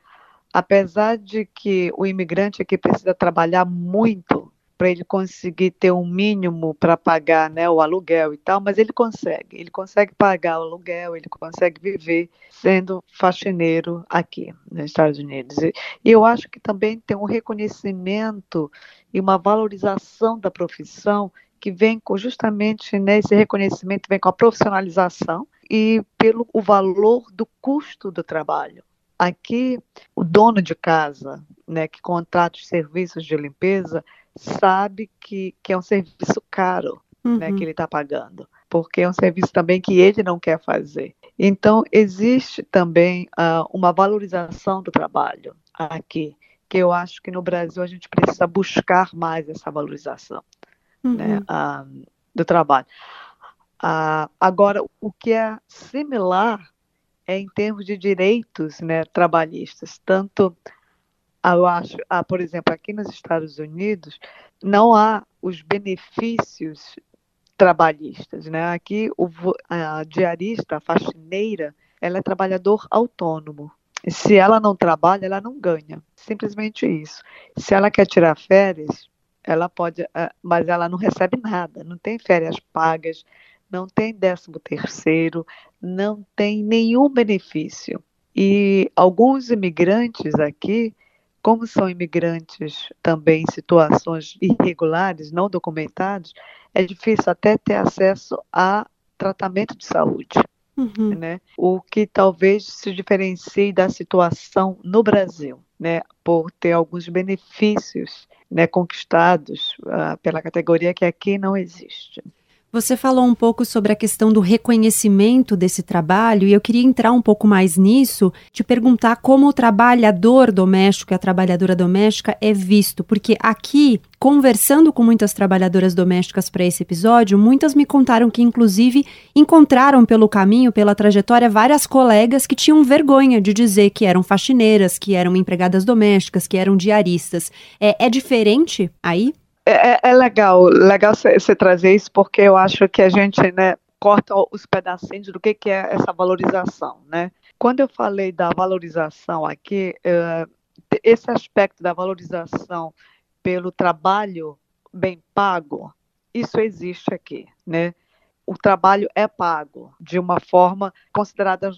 G: Apesar de que o imigrante aqui precisa trabalhar muito para ele conseguir ter um mínimo para pagar né, o aluguel e tal, mas ele consegue, ele consegue pagar o aluguel, ele consegue viver sendo faxineiro aqui nos Estados Unidos. E, eu acho que também tem um reconhecimento e uma valorização da profissão que vem com justamente né, esse reconhecimento vem com a profissionalização e pelo o valor do custo do trabalho. Aqui, o dono de casa, né, que contrata os serviços de limpeza, sabe que, que é um serviço caro uhum. né, que ele está pagando, porque é um serviço também que ele não quer fazer. Então, existe também uh, uma valorização do trabalho aqui, que eu acho que no Brasil a gente precisa buscar mais essa valorização né, uhum. né, uh, do trabalho. Uh, agora, o que é similar é em termos de direitos né, trabalhistas, tanto eu acho, ah, por exemplo, aqui nos Estados Unidos não há os benefícios trabalhistas, né? Aqui o, a diarista, a faxineira, ela é trabalhador autônomo. Se ela não trabalha, ela não ganha. Simplesmente isso. Se ela quer tirar férias, ela pode, ah, mas ela não recebe nada, não tem férias pagas, não tem décimo terceiro, não tem nenhum benefício. E alguns imigrantes aqui como são imigrantes também em situações irregulares, não documentados, é difícil até ter acesso a tratamento de saúde. Uhum. Né? O que talvez se diferencie da situação no Brasil, né? por ter alguns benefícios né, conquistados uh, pela categoria que aqui não existe.
A: Você falou um pouco sobre a questão do reconhecimento desse trabalho e eu queria entrar um pouco mais nisso, te perguntar como o trabalhador doméstico e a trabalhadora doméstica é visto, porque aqui, conversando com muitas trabalhadoras domésticas para esse episódio, muitas me contaram que inclusive encontraram pelo caminho, pela trajetória, várias colegas que tinham vergonha de dizer que eram faxineiras, que eram empregadas domésticas, que eram diaristas. É, é diferente aí?
G: É, é, é legal, legal você trazer isso, porque eu acho que a gente né, corta os pedacinhos do que, que é essa valorização, né? Quando eu falei da valorização aqui, uh, esse aspecto da valorização pelo trabalho bem pago, isso existe aqui, né? O trabalho é pago de uma forma considerada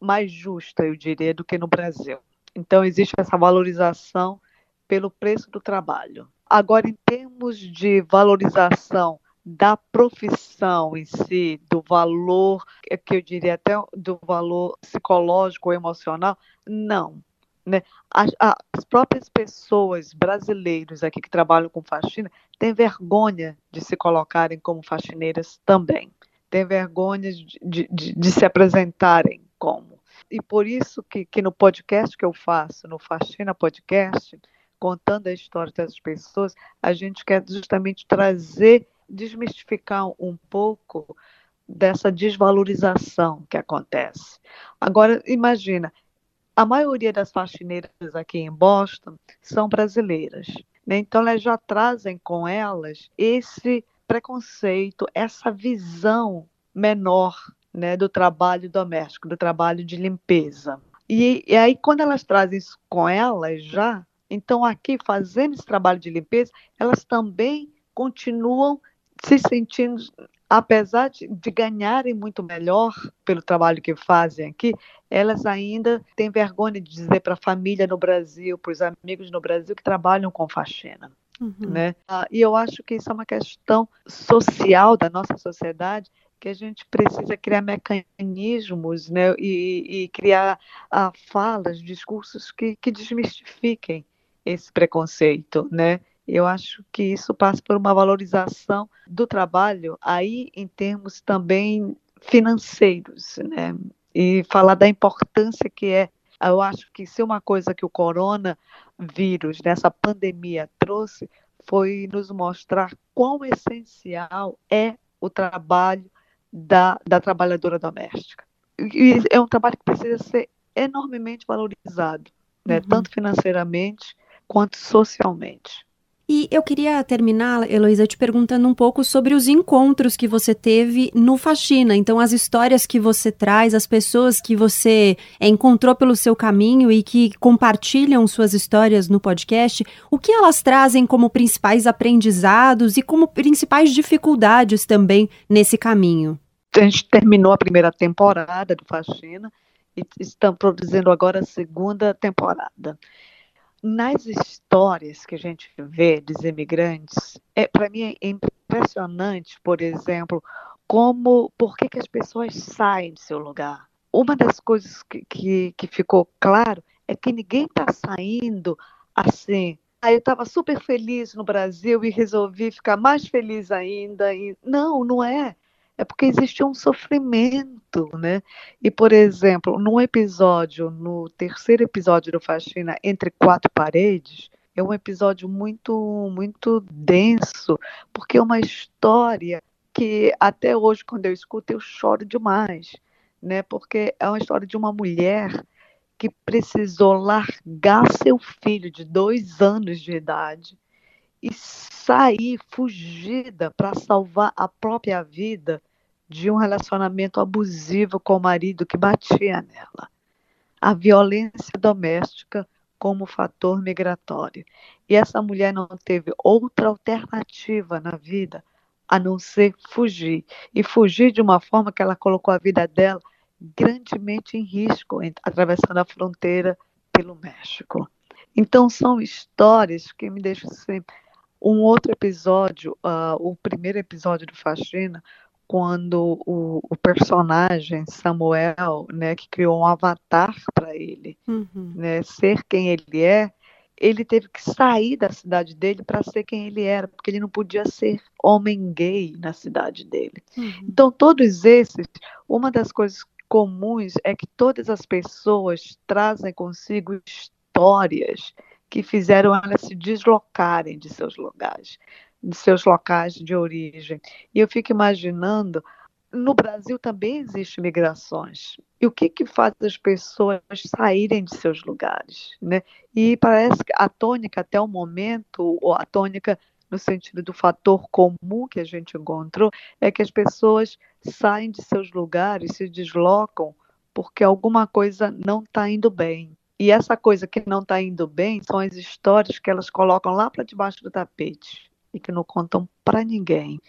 G: mais justa, eu diria, do que no Brasil. Então existe essa valorização pelo preço do trabalho. Agora, em termos de valorização da profissão em si, do valor, é que eu diria até do valor psicológico ou emocional, não. Né? As, as próprias pessoas brasileiras aqui que trabalham com faxina têm vergonha de se colocarem como faxineiras também. Têm vergonha de, de, de, se apresentarem como. E por isso que, que no podcast que eu faço, no Faxina Podcast, contando a história dessas pessoas, a gente quer justamente trazer, desmistificar um pouco dessa desvalorização que acontece. Agora, imagina, a maioria das faxineiras aqui em Boston são brasileiras. Né? Então, elas já trazem com elas esse preconceito, essa visão menor né, do trabalho doméstico, do trabalho de limpeza. E, e aí, quando elas trazem isso com elas já, então, aqui, fazendo esse trabalho de limpeza, elas também continuam se sentindo, apesar de, de, ganharem muito melhor pelo trabalho que fazem aqui, elas ainda têm vergonha de dizer para a família no Brasil, para os amigos no Brasil que trabalham com faxina. Uhum. Né? Ah, e eu acho que isso é uma questão social da nossa sociedade que a gente precisa criar mecanismos né, e, e criar ah, falas, discursos que, que desmistifiquem esse preconceito, né? Eu acho que isso passa por uma valorização do trabalho aí em termos também financeiros, né? E falar da importância que é. Eu acho que se uma coisa que o coronavírus, nessa pandemia trouxe, foi nos mostrar quão essencial é o trabalho da, da trabalhadora doméstica. E é um trabalho que precisa ser enormemente valorizado, né? Uhum. tanto financeiramente quanto socialmente.
A: E eu queria terminar, Heloísa, te perguntando um pouco sobre os encontros que você teve no Faxina. Então, as histórias que você traz, as pessoas que você encontrou pelo seu caminho e que compartilham suas histórias no podcast, o que elas trazem como principais aprendizados e como principais dificuldades também nesse caminho?
G: A gente terminou a primeira temporada do Faxina e estamos produzindo agora a segunda temporada nas histórias que a gente vê dos imigrantes, é, para mim é impressionante, por exemplo, como, por que, que as pessoas saem do seu lugar. Uma das coisas que, que, que ficou claro é que ninguém está saindo assim. Ah, eu estava super feliz no Brasil e resolvi ficar mais feliz ainda. E... Não, não é é porque existe um sofrimento, né? E, por exemplo, num episódio, no terceiro episódio do Faxina, Entre Quatro Paredes, é um episódio muito, muito denso, porque é uma história que até hoje, quando eu escuto, eu choro demais, né? Porque é uma história de uma mulher que precisou largar seu filho de dois anos de idade e sair fugida para salvar a própria vida de um relacionamento abusivo com o marido que batia nela. A violência doméstica como fator migratório. E essa mulher não teve outra alternativa na vida a não ser fugir. E fugir de uma forma que ela colocou a vida dela grandemente em risco, atravessando a fronteira pelo México. Então, são histórias que me deixam sempre um outro episódio, uh, o primeiro episódio do Faxina, quando o, o, personagem Samuel, né, que criou um avatar para ele, uhum. né, ser quem ele é, ele teve que sair da cidade dele para ser quem ele era, porque ele não podia ser homem gay na cidade dele. Uhum. Então, todos esses, uma das coisas comuns é que todas as pessoas trazem consigo histórias que fizeram elas se deslocarem de seus lugares, de seus locais de origem. E eu fico imaginando no Brasil também existem migrações. E o que, que faz as pessoas saírem de seus lugares? Né? E parece que a tônica, até o momento, ou a tônica no sentido do fator comum que a gente encontrou, é que as pessoas saem de seus lugares, se deslocam, porque alguma coisa não está indo bem. E essa coisa que não está indo bem são as histórias que elas colocam lá para debaixo do tapete e que não contam para ninguém.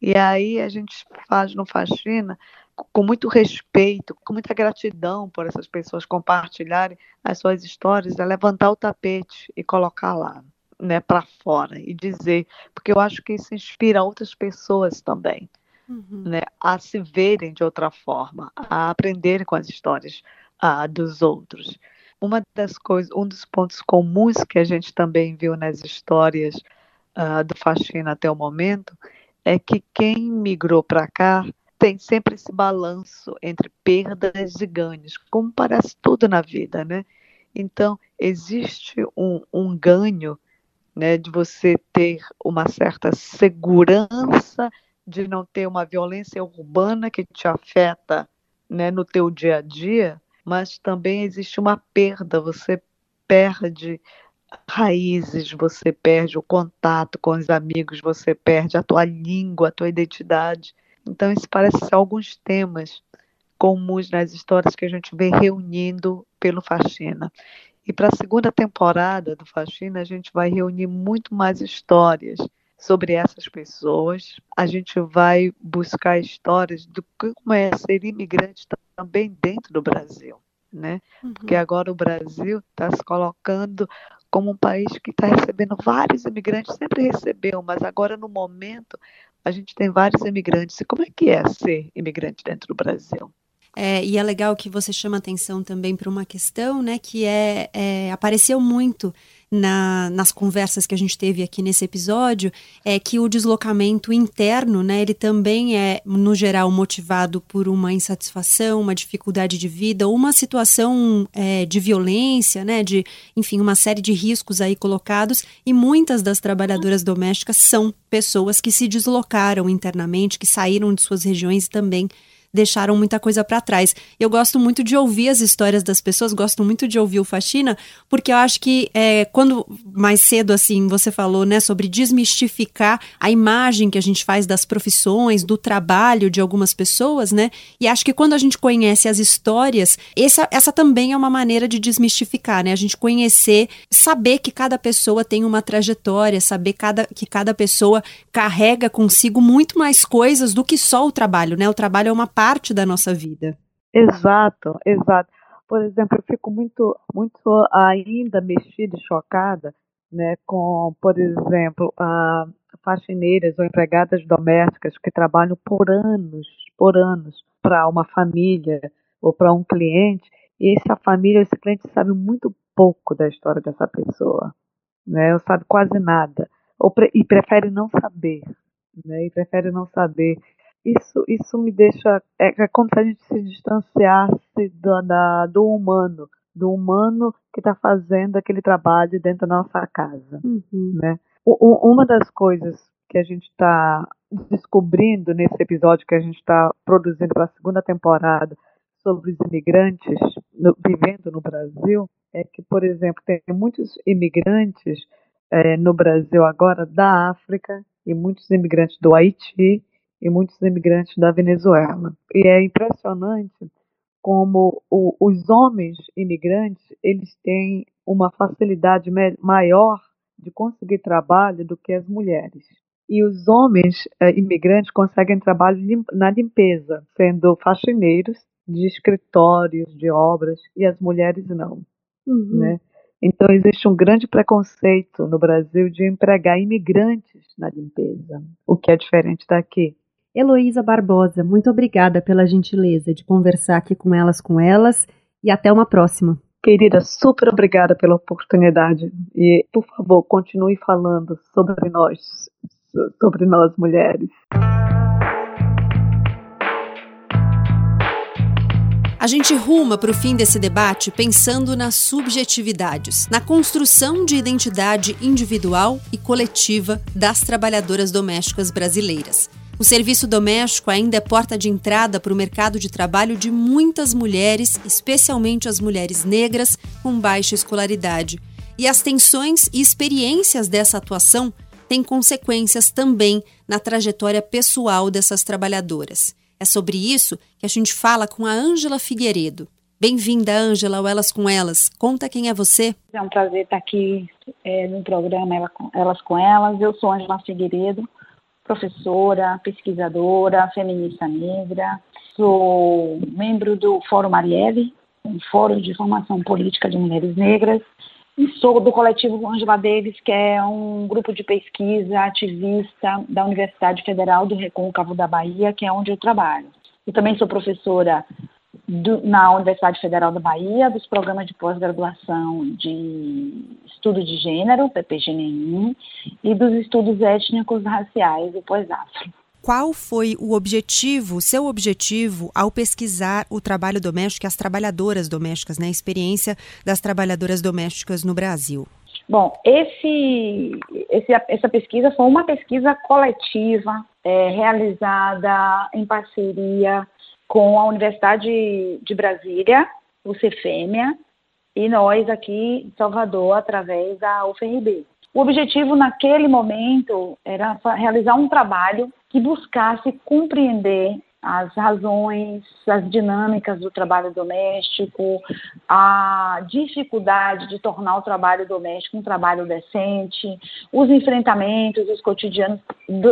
G: E aí a gente faz no Faxina com muito respeito, com muita gratidão por essas pessoas compartilharem as suas histórias, é levantar o tapete e colocar lá, né, para fora e dizer, porque eu acho que isso inspira outras pessoas também, uhum. né, a se verem de outra forma, a aprenderem com as histórias ah, dos outros. Uma das coisas, um dos pontos comuns que a gente também viu nas histórias uh, do Faxina até o momento é que quem migrou para cá tem sempre esse balanço entre perdas e ganhos, como parece tudo na vida, né? Então, existe um, um ganho né, de você ter uma certa segurança de não ter uma violência urbana que te afeta né, no teu dia a dia, mas também existe uma perda, você perde raízes, você perde o contato com os amigos, você perde a tua língua, a tua identidade. Então, isso parece ser alguns temas comuns nas histórias que a gente vem reunindo pelo Faxina. E para a segunda temporada do Faxina, a gente vai reunir muito mais histórias sobre essas pessoas. A gente vai buscar histórias do como é ser imigrante também dentro do Brasil. Né? Uhum. Porque agora o Brasil está se colocando como um país que está recebendo vários imigrantes, sempre recebeu, mas agora no momento a gente tem vários imigrantes. E como é que é ser imigrante dentro do Brasil?
A: É, e é legal que você chama atenção também para uma questão, né, que é, é apareceu muito na, nas conversas que a gente teve aqui nesse episódio é que o deslocamento interno, né, ele também é, no geral, motivado por uma insatisfação, uma dificuldade de vida, uma situação é, de violência, né, de, enfim, uma série de riscos aí colocados, e muitas das trabalhadoras domésticas são pessoas que se deslocaram internamente, que saíram de suas regiões e também deixaram muita coisa para trás. Eu gosto muito de ouvir as histórias das pessoas, gosto muito de ouvir o Faxina, porque eu acho que é, quando mais cedo, assim, você falou, né, sobre desmistificar a imagem que a gente faz das profissões, do trabalho de algumas pessoas, né, e acho que quando a gente conhece as histórias, essa, essa também é uma maneira de desmistificar, né, a gente conhecer, saber que cada pessoa tem uma trajetória, saber cada, que cada pessoa carrega consigo muito mais coisas do que só o trabalho, né, o trabalho é uma parte parte da nossa vida.
G: Exato, exato. Por exemplo, eu fico muito, muito ainda mexida e chocada né, com, por exemplo, a faxineiras ou empregadas domésticas que trabalham por anos, por anos, para uma família ou para um cliente, e essa família, esse cliente sabe muito pouco da história dessa pessoa, né? Ou sabe quase nada, ou pre e prefere não saber, né? E prefere não saber isso, isso me deixa. É, é como se a gente se distanciasse do, da, do humano, do humano que está fazendo aquele trabalho dentro da nossa casa. Uhum. Né? O, uma das coisas que a gente está descobrindo nesse episódio que a gente está produzindo para a segunda temporada sobre os imigrantes no, vivendo no Brasil é que, por exemplo, tem muitos imigrantes é, no Brasil agora da África e muitos imigrantes do Haiti e muitos imigrantes da Venezuela. E é impressionante como o, os homens imigrantes eles têm uma facilidade maior de conseguir trabalho do que as mulheres. E os homens eh, imigrantes conseguem trabalho lim na limpeza, sendo faxineiros de escritórios, de obras, e as mulheres não. Uhum. Né? Então, existe um grande preconceito no Brasil de empregar imigrantes na limpeza, o que é diferente daqui.
A: Heloísa Barbosa, muito obrigada pela gentileza de conversar aqui com elas com elas e até uma próxima.
G: Querida, super obrigada pela oportunidade e, por favor, continue falando sobre nós, sobre nós mulheres.
A: A gente ruma para o fim desse debate pensando nas subjetividades, na construção de identidade individual e coletiva das trabalhadoras domésticas brasileiras. O serviço doméstico ainda é porta de entrada para o mercado de trabalho de muitas mulheres, especialmente as mulheres negras com baixa escolaridade. E as tensões e experiências dessa atuação têm consequências também na trajetória pessoal dessas trabalhadoras. É sobre isso que a gente fala com a Ângela Figueiredo. Bem-vinda, Ângela, ao Elas com Elas. Conta quem é você.
H: É um prazer estar aqui é, no programa Elas com Elas. Eu sou Ângela Figueiredo, professora, pesquisadora, feminista negra. Sou membro do Fórum Marielle, um fórum de formação política de mulheres negras. E sou do coletivo Angela Davis, que é um grupo de pesquisa ativista da Universidade Federal do Recôncavo da Bahia, que é onde eu trabalho. Eu também sou professora do, na Universidade Federal da Bahia, dos programas de pós-graduação de estudo de gênero, PPGNI, e dos estudos étnicos raciais, o pós-afro
A: qual foi o objetivo, seu objetivo, ao pesquisar o trabalho doméstico e as trabalhadoras domésticas, né, a experiência das trabalhadoras domésticas no Brasil?
H: Bom, esse, esse, essa pesquisa foi uma pesquisa coletiva é, realizada em parceria com a Universidade de Brasília, o Cefêmea, e nós aqui em Salvador, através da UFRB. O objetivo naquele momento era realizar um trabalho que buscasse compreender as razões, as dinâmicas do trabalho doméstico, a dificuldade de tornar o trabalho doméstico um trabalho decente, os enfrentamentos, os cotidianos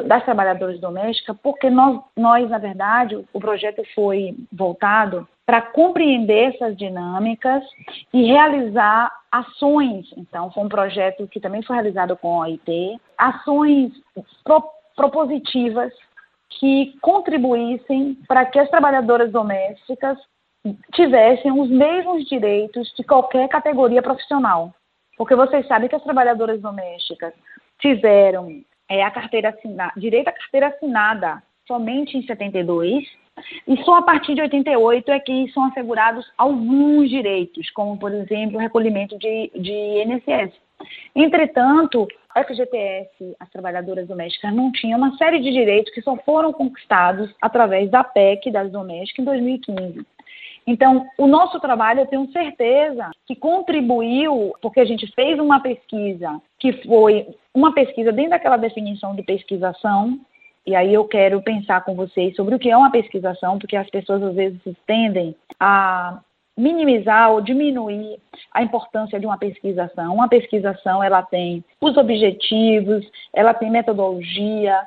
H: das trabalhadoras domésticas, porque nós, nós, na verdade, o projeto foi voltado para compreender essas dinâmicas e realizar ações. Então, foi um projeto que também foi realizado com a OIT, ações pro, propositivas que contribuíssem para que as trabalhadoras domésticas tivessem os mesmos direitos de qualquer categoria profissional. Porque vocês sabem que as trabalhadoras domésticas tiveram é, a carteira assinada, direito à carteira assinada somente em 72, e só a partir de 88 é que são assegurados alguns direitos, como, por exemplo, o recolhimento de, de INSS. Entretanto, a FGTS, as trabalhadoras domésticas, não tinham uma série de direitos que só foram conquistados através da PEC das domésticas em 2015. Então, o nosso trabalho, eu tenho certeza que contribuiu, porque a gente fez uma pesquisa que foi uma pesquisa dentro daquela definição de pesquisação, e aí eu quero pensar com vocês sobre o que é uma pesquisação, porque as pessoas às vezes tendem a minimizar ou diminuir a importância de uma pesquisação. Uma pesquisação, ela tem os objetivos, ela tem metodologia.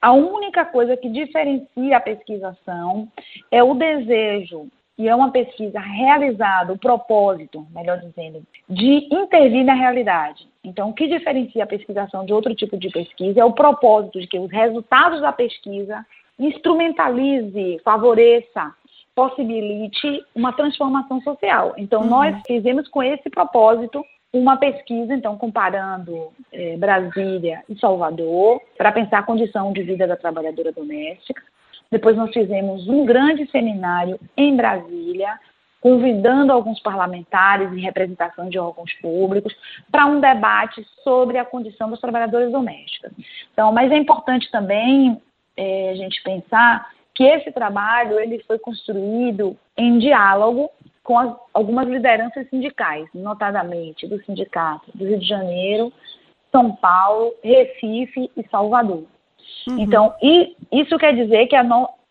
H: A única coisa que diferencia a pesquisação é o desejo e é uma pesquisa realizada, o propósito, melhor dizendo, de intervir na realidade. Então, o que diferencia a pesquisação de outro tipo de pesquisa é o propósito de que os resultados da pesquisa instrumentalize, favoreça possibilite uma transformação social. Então, uhum. nós fizemos com esse propósito uma pesquisa, então, comparando é, Brasília e Salvador, para pensar a condição de vida da trabalhadora doméstica. Depois, nós fizemos um grande seminário em Brasília, convidando alguns parlamentares em representação de órgãos públicos para um debate sobre a condição das trabalhadoras domésticas. Então, mas é importante também é, a gente pensar que esse trabalho ele foi construído em diálogo com as, algumas lideranças sindicais, notadamente do Sindicato do Rio de Janeiro, São Paulo, Recife e Salvador. Uhum. Então, e isso quer dizer que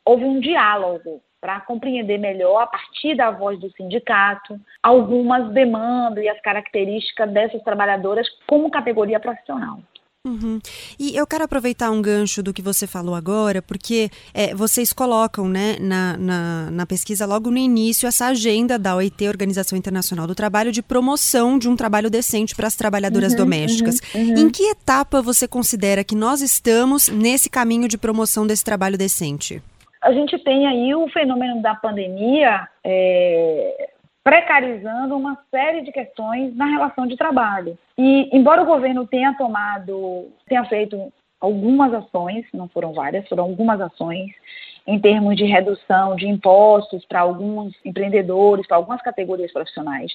H: houve um diálogo para compreender melhor, a partir da voz do sindicato, algumas demandas e as características dessas trabalhadoras como categoria profissional.
A: Uhum. E eu quero aproveitar um gancho do que você falou agora, porque é, vocês colocam né, na, na, na, pesquisa logo no início essa agenda da OIT, Organização Internacional do Trabalho, de promoção de um trabalho decente para as trabalhadoras uhum, domésticas. Uhum, uhum. em que etapa você considera que nós estamos nesse caminho de promoção desse trabalho decente?
H: A gente tem aí o fenômeno da pandemia. É precarizando uma série de questões na relação de trabalho. E, embora o governo tenha tomado, tenha feito algumas ações, não foram várias, foram algumas ações, em termos de redução de impostos para alguns empreendedores, para algumas categorias profissionais.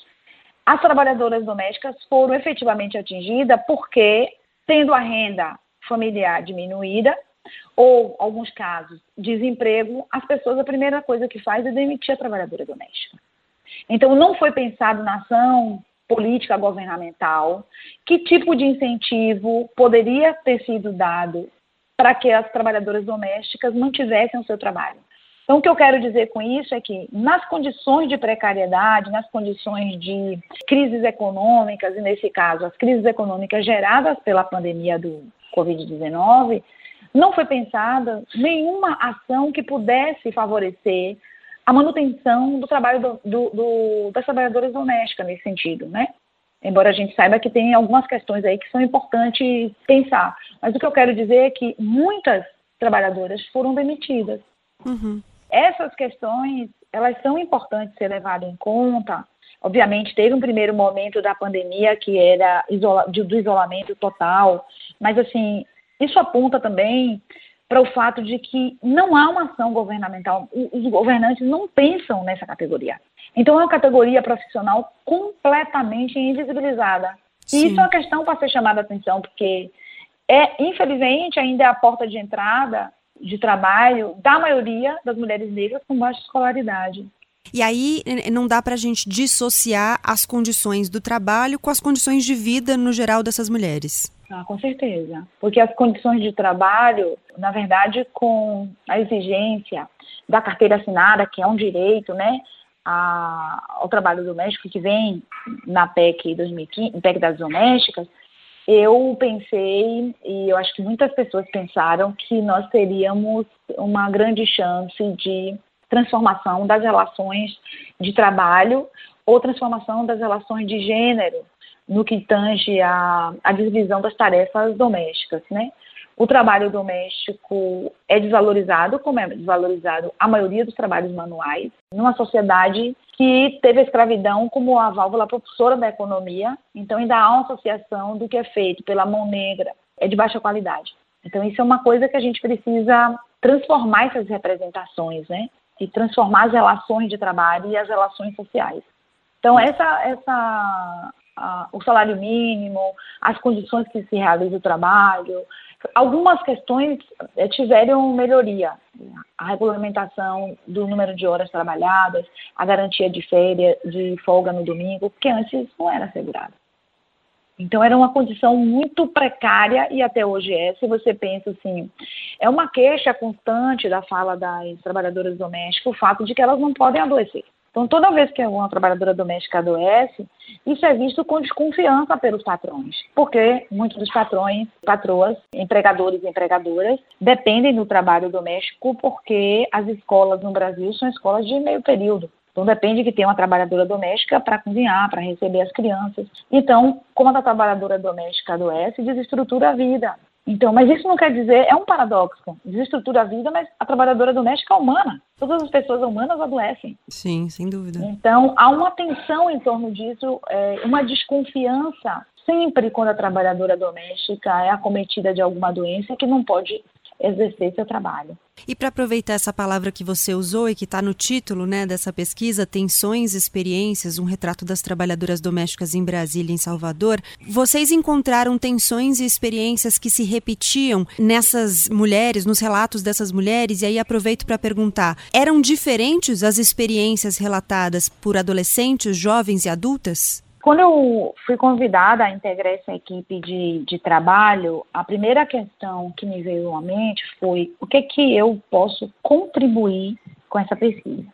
H: As trabalhadoras domésticas foram efetivamente atingidas porque, tendo a renda familiar diminuída, ou, alguns casos, desemprego, as pessoas, a primeira coisa que faz é demitir a trabalhadora doméstica. Então, não foi pensado na ação política governamental que tipo de incentivo poderia ter sido dado para que as trabalhadoras domésticas mantivessem o seu trabalho. Então, o que eu quero dizer com isso é que, nas condições de precariedade, nas condições de crises econômicas, e nesse caso, as crises econômicas geradas pela pandemia do Covid-19, não foi pensada nenhuma ação que pudesse favorecer a manutenção do trabalho do, do, do, das trabalhadoras domésticas nesse sentido, né? Embora a gente saiba que tem algumas questões aí que são importantes pensar. Mas o que eu quero dizer é que muitas trabalhadoras foram demitidas. Uhum. Essas questões, elas são importantes ser levadas em conta. Obviamente, teve um primeiro momento da pandemia que era isola do isolamento total, mas assim, isso aponta também para o fato de que não há uma ação governamental, os governantes não pensam nessa categoria. Então, é uma categoria profissional completamente invisibilizada. Sim. E isso é uma questão para ser chamada a atenção, porque é, infelizmente, ainda é a porta de entrada de trabalho da maioria das mulheres negras com baixa escolaridade.
A: E aí não dá para a gente dissociar as condições do trabalho com as condições de vida no geral dessas mulheres.
H: Ah, com certeza. Porque as condições de trabalho, na verdade, com a exigência da carteira assinada, que é um direito, né, a, ao trabalho doméstico que vem na PEC 2015, PEC das domésticas, eu pensei, e eu acho que muitas pessoas pensaram, que nós teríamos uma grande chance de transformação das relações de trabalho ou transformação das relações de gênero no que tange a, a divisão das tarefas domésticas, né? O trabalho doméstico é desvalorizado, como é desvalorizado a maioria dos trabalhos manuais, numa sociedade que teve a escravidão como a válvula propulsora da economia, então ainda há uma associação do que é feito pela mão negra, é de baixa qualidade. Então isso é uma coisa que a gente precisa transformar essas representações, né? E transformar as relações de trabalho e as relações sociais. Então essa essa o salário mínimo, as condições que se realiza o trabalho. Algumas questões eh, tiveram melhoria. A regulamentação do número de horas trabalhadas, a garantia de férias, de folga no domingo, que antes não era assegurada. Então era uma condição muito precária e até hoje é. Se você pensa assim, é uma queixa constante da fala das trabalhadoras domésticas o fato de que elas não podem adoecer. Então, toda vez que uma trabalhadora doméstica adoece, isso é visto com desconfiança pelos patrões, porque muitos dos patrões, patroas, empregadores e empregadoras dependem do trabalho doméstico porque as escolas no Brasil são escolas de meio período. Então depende que tenha uma trabalhadora doméstica para cozinhar, para receber as crianças. Então, como a trabalhadora doméstica adoece, desestrutura a vida. Então, mas isso não quer dizer, é um paradoxo. Desestrutura a vida, mas a trabalhadora doméstica é humana. Todas as pessoas humanas adoecem.
A: Sim, sem dúvida.
H: Então, há uma tensão em torno disso, é, uma desconfiança sempre quando a trabalhadora doméstica é acometida de alguma doença que não pode exercer seu trabalho.
A: E para aproveitar essa palavra que você usou e que está no título né, dessa pesquisa, Tensões, Experiências, um retrato das trabalhadoras domésticas em Brasília e em Salvador, vocês encontraram tensões e experiências que se repetiam nessas mulheres, nos relatos dessas mulheres? E aí aproveito para perguntar: eram diferentes as experiências relatadas por adolescentes, jovens e adultas?
H: Quando eu fui convidada a integrar essa equipe de, de trabalho, a primeira questão que me veio à mente foi o que que eu posso contribuir com essa pesquisa.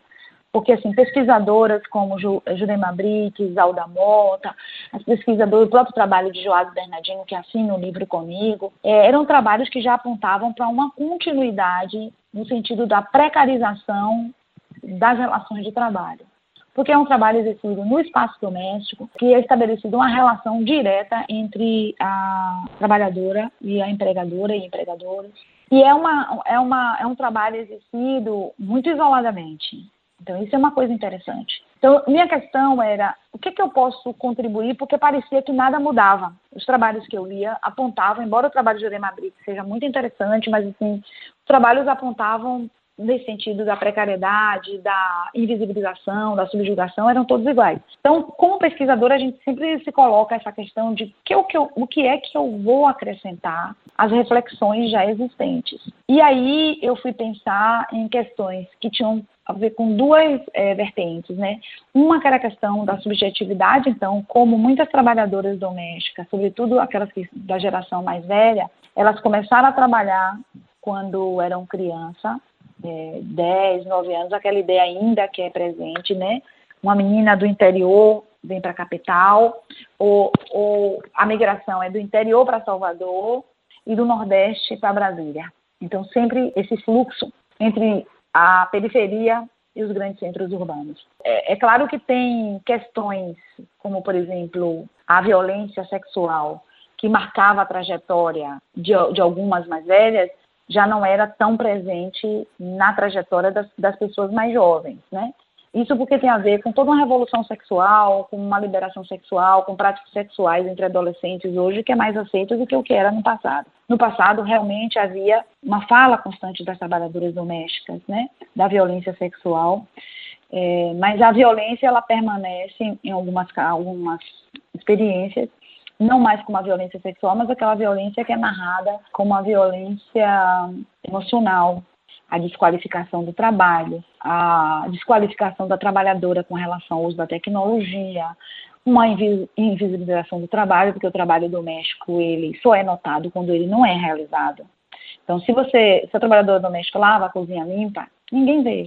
H: Porque, assim, pesquisadoras como Jurema Brites, Alda Mota, as pesquisadoras, o próprio trabalho de Joás Bernardino, que assina o livro comigo, é, eram trabalhos que já apontavam para uma continuidade no sentido da precarização das relações de trabalho porque é um trabalho exercido no espaço doméstico, que é estabelecida uma relação direta entre a trabalhadora e a empregadora e empregadores. E é, uma, é, uma, é um trabalho exercido muito isoladamente. Então, isso é uma coisa interessante. Então, minha questão era o que, que eu posso contribuir, porque parecia que nada mudava. Os trabalhos que eu lia apontavam, embora o trabalho de Jurema Brito seja muito interessante, mas assim, os trabalhos apontavam nesse sentido da precariedade, da invisibilização, da subjugação, eram todos iguais. Então, como pesquisadora, a gente sempre se coloca essa questão de que o, que eu, o que é que eu vou acrescentar às reflexões já existentes. E aí eu fui pensar em questões que tinham a ver com duas é, vertentes, né? Uma que era a questão da subjetividade, então, como muitas trabalhadoras domésticas, sobretudo aquelas que, da geração mais velha, elas começaram a trabalhar quando eram criança, é, 10, 9 anos, aquela ideia ainda que é presente, né? Uma menina do interior vem para a capital, ou, ou a migração é do interior para Salvador e do Nordeste para Brasília. Então, sempre esse fluxo entre a periferia e os grandes centros urbanos. É, é, claro que tem questões, como, por exemplo, a violência sexual, que marcava a trajetória de, de algumas mais velhas, já não era tão presente na trajetória das, das pessoas mais jovens, né? Isso porque tem a ver com toda uma revolução sexual, com uma liberação sexual, com práticas sexuais entre adolescentes hoje que é mais aceito do que o que era no passado. No passado, realmente havia uma fala constante das trabalhadoras domésticas, né, da violência sexual, é, mas a violência ela permanece em algumas, algumas experiências não mais como a violência sexual, mas aquela violência que é narrada como a violência emocional, a desqualificação do trabalho, a desqualificação da trabalhadora com relação ao uso da tecnologia, uma invisibilização do trabalho, porque o trabalho doméstico ele só é notado quando ele não é realizado. Então, se você, se a trabalhadora doméstica lava a cozinha limpa, ninguém vê.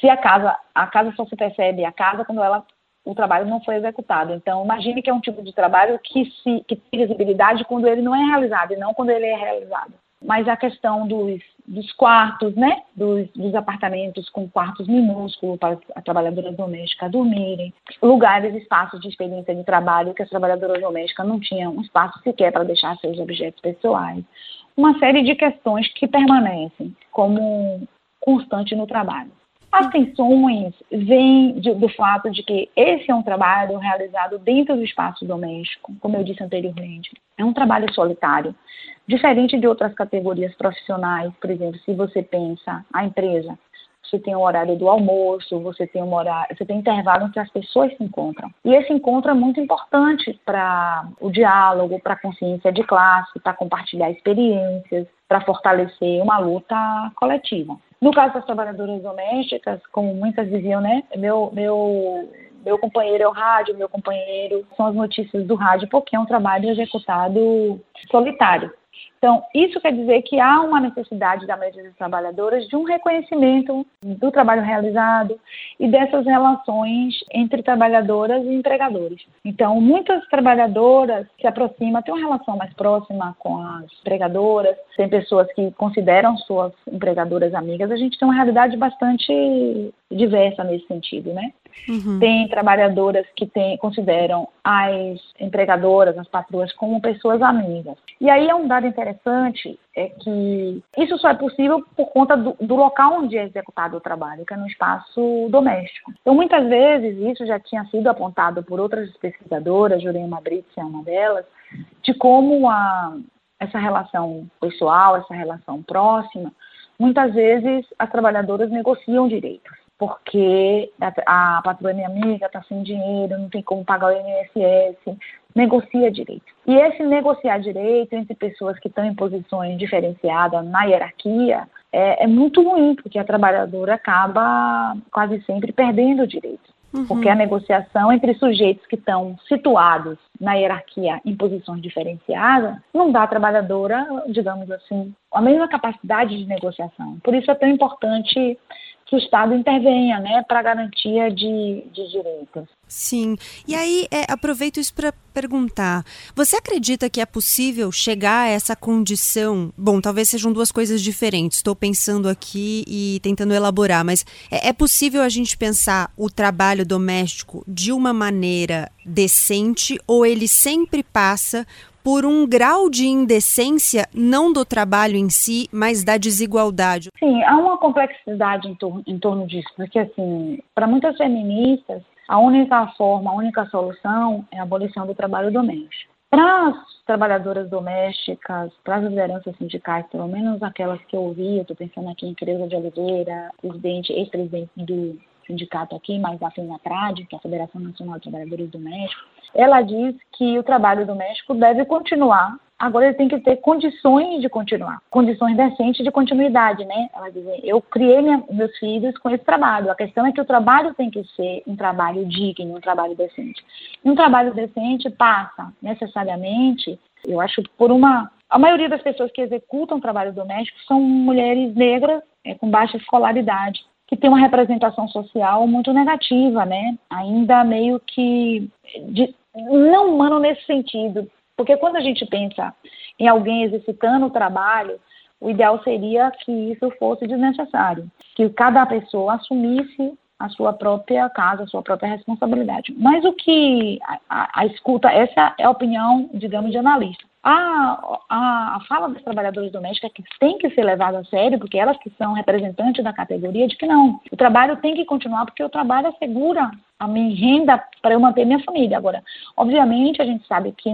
H: Se a casa, a casa só se percebe a casa quando ela o trabalho não foi executado. Então, imagine que é um tipo de trabalho que, se, que tem visibilidade quando ele não é realizado e não quando ele é realizado. Mas a questão dos, dos quartos, né, dos, dos, apartamentos com quartos minúsculos para as trabalhadoras domésticas dormirem, lugares, espaços de experiência de trabalho que as trabalhadoras domésticas não tinham um espaço sequer para deixar seus objetos pessoais. Uma série de questões que permanecem como constante no trabalho. As tensões vêm de, do fato de que esse é um trabalho realizado dentro do espaço doméstico, como eu disse anteriormente. É um trabalho solitário, diferente de outras categorias profissionais. Por exemplo, se você pensa a empresa, você tem o horário do almoço, você tem um horário, você tem intervalo em que as pessoas se encontram. E esse encontro é muito importante para o diálogo, para a consciência de classe, para compartilhar experiências, para fortalecer uma luta coletiva. No caso das trabalhadoras domésticas, como muitas diziam, né, meu, meu, meu companheiro é o rádio, meu companheiro são as notícias do rádio, porque é um trabalho executado solitário. Então, isso quer dizer que há uma necessidade da maioria das trabalhadoras de um reconhecimento do trabalho realizado e dessas relações entre trabalhadoras e empregadores. Então, muitas trabalhadoras se aproximam, têm uma relação mais próxima com as empregadoras, tem pessoas que consideram suas empregadoras amigas. A gente tem uma realidade bastante diversa nesse sentido, né? Uhum. Tem trabalhadoras que tem, consideram as empregadoras, as patroas, como pessoas amigas. E aí é um dado interessante é que isso só é possível por conta do, do, local onde é executado o trabalho, que é no espaço doméstico. Então, muitas vezes, isso já tinha sido apontado por outras pesquisadoras, Jurema Brits é uma delas, de como a, essa relação pessoal, essa relação próxima, muitas vezes as trabalhadoras negociam direitos porque a, a patroa é minha amiga, está sem dinheiro, não tem como pagar o INSS, negocia direito. E esse negociar direito entre pessoas que estão em posições diferenciadas na hierarquia é, é muito ruim, porque a trabalhadora acaba quase sempre perdendo direito. Uhum. Porque a negociação entre sujeitos que estão situados na hierarquia em posições diferenciadas não dá à trabalhadora, digamos assim, a mesma capacidade de negociação. Por isso é tão importante que o Estado intervenha, né, para garantia de, de direitos.
A: Sim. E aí, é, aproveito isso para perguntar: você acredita que é possível chegar a essa condição? Bom, talvez sejam duas coisas diferentes. Estou pensando aqui e tentando elaborar, mas é, é possível a gente pensar o trabalho doméstico de uma maneira decente ou ele sempre passa por um grau de indecência, não do trabalho em si, mas da desigualdade?
H: Sim, há uma complexidade em, tor em torno disso, porque, assim, para muitas feministas, a única forma, a única solução é a abolição do trabalho doméstico. Para as trabalhadoras domésticas, para as lideranças sindicais, pelo menos aquelas que eu ouvi, estou pensando aqui em Tereza de Oliveira, presidente, ex-presidente do sindicato aqui, mas da FENATRAD, que é a Federação Nacional de Trabalhadores Domésticos, ela diz que o trabalho doméstico deve continuar Agora ele tem que ter condições de continuar, condições decentes de continuidade, né? Ela diz, eu criei minha, meus filhos com esse trabalho. A questão é que o trabalho tem que ser um trabalho digno, um trabalho decente. Um trabalho decente passa necessariamente, eu acho, por uma a maioria das pessoas que executam trabalho doméstico são mulheres negras é, com baixa escolaridade, que tem uma representação social muito negativa, né? Ainda meio que de, não humano nesse sentido, porque quando a gente pensa em alguém exercitando o trabalho, o ideal seria que isso fosse desnecessário, que cada pessoa assumisse a sua própria casa, a sua própria responsabilidade. Mas o que a, a, a escuta, essa é a opinião, digamos, de analista. A, a, a, fala das trabalhadoras domésticas que tem que ser levada a sério, porque elas que são representantes da categoria, de que não. O trabalho tem que continuar, porque o trabalho assegura a minha renda para eu manter minha família. Agora, obviamente, a gente sabe que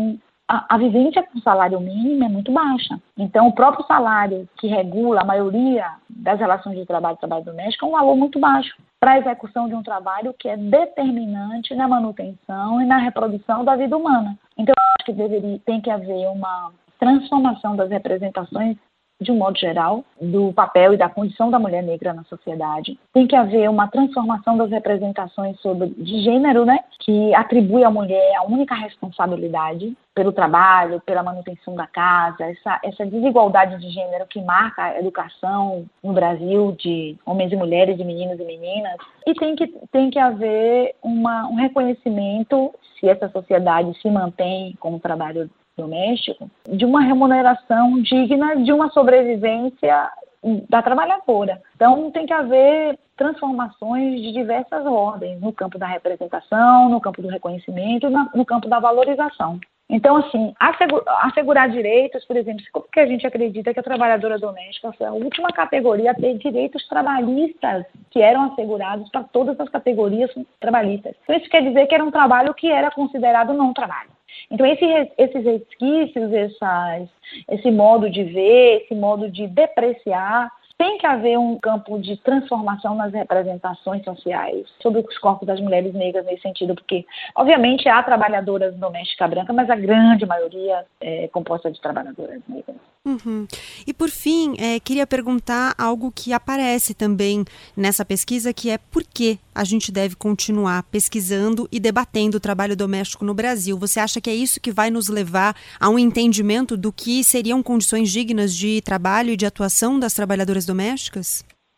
H: a, vivência com salário mínimo é muito baixa. Então, o próprio salário que regula a maioria das relações de trabalho e trabalho doméstico é um valor muito baixo para a execução de um trabalho que é determinante na manutenção e na reprodução da vida humana. Então, acho que deveria, tem que haver uma transformação das representações de um modo geral, do papel e da condição da mulher negra na sociedade. Tem que haver uma transformação das representações sobre, de gênero, né, que atribui à mulher a única responsabilidade pelo trabalho, pela manutenção da casa, essa, essa desigualdade de gênero que marca a educação no Brasil de homens e mulheres, de meninos e meninas. E tem que, tem que haver uma, um reconhecimento, se essa sociedade se mantém com o trabalho doméstico, de uma remuneração digna de uma sobrevivência da trabalhadora. Então, tem que haver transformações de diversas ordens no campo da representação, no campo do reconhecimento, no campo da valorização. Então, assim, assegurar direitos, por exemplo, porque a gente acredita que a trabalhadora doméstica foi a última categoria a ter direitos trabalhistas que eram assegurados para todas as categorias trabalhistas. Então, isso quer dizer que era um trabalho que era considerado não trabalho. Então, esse, esses resquícios, essas, esse modo de ver, esse modo de depreciar, tem que haver um campo de transformação nas representações sociais sobre os corpos das mulheres negras nesse sentido, porque, obviamente, há trabalhadoras domésticas brancas, mas a grande maioria é composta de trabalhadoras negras.
A: Uhum. E, por fim, é, queria perguntar algo que aparece também nessa pesquisa, que é por que a gente deve continuar pesquisando e debatendo o trabalho doméstico no Brasil. Você acha que é isso que vai nos levar a um entendimento do que seriam condições dignas de trabalho e de atuação das trabalhadoras domésticas?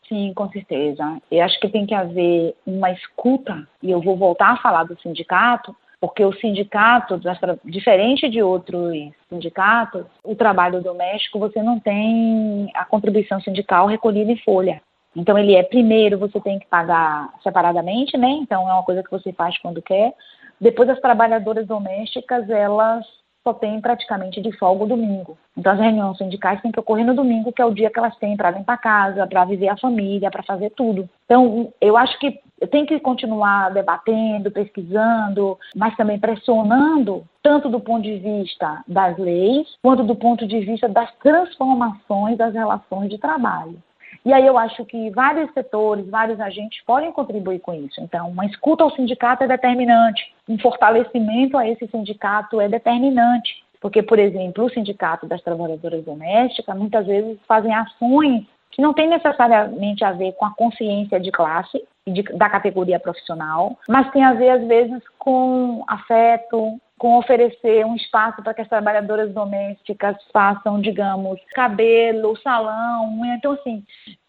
H: Sim, com certeza. Eu acho que tem que haver uma escuta, e eu vou voltar a falar do sindicato, porque o sindicato, diferente de outros sindicatos, o trabalho doméstico você não tem a contribuição sindical recolhida em folha. Então ele é primeiro você tem que pagar separadamente, né? Então é uma coisa que você faz quando quer. Depois as trabalhadoras domésticas elas só têm praticamente de folga o domingo. Então as reuniões sindicais têm que ocorrer no domingo, que é o dia que elas têm para limpar a casa, para viver a família, para fazer tudo. Então eu acho que tem que continuar debatendo, pesquisando, mas também pressionando tanto do ponto de vista das leis, quanto do ponto de vista das transformações das relações de trabalho. E aí eu acho que vários setores, vários agentes podem contribuir com isso. Então, uma escuta ao sindicato é determinante, um fortalecimento a esse sindicato é determinante. Porque, por exemplo, o Sindicato das Trabalhadoras Domésticas muitas vezes fazem ações que não têm necessariamente a ver com a consciência de classe de, da categoria profissional, mas tem a ver, às vezes, com afeto, com oferecer um espaço para que as trabalhadoras domésticas façam, digamos, cabelo, salão. Então, assim,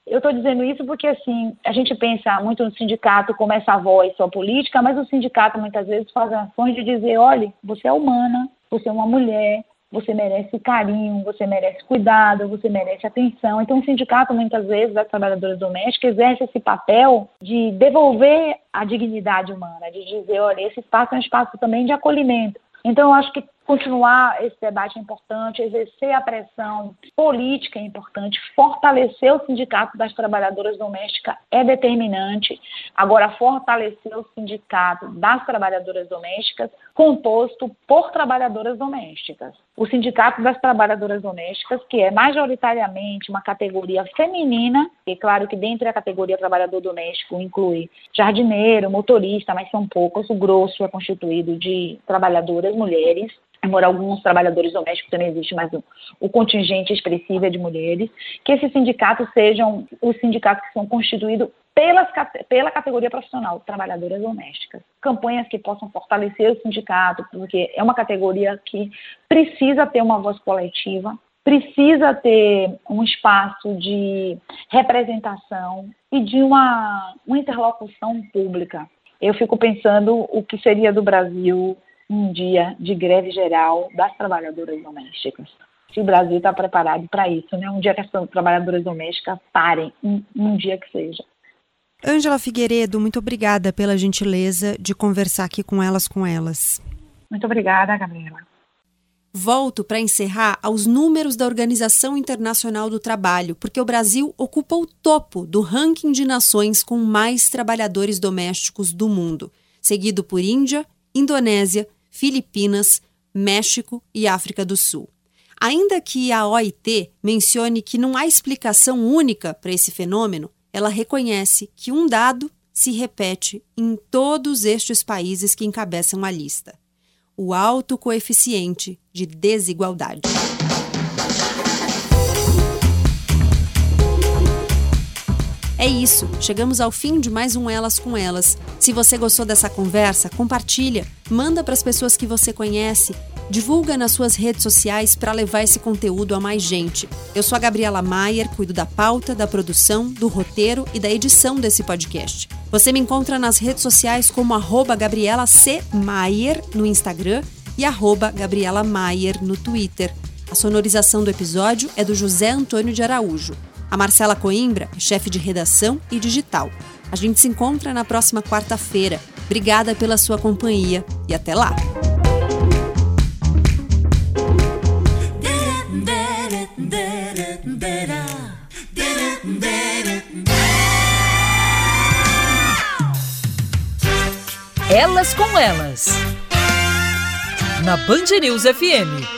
H: eu estou dizendo isso porque, assim, a gente pensa muito no sindicato como essa voz só política, mas o sindicato muitas vezes faz ações de dizer, olha, você é humana, você é uma mulher, você merece carinho, você merece cuidado, você merece atenção. Então, o sindicato, muitas vezes, das trabalhadoras domésticas, exerce esse papel de devolver a dignidade humana, de dizer, olha, esse espaço é um espaço também de acolhimento. Então, eu acho que continuar esse debate é importante, exercer a pressão política é importante, fortalecer o sindicato das trabalhadoras domésticas é determinante. Agora, fortalecer o sindicato das trabalhadoras domésticas composto por trabalhadoras domésticas. O sindicato das trabalhadoras domésticas, que é majoritariamente uma categoria feminina, e claro que dentro da categoria trabalhador doméstico inclui jardineiro, motorista, mas são poucos, o grosso é constituído de trabalhadoras mulheres, embora alguns trabalhadores domésticos também existe, mas o, contingente expressivo é de mulheres, que esses sindicatos sejam os sindicatos que são constituídos pelas, pela categoria profissional, trabalhadoras domésticas. Campanhas que possam fortalecer o sindicato, porque é uma categoria que precisa ter uma voz coletiva, precisa ter um espaço de representação e de uma, uma interlocução pública. Eu fico pensando o que seria do Brasil um dia de greve geral das trabalhadoras domésticas. Se o Brasil está preparado para isso, né? Um dia que as trabalhadoras domésticas parem, um, um dia que seja.
A: Ângela Figueiredo, muito obrigada pela gentileza de conversar aqui com elas com elas.
H: Muito obrigada, Gabriela.
A: Volto para encerrar aos números da Organização Internacional do Trabalho, porque o Brasil ocupa o topo do ranking de nações com mais trabalhadores domésticos do mundo, seguido por Índia, Indonésia, Filipinas, México e África do Sul. Ainda que a OIT mencione que não há explicação única para esse fenômeno, ela reconhece que um dado se repete em todos estes países que encabeçam a lista: o alto coeficiente de desigualdade. É isso, chegamos ao fim de mais um Elas com Elas. Se você gostou dessa conversa, compartilha, manda para as pessoas que você conhece, divulga nas suas redes sociais para levar esse conteúdo a mais gente. Eu sou a Gabriela Maier, cuido da pauta, da produção, do roteiro e da edição desse podcast. Você me encontra nas redes sociais como arroba Gabriela C. Maier no Instagram e arroba Gabriela Maier no Twitter. A sonorização do episódio é do José Antônio de Araújo. A Marcela Coimbra chefe de redação e digital. A gente se encontra na próxima quarta-feira. Obrigada pela sua companhia e até lá!
I: Elas com Elas. Na Band News FM.